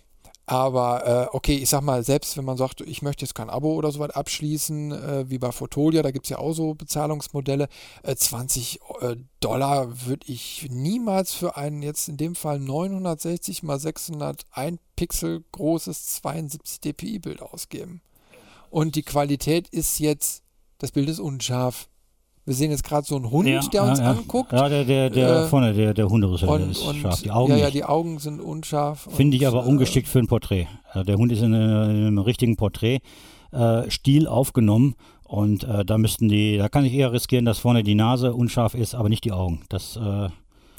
Aber äh, okay, ich sag mal, selbst wenn man sagt, ich möchte jetzt kein Abo oder so weit abschließen, äh, wie bei Fotolia, da gibt es ja auch so Bezahlungsmodelle, äh, 20 äh, Dollar würde ich niemals für ein jetzt in dem Fall 960 mal 601 Pixel großes 72 dpi Bild ausgeben. Und die Qualität ist jetzt, das Bild ist unscharf. Wir sehen jetzt gerade so einen Hund, ja, der uns ja, anguckt. Ja, der, der, der äh, vorne, der, der Hunderüssel ist und, scharf. Die Augen ja, ja, die Augen sind unscharf. Finde ich aber äh, ungeschickt für ein Porträt. Also der Hund ist in, in einem richtigen Porträtstil äh, aufgenommen und äh, da müssten die, da kann ich eher riskieren, dass vorne die Nase unscharf ist, aber nicht die Augen. Das äh,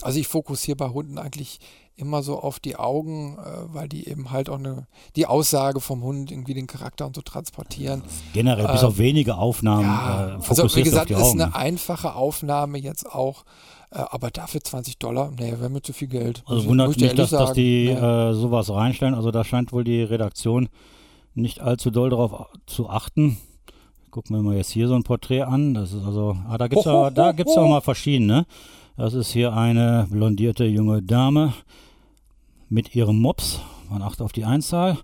also ich fokussiere bei Hunden eigentlich immer so auf die Augen, äh, weil die eben halt auch eine, die Aussage vom Hund irgendwie den Charakter und so transportieren. Generell, bis auf ähm, wenige Aufnahmen. Ja, äh, also wie gesagt, ist eine einfache Aufnahme jetzt auch, äh, aber dafür 20 Dollar, nee, wäre mir zu viel Geld. Also wundert mich, dass, dass die nee. Äh, sowas reinstellen. Also da scheint wohl die Redaktion nicht allzu doll darauf zu achten. Gucken wir mal jetzt hier so ein Porträt an. Das ist also, ah, da gibt es auch mal verschiedene. Das ist hier eine blondierte junge Dame mit ihrem Mops. Man achtet auf die Einzahl,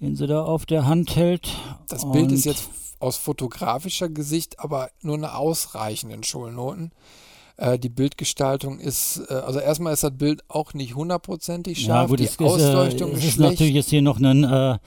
den sie da auf der Hand hält. Das Und Bild ist jetzt aus fotografischer Gesicht aber nur eine ausreichende Schulnoten. Äh, die Bildgestaltung ist, äh, also erstmal ist das Bild auch nicht hundertprozentig scharf. Ja, gut, die es Ausleuchtung ist, äh, ist, ist natürlich jetzt hier noch ein äh,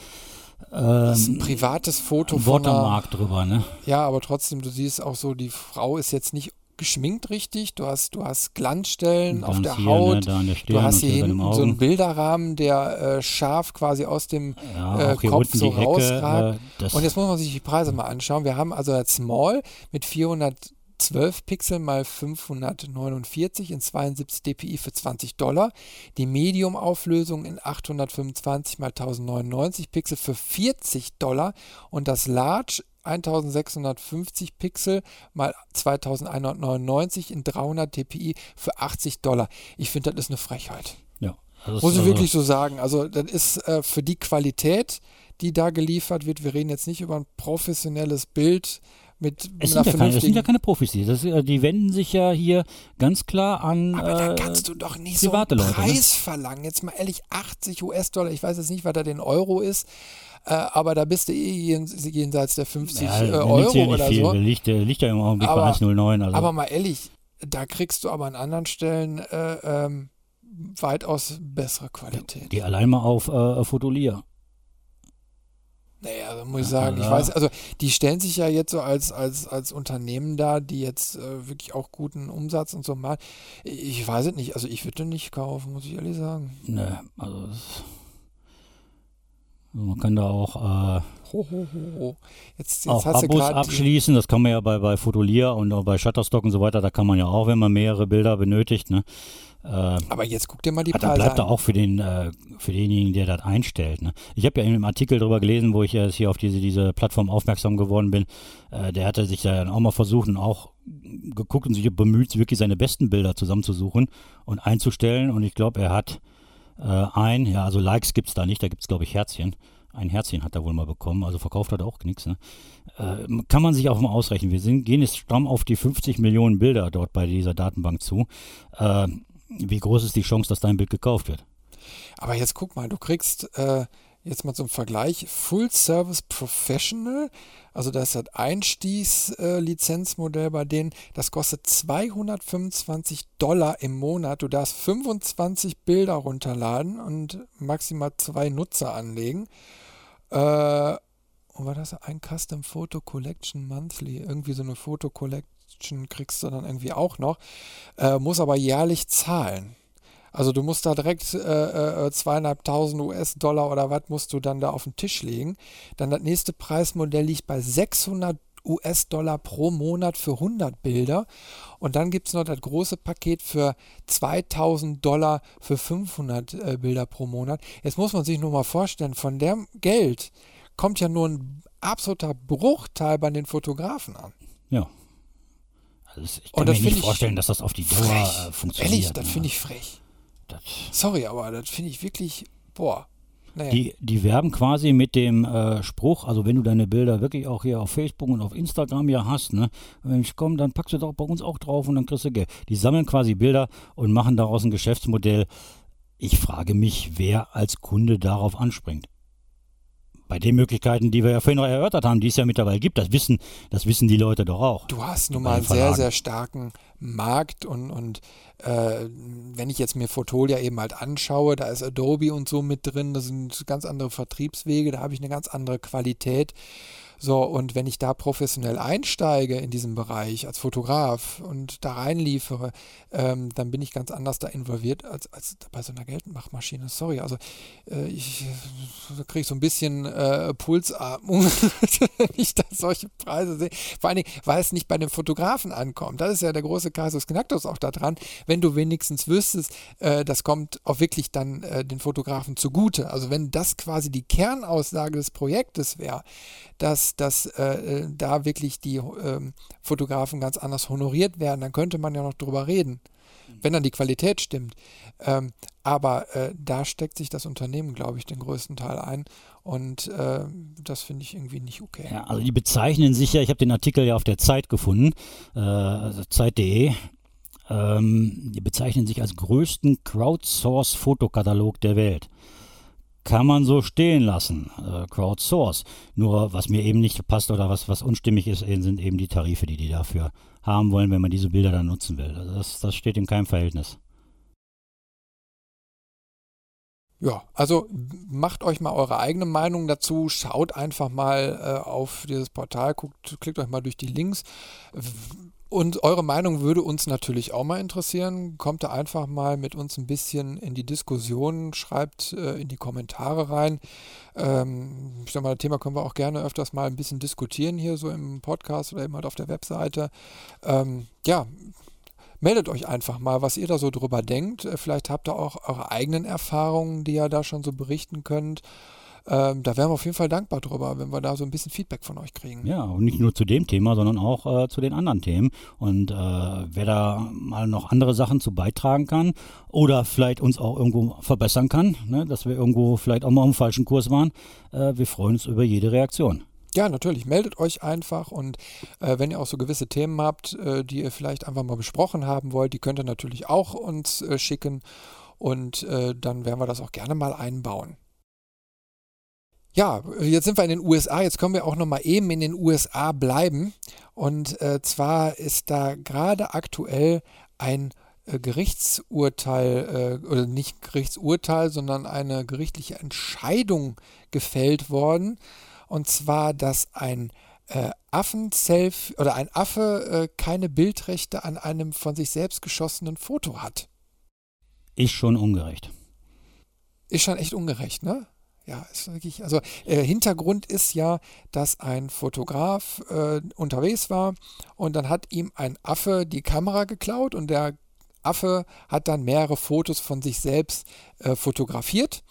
das ist ein ähm, privates Foto von Watermark drüber, ne? Ja, aber trotzdem, du siehst auch so, die Frau ist jetzt nicht geschminkt richtig, du hast, du hast Glanzstellen auf der ne, Haut, ne, du hast hier hinten so einen Bilderrahmen, der äh, scharf quasi aus dem ja, äh, Kopf so rausragt. Äh, und jetzt muss man sich die Preise mal anschauen. Wir haben also das Small mit 412 Pixel mal 549 in 72 dpi für 20 Dollar. Die Medium-Auflösung in 825 mal 1099 Pixel für 40 Dollar und das Large 1650 Pixel mal 2199 in 300 dpi für 80 Dollar. Ich finde, das ist eine Frechheit. Ja. Muss ich also wirklich so sagen. Also das ist äh, für die Qualität, die da geliefert wird, wir reden jetzt nicht über ein professionelles Bild, mit es sind, ja keine, es sind ja keine Profis, die, das, die wenden sich ja hier ganz klar an Aber da äh, kannst du doch nicht so einen Leute, Preis ne? verlangen. Jetzt mal ehrlich, 80 US-Dollar, ich weiß jetzt nicht, was da den Euro ist, äh, aber da bist du eh jenseits der 50 ja, äh, Euro ja oder viel. so. Liegt, liegt ja im Augenblick aber, bei 1,09. Also. Aber mal ehrlich, da kriegst du aber an anderen Stellen äh, ähm, weitaus bessere Qualität. Die allein mal auf äh, Fotolia. Naja, also muss ich sagen, ja, ich weiß, also die stellen sich ja jetzt so als, als, als Unternehmen da, die jetzt äh, wirklich auch guten Umsatz und so machen. Ich weiß es nicht, also ich würde nicht kaufen, muss ich ehrlich sagen. Ne, also man kann da auch, äh, ho, ho, ho. Jetzt, jetzt auch Abos abschließen, das kann man ja bei, bei Fotolier und auch bei Shutterstock und so weiter, da kann man ja auch, wenn man mehrere Bilder benötigt, ne? Äh, Aber jetzt guck dir mal die Preise an. bleibt da auch für, den, äh, für denjenigen, der das einstellt. Ne? Ich habe ja in einem Artikel darüber gelesen, wo ich jetzt hier auf diese, diese Plattform aufmerksam geworden bin. Äh, der hatte sich ja dann auch mal versucht und auch geguckt und sich bemüht, wirklich seine besten Bilder zusammenzusuchen und einzustellen. Und ich glaube, er hat äh, ein, ja, also Likes gibt es da nicht, da gibt es, glaube ich, Herzchen. Ein Herzchen hat er wohl mal bekommen, also verkauft hat er auch nichts. Ne? Äh, kann man sich auch mal ausrechnen. Wir sind, gehen jetzt stramm auf die 50 Millionen Bilder dort bei dieser Datenbank zu. Äh, wie groß ist die Chance, dass dein Bild gekauft wird? Aber jetzt guck mal, du kriegst äh, jetzt mal zum Vergleich Full Service Professional, also das ist das Einstiegslizenzmodell bei denen, das kostet 225 Dollar im Monat. Du darfst 25 Bilder runterladen und maximal zwei Nutzer anlegen. Äh, und war das ein Custom Photo Collection Monthly? Irgendwie so eine Photo Collection kriegst du dann irgendwie auch noch, äh, muss aber jährlich zahlen. Also du musst da direkt äh, äh, zweieinhalbtausend US-Dollar oder was musst du dann da auf den Tisch legen. Dann das nächste Preismodell liegt bei 600 US-Dollar pro Monat für 100 Bilder. Und dann gibt es noch das große Paket für 2000 Dollar für 500 äh, Bilder pro Monat. Jetzt muss man sich nur mal vorstellen, von dem Geld kommt ja nur ein absoluter Bruchteil bei den Fotografen an. Ja. Also ich kann mir nicht vorstellen, dass das auf die Dauer äh, funktioniert. Ehrlich, das ne? finde ich frech. Sorry, aber das finde ich wirklich, boah. Naja. Die, die werben quasi mit dem äh, Spruch, also wenn du deine Bilder wirklich auch hier auf Facebook und auf Instagram ja hast, ne, wenn ich komme, dann packst du doch bei uns auch drauf und dann kriegst du Geld. Die sammeln quasi Bilder und machen daraus ein Geschäftsmodell. Ich frage mich, wer als Kunde darauf anspringt bei den Möglichkeiten, die wir ja vorhin noch erörtert haben, die es ja mittlerweile gibt, das wissen, das wissen die Leute doch auch. Du hast nun mal einen sehr, sehr starken Markt und, und äh, wenn ich jetzt mir Fotolia eben halt anschaue, da ist Adobe und so mit drin, das sind ganz andere Vertriebswege, da habe ich eine ganz andere Qualität. So, und wenn ich da professionell einsteige in diesem Bereich als Fotograf und da reinliefere, ähm, dann bin ich ganz anders da involviert als, als bei so einer Geldmachmaschine. Sorry, also äh, ich kriege so ein bisschen äh, Pulsatmung, wenn ich da solche Preise sehe. Vor allen Dingen, weil es nicht bei den Fotografen ankommt. Das ist ja der große Kasus Knacktus auch da dran. Wenn du wenigstens wüsstest, äh, das kommt auch wirklich dann äh, den Fotografen zugute. Also wenn das quasi die Kernaussage des Projektes wäre, dass, dass äh, da wirklich die äh, Fotografen ganz anders honoriert werden, dann könnte man ja noch drüber reden, wenn dann die Qualität stimmt. Ähm, aber äh, da steckt sich das Unternehmen, glaube ich, den größten Teil ein. Und äh, das finde ich irgendwie nicht okay. Ja, also die bezeichnen sich ja, ich habe den Artikel ja auf der Zeit gefunden, äh, also Zeit.de. Ähm, die bezeichnen sich als größten Crowdsource-Fotokatalog der Welt kann man so stehen lassen, äh, Crowdsource. Nur was mir eben nicht passt oder was, was unstimmig ist, sind eben die Tarife, die die dafür haben wollen, wenn man diese Bilder dann nutzen will. Also das, das steht in keinem Verhältnis. Ja, also macht euch mal eure eigene Meinung dazu, schaut einfach mal äh, auf dieses Portal, guckt, klickt euch mal durch die Links. Und eure Meinung würde uns natürlich auch mal interessieren. Kommt da einfach mal mit uns ein bisschen in die Diskussion, schreibt äh, in die Kommentare rein. Ähm, ich sag mal, das Thema können wir auch gerne öfters mal ein bisschen diskutieren hier so im Podcast oder eben halt auf der Webseite. Ähm, ja, meldet euch einfach mal, was ihr da so drüber denkt. Vielleicht habt ihr auch eure eigenen Erfahrungen, die ihr da schon so berichten könnt. Ähm, da wären wir auf jeden Fall dankbar drüber, wenn wir da so ein bisschen Feedback von euch kriegen. Ja, und nicht nur zu dem Thema, sondern auch äh, zu den anderen Themen. Und äh, wer da mal noch andere Sachen zu beitragen kann oder vielleicht uns auch irgendwo verbessern kann, ne, dass wir irgendwo vielleicht auch mal im falschen Kurs waren, äh, wir freuen uns über jede Reaktion. Ja, natürlich. Meldet euch einfach und äh, wenn ihr auch so gewisse Themen habt, äh, die ihr vielleicht einfach mal besprochen haben wollt, die könnt ihr natürlich auch uns äh, schicken und äh, dann werden wir das auch gerne mal einbauen. Ja, jetzt sind wir in den USA, jetzt können wir auch nochmal eben in den USA bleiben. Und äh, zwar ist da gerade aktuell ein äh, Gerichtsurteil, äh, oder nicht Gerichtsurteil, sondern eine gerichtliche Entscheidung gefällt worden. Und zwar, dass ein äh, Affen-Self oder ein Affe äh, keine Bildrechte an einem von sich selbst geschossenen Foto hat. Ist schon ungerecht. Ist schon echt ungerecht, ne? Ja, ist wirklich, also äh, Hintergrund ist ja, dass ein Fotograf äh, unterwegs war und dann hat ihm ein Affe die Kamera geklaut und der Affe hat dann mehrere Fotos von sich selbst äh, fotografiert.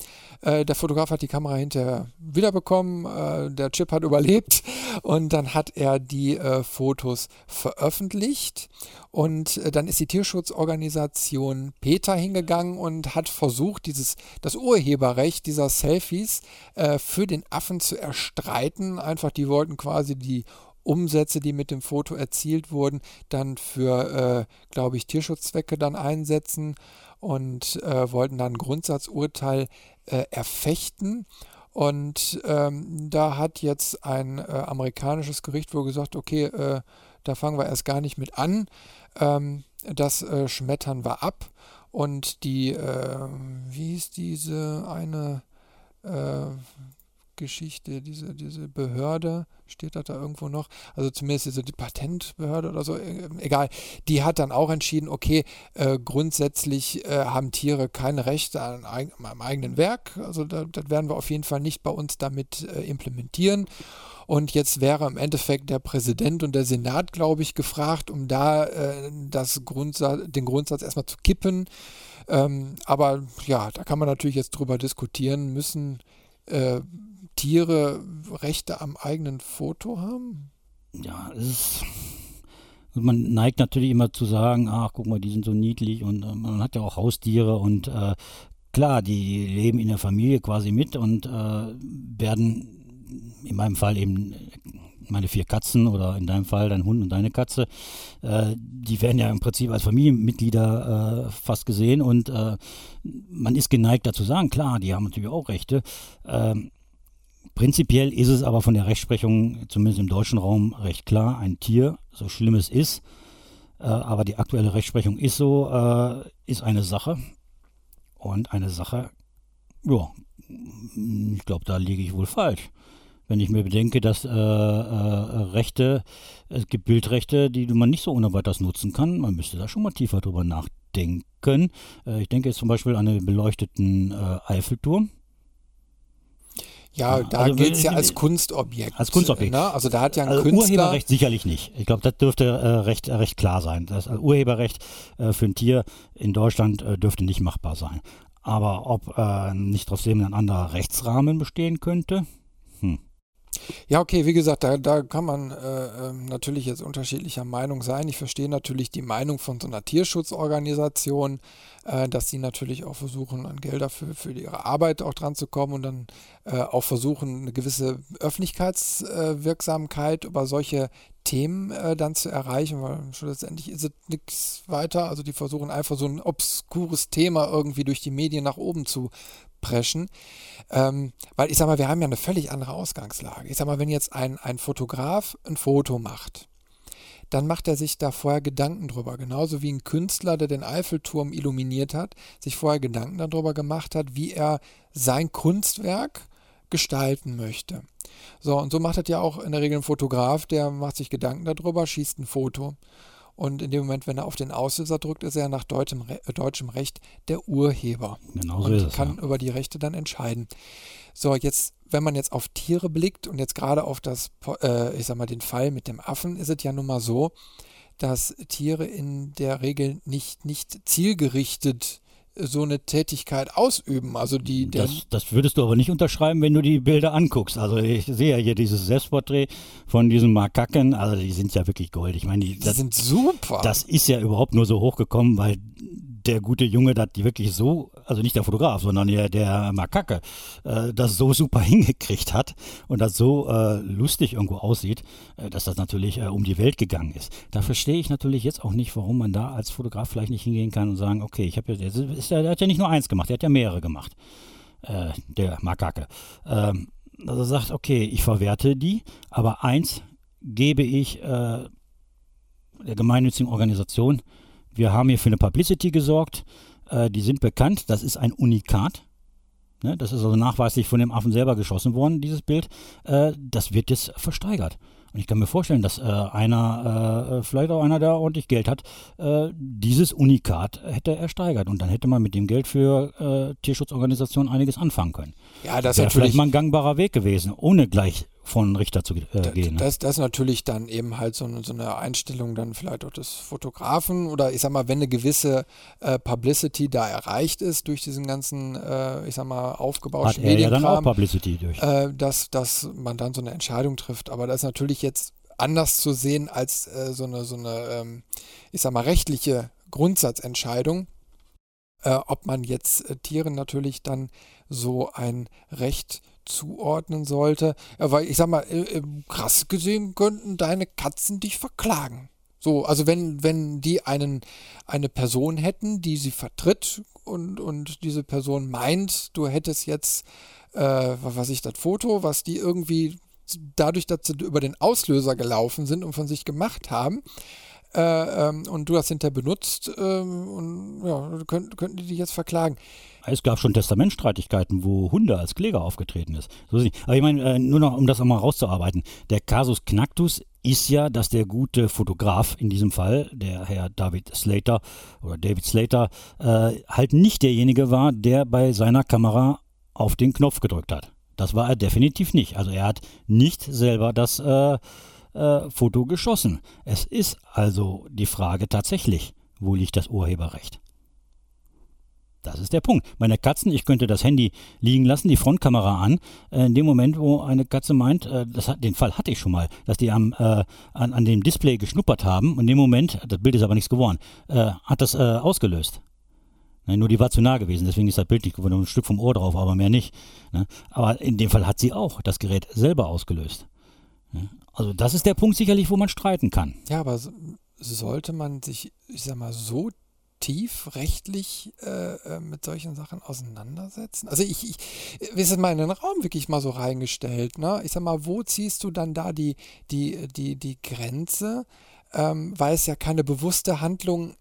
Äh, der Fotograf hat die Kamera hinterher wiederbekommen, äh, der Chip hat überlebt und dann hat er die äh, Fotos veröffentlicht und äh, dann ist die Tierschutzorganisation PETA hingegangen und hat versucht, dieses, das Urheberrecht dieser Selfies äh, für den Affen zu erstreiten. Einfach, die wollten quasi die Umsätze, die mit dem Foto erzielt wurden, dann für, äh, glaube ich, Tierschutzzwecke dann einsetzen und äh, wollten dann ein Grundsatzurteil äh, erfechten. Und ähm, da hat jetzt ein äh, amerikanisches Gericht wohl gesagt, okay, äh, da fangen wir erst gar nicht mit an. Ähm, das äh, schmettern wir ab. Und die, wie ist diese eine Geschichte, diese, diese Behörde, steht das da irgendwo noch, also zumindest diese die Patentbehörde oder so, äh, egal, die hat dann auch entschieden, okay, äh, grundsätzlich äh, haben Tiere keine Rechte an, am eigenen Werk, also da, das werden wir auf jeden Fall nicht bei uns damit äh, implementieren. Und jetzt wäre im Endeffekt der Präsident und der Senat, glaube ich, gefragt, um da äh, das Grundsatz, den Grundsatz erstmal zu kippen. Ähm, aber ja, da kann man natürlich jetzt drüber diskutieren müssen. Tiere Rechte am eigenen Foto haben? Ja, es ist. Man neigt natürlich immer zu sagen, ach guck mal, die sind so niedlich und äh, man hat ja auch Haustiere und äh, klar, die leben in der Familie quasi mit und äh, werden in meinem Fall eben meine vier Katzen oder in deinem Fall dein Hund und deine Katze, äh, die werden ja im Prinzip als Familienmitglieder äh, fast gesehen und äh, man ist geneigt dazu sagen, klar, die haben natürlich auch Rechte. Ähm, Prinzipiell ist es aber von der Rechtsprechung, zumindest im deutschen Raum, recht klar, ein Tier, so schlimm es ist, äh, aber die aktuelle Rechtsprechung ist so, äh, ist eine Sache. Und eine Sache, ja, ich glaube, da liege ich wohl falsch. Wenn ich mir bedenke, dass äh, äh, Rechte, es gibt Bildrechte, die man nicht so ohne weiteres nutzen kann, man müsste da schon mal tiefer drüber nachdenken. Äh, ich denke jetzt zum Beispiel an den beleuchteten äh, Eiffelturm ja, da also, gilt es ja als Kunstobjekt. Als Kunstobjekt. Ne? Also da hat ja ein also Künstler... Urheberrecht sicherlich nicht. Ich glaube, das dürfte äh, recht, äh, recht klar sein. Das also Urheberrecht äh, für ein Tier in Deutschland äh, dürfte nicht machbar sein. Aber ob äh, nicht trotzdem ein anderer Rechtsrahmen bestehen könnte. Ja, okay, wie gesagt, da, da kann man äh, ähm, natürlich jetzt unterschiedlicher Meinung sein. Ich verstehe natürlich die Meinung von so einer Tierschutzorganisation, äh, dass sie natürlich auch versuchen, an Gelder für, für ihre Arbeit auch dran zu kommen und dann äh, auch versuchen, eine gewisse Öffentlichkeitswirksamkeit über solche Themen äh, dann zu erreichen, weil letztendlich ist es nichts weiter. Also die versuchen einfach so ein obskures Thema irgendwie durch die Medien nach oben zu preschen. Ähm, weil ich sag mal, wir haben ja eine völlig andere Ausgangslage. Ich sag mal, wenn jetzt ein, ein Fotograf ein Foto macht, dann macht er sich da vorher Gedanken drüber. Genauso wie ein Künstler, der den Eiffelturm illuminiert hat, sich vorher Gedanken darüber gemacht hat, wie er sein Kunstwerk gestalten möchte. So, und so macht das ja auch in der Regel ein Fotograf, der macht sich Gedanken darüber, schießt ein Foto. Und in dem Moment, wenn er auf den Auslöser drückt, ist er nach deutschem, Re äh, deutschem Recht der Urheber. Genau so und ist es, kann ja. über die Rechte dann entscheiden. So, jetzt, wenn man jetzt auf Tiere blickt und jetzt gerade auf das, äh, ich sag mal, den Fall mit dem Affen, ist es ja nun mal so, dass Tiere in der Regel nicht, nicht zielgerichtet so eine Tätigkeit ausüben. Also die, das, das, würdest du aber nicht unterschreiben, wenn du die Bilder anguckst. Also ich sehe ja hier dieses Selbstporträt von diesem Makaken, also die sind ja wirklich gold. Ich meine, die, die sind super. Das ist ja überhaupt nur so hochgekommen, weil der gute Junge das wirklich so, also nicht der Fotograf, sondern der, der Makake, äh, das so super hingekriegt hat und das so äh, lustig irgendwo aussieht, äh, dass das natürlich äh, um die Welt gegangen ist. Da verstehe ich natürlich jetzt auch nicht, warum man da als Fotograf vielleicht nicht hingehen kann und sagen, okay, ich habe ja, der, hat ja nicht nur eins gemacht, der hat ja mehrere gemacht, äh, der Makake. Ähm, also sagt, okay, ich verwerte die, aber eins gebe ich äh, der gemeinnützigen Organisation, wir haben hier für eine Publicity gesorgt. Äh, die sind bekannt. Das ist ein Unikat. Ne? Das ist also nachweislich von dem Affen selber geschossen worden, dieses Bild. Äh, das wird jetzt versteigert. Und ich kann mir vorstellen, dass äh, einer, äh, vielleicht auch einer, der ordentlich Geld hat, äh, dieses Unikat hätte ersteigert. Und dann hätte man mit dem Geld für äh, Tierschutzorganisationen einiges anfangen können. Ja, das wäre vielleicht mal ein gangbarer Weg gewesen, ohne gleich von Richter zu äh, gehen. Ne? Das, das ist natürlich dann eben halt so eine, so eine Einstellung dann vielleicht auch des Fotografen oder ich sag mal, wenn eine gewisse äh, Publicity da erreicht ist durch diesen ganzen, äh, ich sag mal, aufgebauten Medienkram. Ja dann auch Publicity durch. Äh, dass, dass man dann so eine Entscheidung trifft. Aber das ist natürlich jetzt anders zu sehen als äh, so eine, so eine ähm, ich sag mal, rechtliche Grundsatzentscheidung. Äh, ob man jetzt Tieren natürlich dann so ein Recht zuordnen sollte. Weil ich sag mal, krass gesehen könnten deine Katzen dich verklagen. So, also wenn, wenn die einen, eine Person hätten, die sie vertritt und, und diese Person meint, du hättest jetzt, äh, was ich, das Foto, was die irgendwie dadurch, dass sie über den Auslöser gelaufen sind und von sich gemacht haben, äh, ähm, und du das hinterher benutzt, ähm, und ja, könnten, könnten die dich jetzt verklagen. Es gab schon Testamentstreitigkeiten, wo Hunde als Kläger aufgetreten ist. So ist Aber ich meine, äh, nur noch, um das einmal rauszuarbeiten. Der Casus Knactus ist ja, dass der gute Fotograf in diesem Fall, der Herr David Slater oder David Slater, äh, halt nicht derjenige war, der bei seiner Kamera auf den Knopf gedrückt hat. Das war er definitiv nicht. Also er hat nicht selber das äh, äh, Foto geschossen. Es ist also die Frage tatsächlich, wo liegt das Urheberrecht? Das ist der Punkt. Meine Katzen, ich könnte das Handy liegen lassen, die Frontkamera an. Äh, in dem Moment, wo eine Katze meint, äh, hat, den Fall hatte ich schon mal, dass die am, äh, an, an, dem Display geschnuppert haben und in dem Moment, das Bild ist aber nichts geworden, äh, hat das ausgelöst. Ne, nur die war zu nah gewesen, deswegen ist das Bild nicht geworden, ein Stück vom Ohr drauf, aber mehr nicht. Ne? Aber in dem Fall hat sie auch das Gerät selber ausgelöst. Ne? Also das ist der Punkt sicherlich, wo man streiten kann. Ja, aber sollte man sich, ich sag mal, so tief rechtlich äh, äh, mit solchen Sachen auseinandersetzen? Also ich, ich wir sind mal in den Raum wirklich mal so reingestellt, ne? Ich sag mal, wo ziehst du dann da die, die, die, die Grenze? Ähm, weil es ja keine bewusste Handlung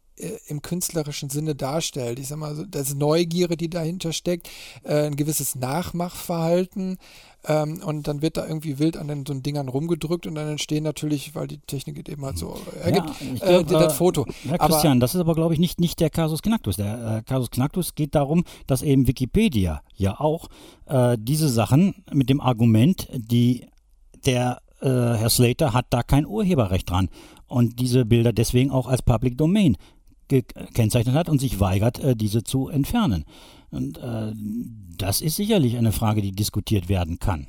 im künstlerischen Sinne darstellt. Ich sag mal, das ist Neugierde, die dahinter steckt, äh, ein gewisses Nachmachverhalten, ähm, und dann wird da irgendwie wild an den so Dingern rumgedrückt und dann entstehen natürlich, weil die Technik eben halt so ergibt, ja, äh, das Foto. Ja, Christian, aber, das ist aber, glaube ich, nicht, nicht der Casus Knactus. Der äh, Casus Knactus geht darum, dass eben Wikipedia ja auch äh, diese Sachen mit dem Argument, die der äh, Herr Slater hat da kein Urheberrecht dran und diese Bilder deswegen auch als Public Domain gekennzeichnet hat und sich weigert, äh, diese zu entfernen. Und äh, das ist sicherlich eine Frage, die diskutiert werden kann.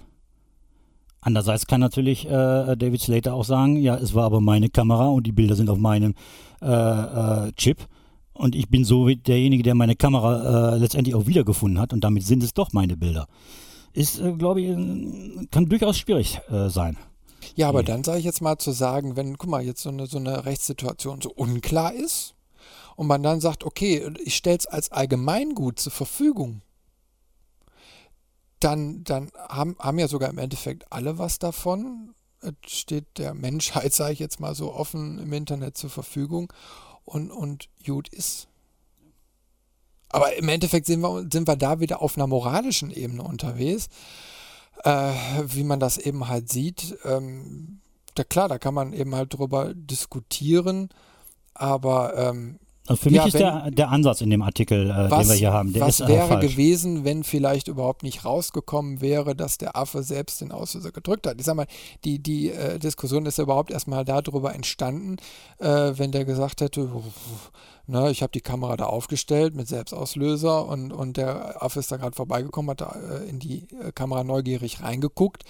Andererseits kann natürlich äh, David Slater auch sagen, ja, es war aber meine Kamera und die Bilder sind auf meinem äh, äh, Chip und ich bin so derjenige, der meine Kamera äh, letztendlich auch wiedergefunden hat und damit sind es doch meine Bilder. Ist, glaube ich, kann durchaus schwierig sein. Ja, aber dann sage ich jetzt mal zu sagen, wenn, guck mal, jetzt so eine, so eine Rechtssituation so unklar ist und man dann sagt, okay, ich stelle es als Allgemeingut zur Verfügung, dann, dann haben, haben ja sogar im Endeffekt alle was davon. Es steht der Menschheit, sage ich jetzt mal so offen im Internet zur Verfügung und, und gut ist. Aber im Endeffekt sind wir, sind wir da wieder auf einer moralischen Ebene unterwegs, äh, wie man das eben halt sieht. Ähm, da, klar, da kann man eben halt drüber diskutieren, aber ähm, Also für mich ja, ist wenn, der, der Ansatz in dem Artikel, äh, was, den wir hier haben, der was ist wäre falsch. gewesen, wenn vielleicht überhaupt nicht rausgekommen wäre, dass der Affe selbst den Auslöser gedrückt hat? Ich sag mal, die, die äh, Diskussion ist ja überhaupt erstmal darüber entstanden, äh, wenn der gesagt hätte, ne, ich habe die Kamera da aufgestellt mit Selbstauslöser und, und der Affe ist da gerade vorbeigekommen, hat da äh, in die äh, Kamera neugierig reingeguckt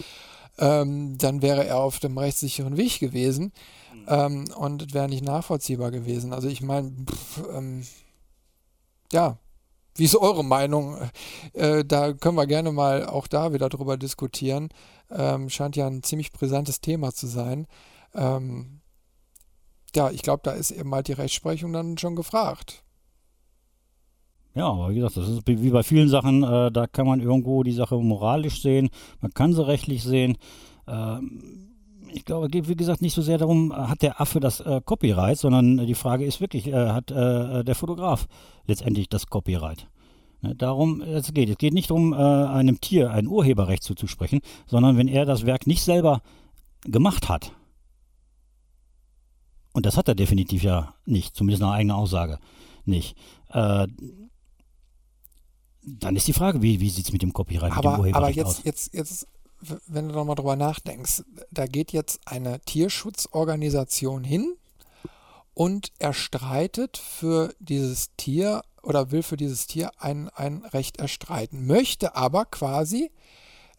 ähm, dann wäre er auf dem rechtssicheren Weg gewesen mhm. ähm, und es wäre nicht nachvollziehbar gewesen. Also ich meine, ähm, ja, wie ist eure Meinung? Äh, da können wir gerne mal auch da wieder drüber diskutieren. Ähm, scheint ja ein ziemlich brisantes Thema zu sein. Ähm, ja, ich glaube, da ist eben halt die Rechtsprechung dann schon gefragt. Ja, aber wie gesagt, das ist wie bei vielen Sachen, äh, da kann man irgendwo die Sache moralisch sehen, man kann sie rechtlich sehen. Ähm, ich glaube, es geht wie gesagt nicht so sehr darum, hat der Affe das äh, Copyright, sondern die Frage ist wirklich, äh, hat äh, der Fotograf letztendlich das Copyright? Ne, darum es geht. Es geht nicht darum, äh, einem Tier ein Urheberrecht zuzusprechen, sondern wenn er das Werk nicht selber gemacht hat. Und das hat er definitiv ja nicht, zumindest nach eigener Aussage nicht. Äh, dann ist die Frage, wie, wie sieht es mit dem Copyright, aber, mit dem Urheberrecht aber jetzt, aus? jetzt, jetzt, wenn du nochmal drüber nachdenkst, da geht jetzt eine Tierschutzorganisation hin und erstreitet für dieses Tier oder will für dieses Tier ein, ein Recht erstreiten, möchte aber quasi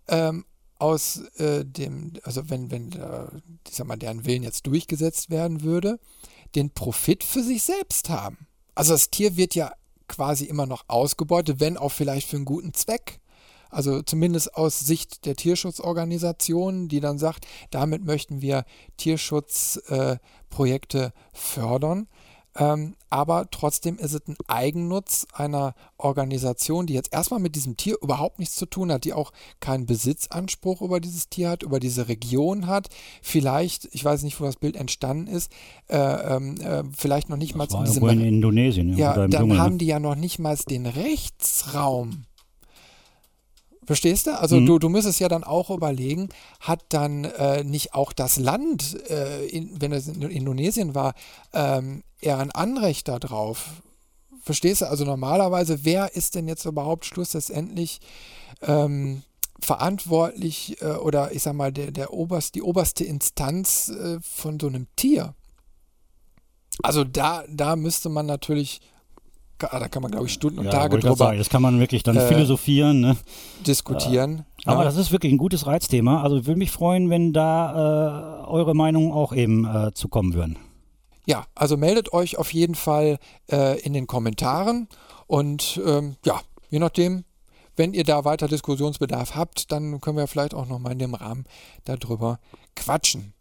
ähm, aus äh, dem, also wenn, wenn äh, ich sag mal, deren Willen jetzt durchgesetzt werden würde, den Profit für sich selbst haben. Also das Tier wird ja quasi immer noch ausgebeutet, wenn auch vielleicht für einen guten Zweck. Also zumindest aus Sicht der Tierschutzorganisation, die dann sagt, damit möchten wir Tierschutzprojekte äh, fördern. Ähm, aber trotzdem ist es ein Eigennutz einer Organisation, die jetzt erstmal mit diesem Tier überhaupt nichts zu tun hat, die auch keinen Besitzanspruch über dieses Tier hat, über diese Region hat. Vielleicht, ich weiß nicht, wo das Bild entstanden ist, äh, ähm, äh, vielleicht noch nicht das mal in diesem. In Indonesien, ja. ja dann Dschungel, ne? haben die ja noch nicht mal den Rechtsraum Verstehst du? Also mhm. du, du müsstest ja dann auch überlegen, hat dann äh, nicht auch das Land, äh, in, wenn es in Indonesien war, ähm, eher ein Anrecht darauf? Verstehst du? Also normalerweise, wer ist denn jetzt überhaupt schlussendlich ähm, verantwortlich äh, oder ich sag mal, der, der oberst, die oberste Instanz äh, von so einem Tier? Also da, da müsste man natürlich da kann man, glaube ich, Stunden und ja, Tage drüber. Sagen, das kann man wirklich dann äh, philosophieren, ne? diskutieren. Äh, aber das ist wirklich ein gutes Reizthema. Also würde mich freuen, wenn da äh, eure Meinungen auch eben äh, zu kommen würden. Ja, also meldet euch auf jeden Fall äh, in den Kommentaren und ähm, ja, je nachdem, wenn ihr da weiter Diskussionsbedarf habt, dann können wir vielleicht auch nochmal in dem Rahmen darüber quatschen.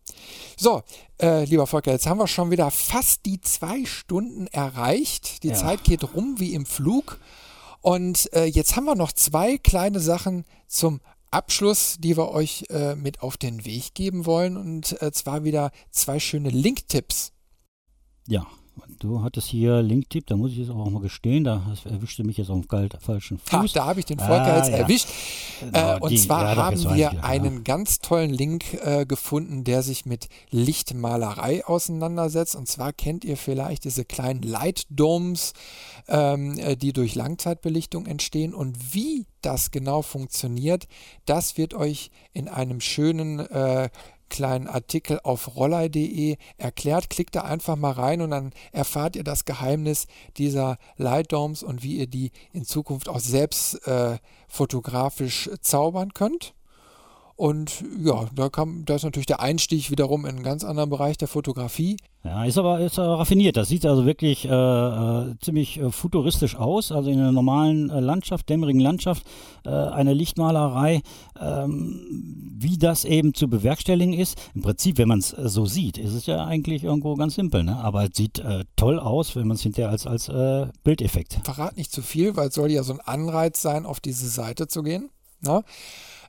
So, äh, lieber Volker, jetzt haben wir schon wieder fast die zwei Stunden erreicht. Die ja. Zeit geht rum wie im Flug. Und äh, jetzt haben wir noch zwei kleine Sachen zum Abschluss, die wir euch äh, mit auf den Weg geben wollen. Und äh, zwar wieder zwei schöne Link-Tipps. Ja, Du hattest hier Linktipp, da muss ich jetzt auch mal gestehen, da erwischte mich jetzt auf dem falschen Fuß. Ach, da habe ich den Volker ah, jetzt ja. erwischt. Genau, äh, und die, zwar ja, haben wir wieder, einen ja. ganz tollen Link äh, gefunden, der sich mit Lichtmalerei auseinandersetzt. Und zwar kennt ihr vielleicht diese kleinen Light Domes, ähm, äh, die durch Langzeitbelichtung entstehen. Und wie das genau funktioniert, das wird euch in einem schönen äh, kleinen Artikel auf rollei.de erklärt. Klickt da einfach mal rein und dann erfahrt ihr das Geheimnis dieser Light Domes und wie ihr die in Zukunft auch selbst äh, fotografisch zaubern könnt. Und ja, da, kam, da ist natürlich der Einstieg wiederum in einen ganz anderen Bereich der Fotografie. Ja, ist aber ist raffiniert. Das sieht also wirklich äh, äh, ziemlich äh, futuristisch aus. Also in einer normalen äh, Landschaft, dämmerigen Landschaft, eine Lichtmalerei, ähm, wie das eben zu bewerkstelligen ist. Im Prinzip, wenn man es so sieht, ist es ja eigentlich irgendwo ganz simpel. Ne? Aber es sieht toll aus, wenn man es hinterher als, als Bildeffekt. Verrat nicht zu viel, weil es soll ja so ein Anreiz sein, auf diese Seite zu gehen. Ne?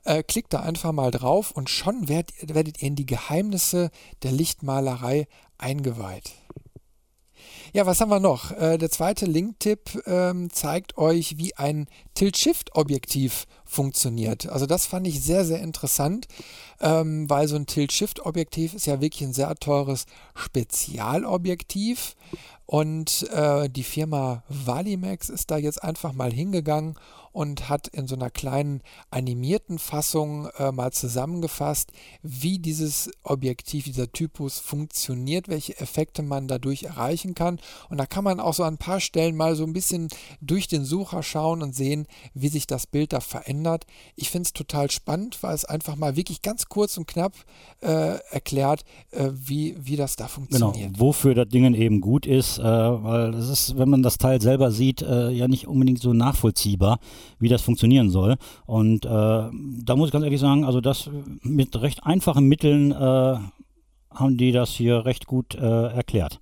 Äh, klickt da einfach mal drauf und schon werdet, werdet ihr in die Geheimnisse der Lichtmalerei eingeweiht. Ja, was haben wir noch? Äh, der zweite Link-Tipp ähm, zeigt euch, wie ein Tilt-Shift-Objektiv funktioniert. Also das fand ich sehr, sehr interessant, ähm, weil so ein Tilt-Shift-Objektiv ist ja wirklich ein sehr teures Spezialobjektiv Und äh, die Firma Valimax ist da jetzt einfach mal hingegangen und hat in so einer kleinen animierten Fassung äh, mal zusammengefasst, wie dieses Objektiv, dieser Typus funktioniert, welche Effekte man dadurch erreichen kann. Und da kann man auch so an ein paar Stellen mal so ein bisschen durch den Sucher schauen und sehen, wie sich das Bild da verändert. Ich finde es total spannend, weil es einfach mal wirklich ganz kurz und knapp äh, erklärt, äh, wie, wie das da funktioniert. Genau, wofür das Ding eben gut ist, äh, weil es ist, wenn man das Teil selber sieht, äh, ja nicht unbedingt so nachvollziehbar wie das funktionieren soll. Und äh, da muss ich ganz ehrlich sagen, also das mit recht einfachen Mitteln äh, haben die das hier recht gut äh, erklärt.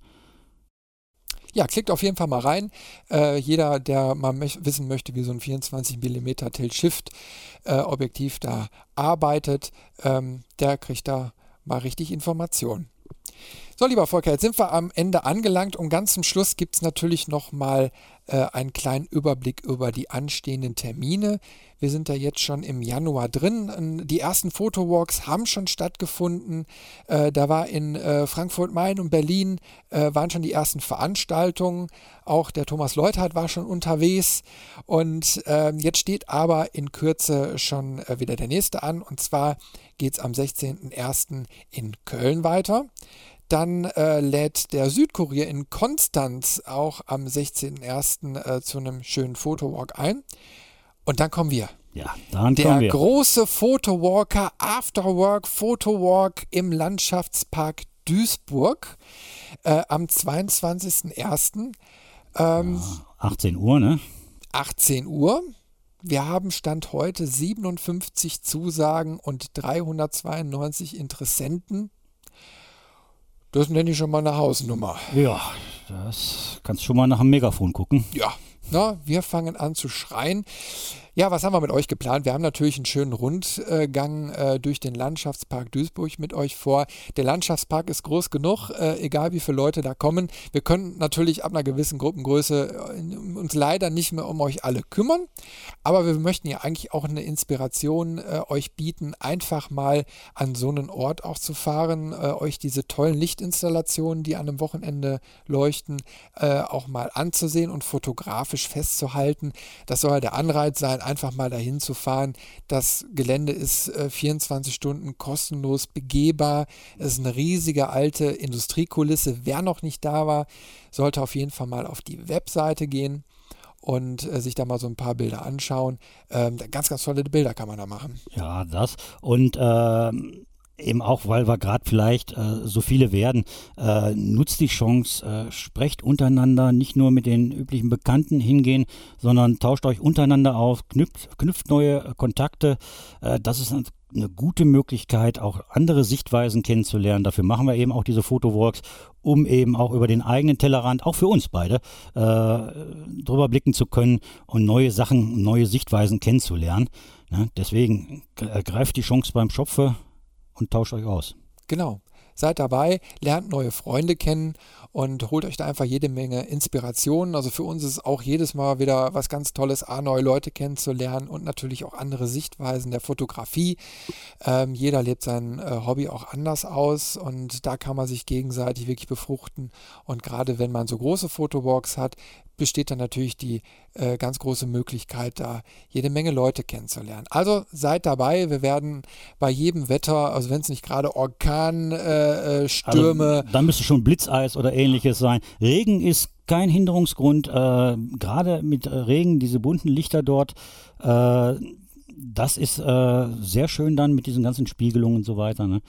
Ja, klickt auf jeden Fall mal rein. Äh, jeder, der mal wissen möchte, wie so ein 24 mm Tilt-Shift-Objektiv da arbeitet, ähm, der kriegt da mal richtig Informationen. So, lieber Volker, jetzt sind wir am Ende angelangt und ganz zum Schluss gibt es natürlich nochmal äh, einen kleinen Überblick über die anstehenden Termine. Wir sind da jetzt schon im Januar drin. Die ersten Fotowalks haben schon stattgefunden. Äh, da war in äh, Frankfurt, Main und Berlin äh, waren schon die ersten Veranstaltungen. Auch der Thomas Leuthardt war schon unterwegs. Und ähm, jetzt steht aber in Kürze schon äh, wieder der nächste an. Und zwar geht es am 16.01. in Köln weiter. Dann äh, lädt der Südkurier in Konstanz auch am 16.01. Äh, zu einem schönen Fotowalk ein. Und dann kommen wir. Ja, dann der kommen wir. große Fotowalker Afterwork Fotowalk im Landschaftspark Duisburg äh, am 22.01. Ähm, 18 Uhr, ne? 18 Uhr. Wir haben Stand heute 57 Zusagen und 392 Interessenten. Das nenne ich schon mal eine Hausnummer. Ja, das kannst du schon mal nach dem Megafon gucken. Ja, na, wir fangen an zu schreien. Ja, was haben wir mit euch geplant? Wir haben natürlich einen schönen Rundgang äh, durch den Landschaftspark Duisburg mit euch vor. Der Landschaftspark ist groß genug, äh, egal wie viele Leute da kommen. Wir können natürlich ab einer gewissen Gruppengröße äh, uns leider nicht mehr um euch alle kümmern, aber wir möchten ja eigentlich auch eine Inspiration euch bieten, einfach mal an so einen Ort auch zu fahren, euch diese tollen Lichtinstallationen, die an einem Wochenende leuchten, auch mal anzusehen und fotografisch festzuhalten. Das soll der Anreiz sein, einfach mal dahin zu fahren. Das Gelände ist äh, 24 Stunden kostenlos begehbar. Es ist eine riesige alte Industriekulisse. Wer noch nicht da war, sollte auf jeden Fall mal auf die Webseite gehen und äh, sich da mal so ein paar Bilder anschauen. Ähm, ganz, ganz tolle Bilder kann man da machen. Ja, das. Und ähm eben auch, weil wir gerade vielleicht äh, so viele werden, äh, nutzt die Chance, äh, sprecht untereinander, nicht nur mit den üblichen Bekannten hingehen, sondern tauscht euch untereinander auf, knüpft, knüpft neue Kontakte. Äh, das ist eine gute Möglichkeit, auch andere Sichtweisen kennenzulernen. Dafür machen wir eben auch diese Fotowalks, um eben auch über den eigenen Tellerrand, auch für uns beide, äh, drüber blicken zu können und neue Sachen, neue Sichtweisen kennenzulernen. Ne? Deswegen ergreift die Chance beim Schopfe und tauscht euch aus. Genau. Seid dabei, lernt neue Freunde kennen und holt euch da einfach jede Menge Inspirationen. Also für uns ist es auch jedes Mal wieder was ganz Tolles, A, neue Leute kennenzulernen und natürlich auch andere Sichtweisen der Fotografie. Ähm, jeder lebt sein äh, Hobby auch anders aus und da kann man sich gegenseitig wirklich befruchten. Und gerade wenn man so große Fotowalks hat, besteht dann natürlich die äh, ganz große Möglichkeit, da jede Menge Leute kennenzulernen. Also seid dabei, wir werden bei jedem Wetter, also wenn es nicht gerade Orkanstürme. Äh, äh also, dann müsste schon Blitzeis oder ähnliches sein. Regen ist kein Hinderungsgrund, äh, gerade mit Regen, diese bunten Lichter dort. Äh, das ist äh, sehr schön dann mit diesen ganzen Spiegelungen und so weiter. Ne?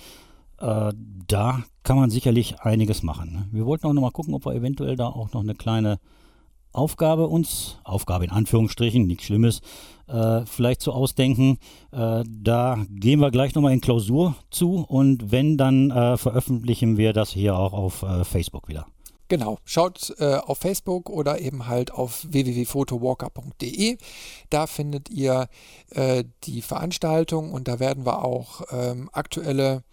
da kann man sicherlich einiges machen. Ne? Wir wollten auch noch mal gucken, ob wir eventuell da auch noch eine kleine Aufgabe uns, Aufgabe in Anführungsstrichen, nichts Schlimmes, äh, vielleicht zu ausdenken. Äh, da gehen wir gleich nochmal in Klausur zu und wenn, dann äh, veröffentlichen wir das hier auch auf äh, Facebook wieder. Genau, schaut äh, auf Facebook oder eben halt auf www.photowalker.de. Da findet ihr äh, die Veranstaltung und da werden wir auch ähm, aktuelle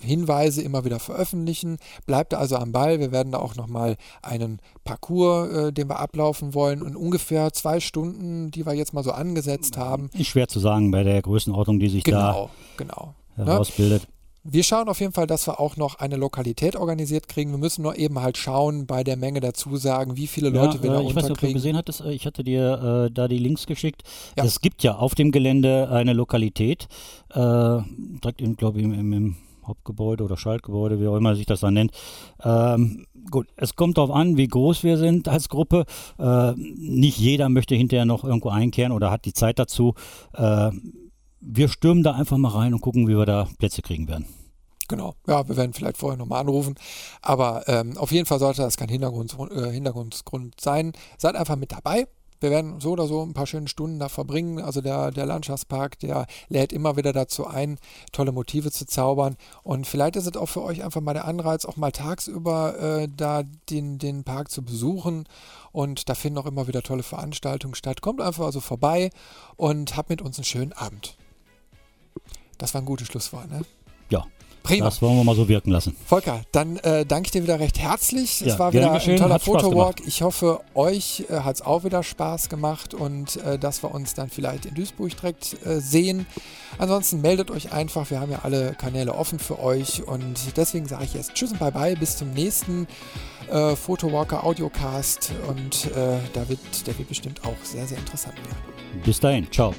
Hinweise immer wieder veröffentlichen. Bleibt also am Ball. Wir werden da auch nochmal einen Parcours, äh, den wir ablaufen wollen, in ungefähr zwei Stunden, die wir jetzt mal so angesetzt haben. Ist schwer zu sagen bei der Größenordnung, die sich genau, da genau. herausbildet. wir schauen auf jeden Fall, dass wir auch noch eine Lokalität organisiert kriegen. Wir müssen nur eben halt schauen bei der Menge der Zusagen, wie viele Leute ja, wir da ich weiß nicht, ob du gesehen hattest, äh, ich hatte dir äh, da die Links geschickt. Ja. Es gibt ja auf dem Gelände eine Lokalität, äh, direkt glaube ich, im, im Hauptgebäude oder Schaltgebäude, wie auch immer sich das dann nennt. Ähm, gut, es kommt darauf an, wie groß wir sind als Gruppe. Äh, nicht jeder möchte hinterher noch irgendwo einkehren oder hat die Zeit dazu. Äh, wir stürmen da einfach mal rein und gucken, wie wir da Plätze kriegen werden. Genau, ja, wir werden vielleicht vorher nochmal anrufen. Aber ähm, auf jeden Fall sollte das kein Hintergrund, äh, Hintergrundgrund sein. Seid einfach mit dabei. Wir werden so oder so ein paar schöne Stunden da verbringen. Also der, der Landschaftspark, der lädt immer wieder dazu ein, tolle Motive zu zaubern. Und vielleicht ist es auch für euch einfach mal der Anreiz, auch mal tagsüber äh, da den, den Park zu besuchen. Und da finden auch immer wieder tolle Veranstaltungen statt. Kommt einfach also vorbei und habt mit uns einen schönen Abend. Das war ein gutes Schlusswort, ne? Ja. Prima. Das wollen wir mal so wirken lassen. Volker, dann äh, danke ich dir wieder recht herzlich. Ja, es war wieder ein toller Fotowalk. Ich hoffe, euch äh, hat es auch wieder Spaß gemacht und äh, dass wir uns dann vielleicht in Duisburg direkt äh, sehen. Ansonsten meldet euch einfach. Wir haben ja alle Kanäle offen für euch und deswegen sage ich jetzt Tschüss und Bye Bye. Bis zum nächsten äh, Photowalker Audiocast und äh, da wird, der wird bestimmt auch sehr, sehr interessant werden. Bis dahin. Ciao.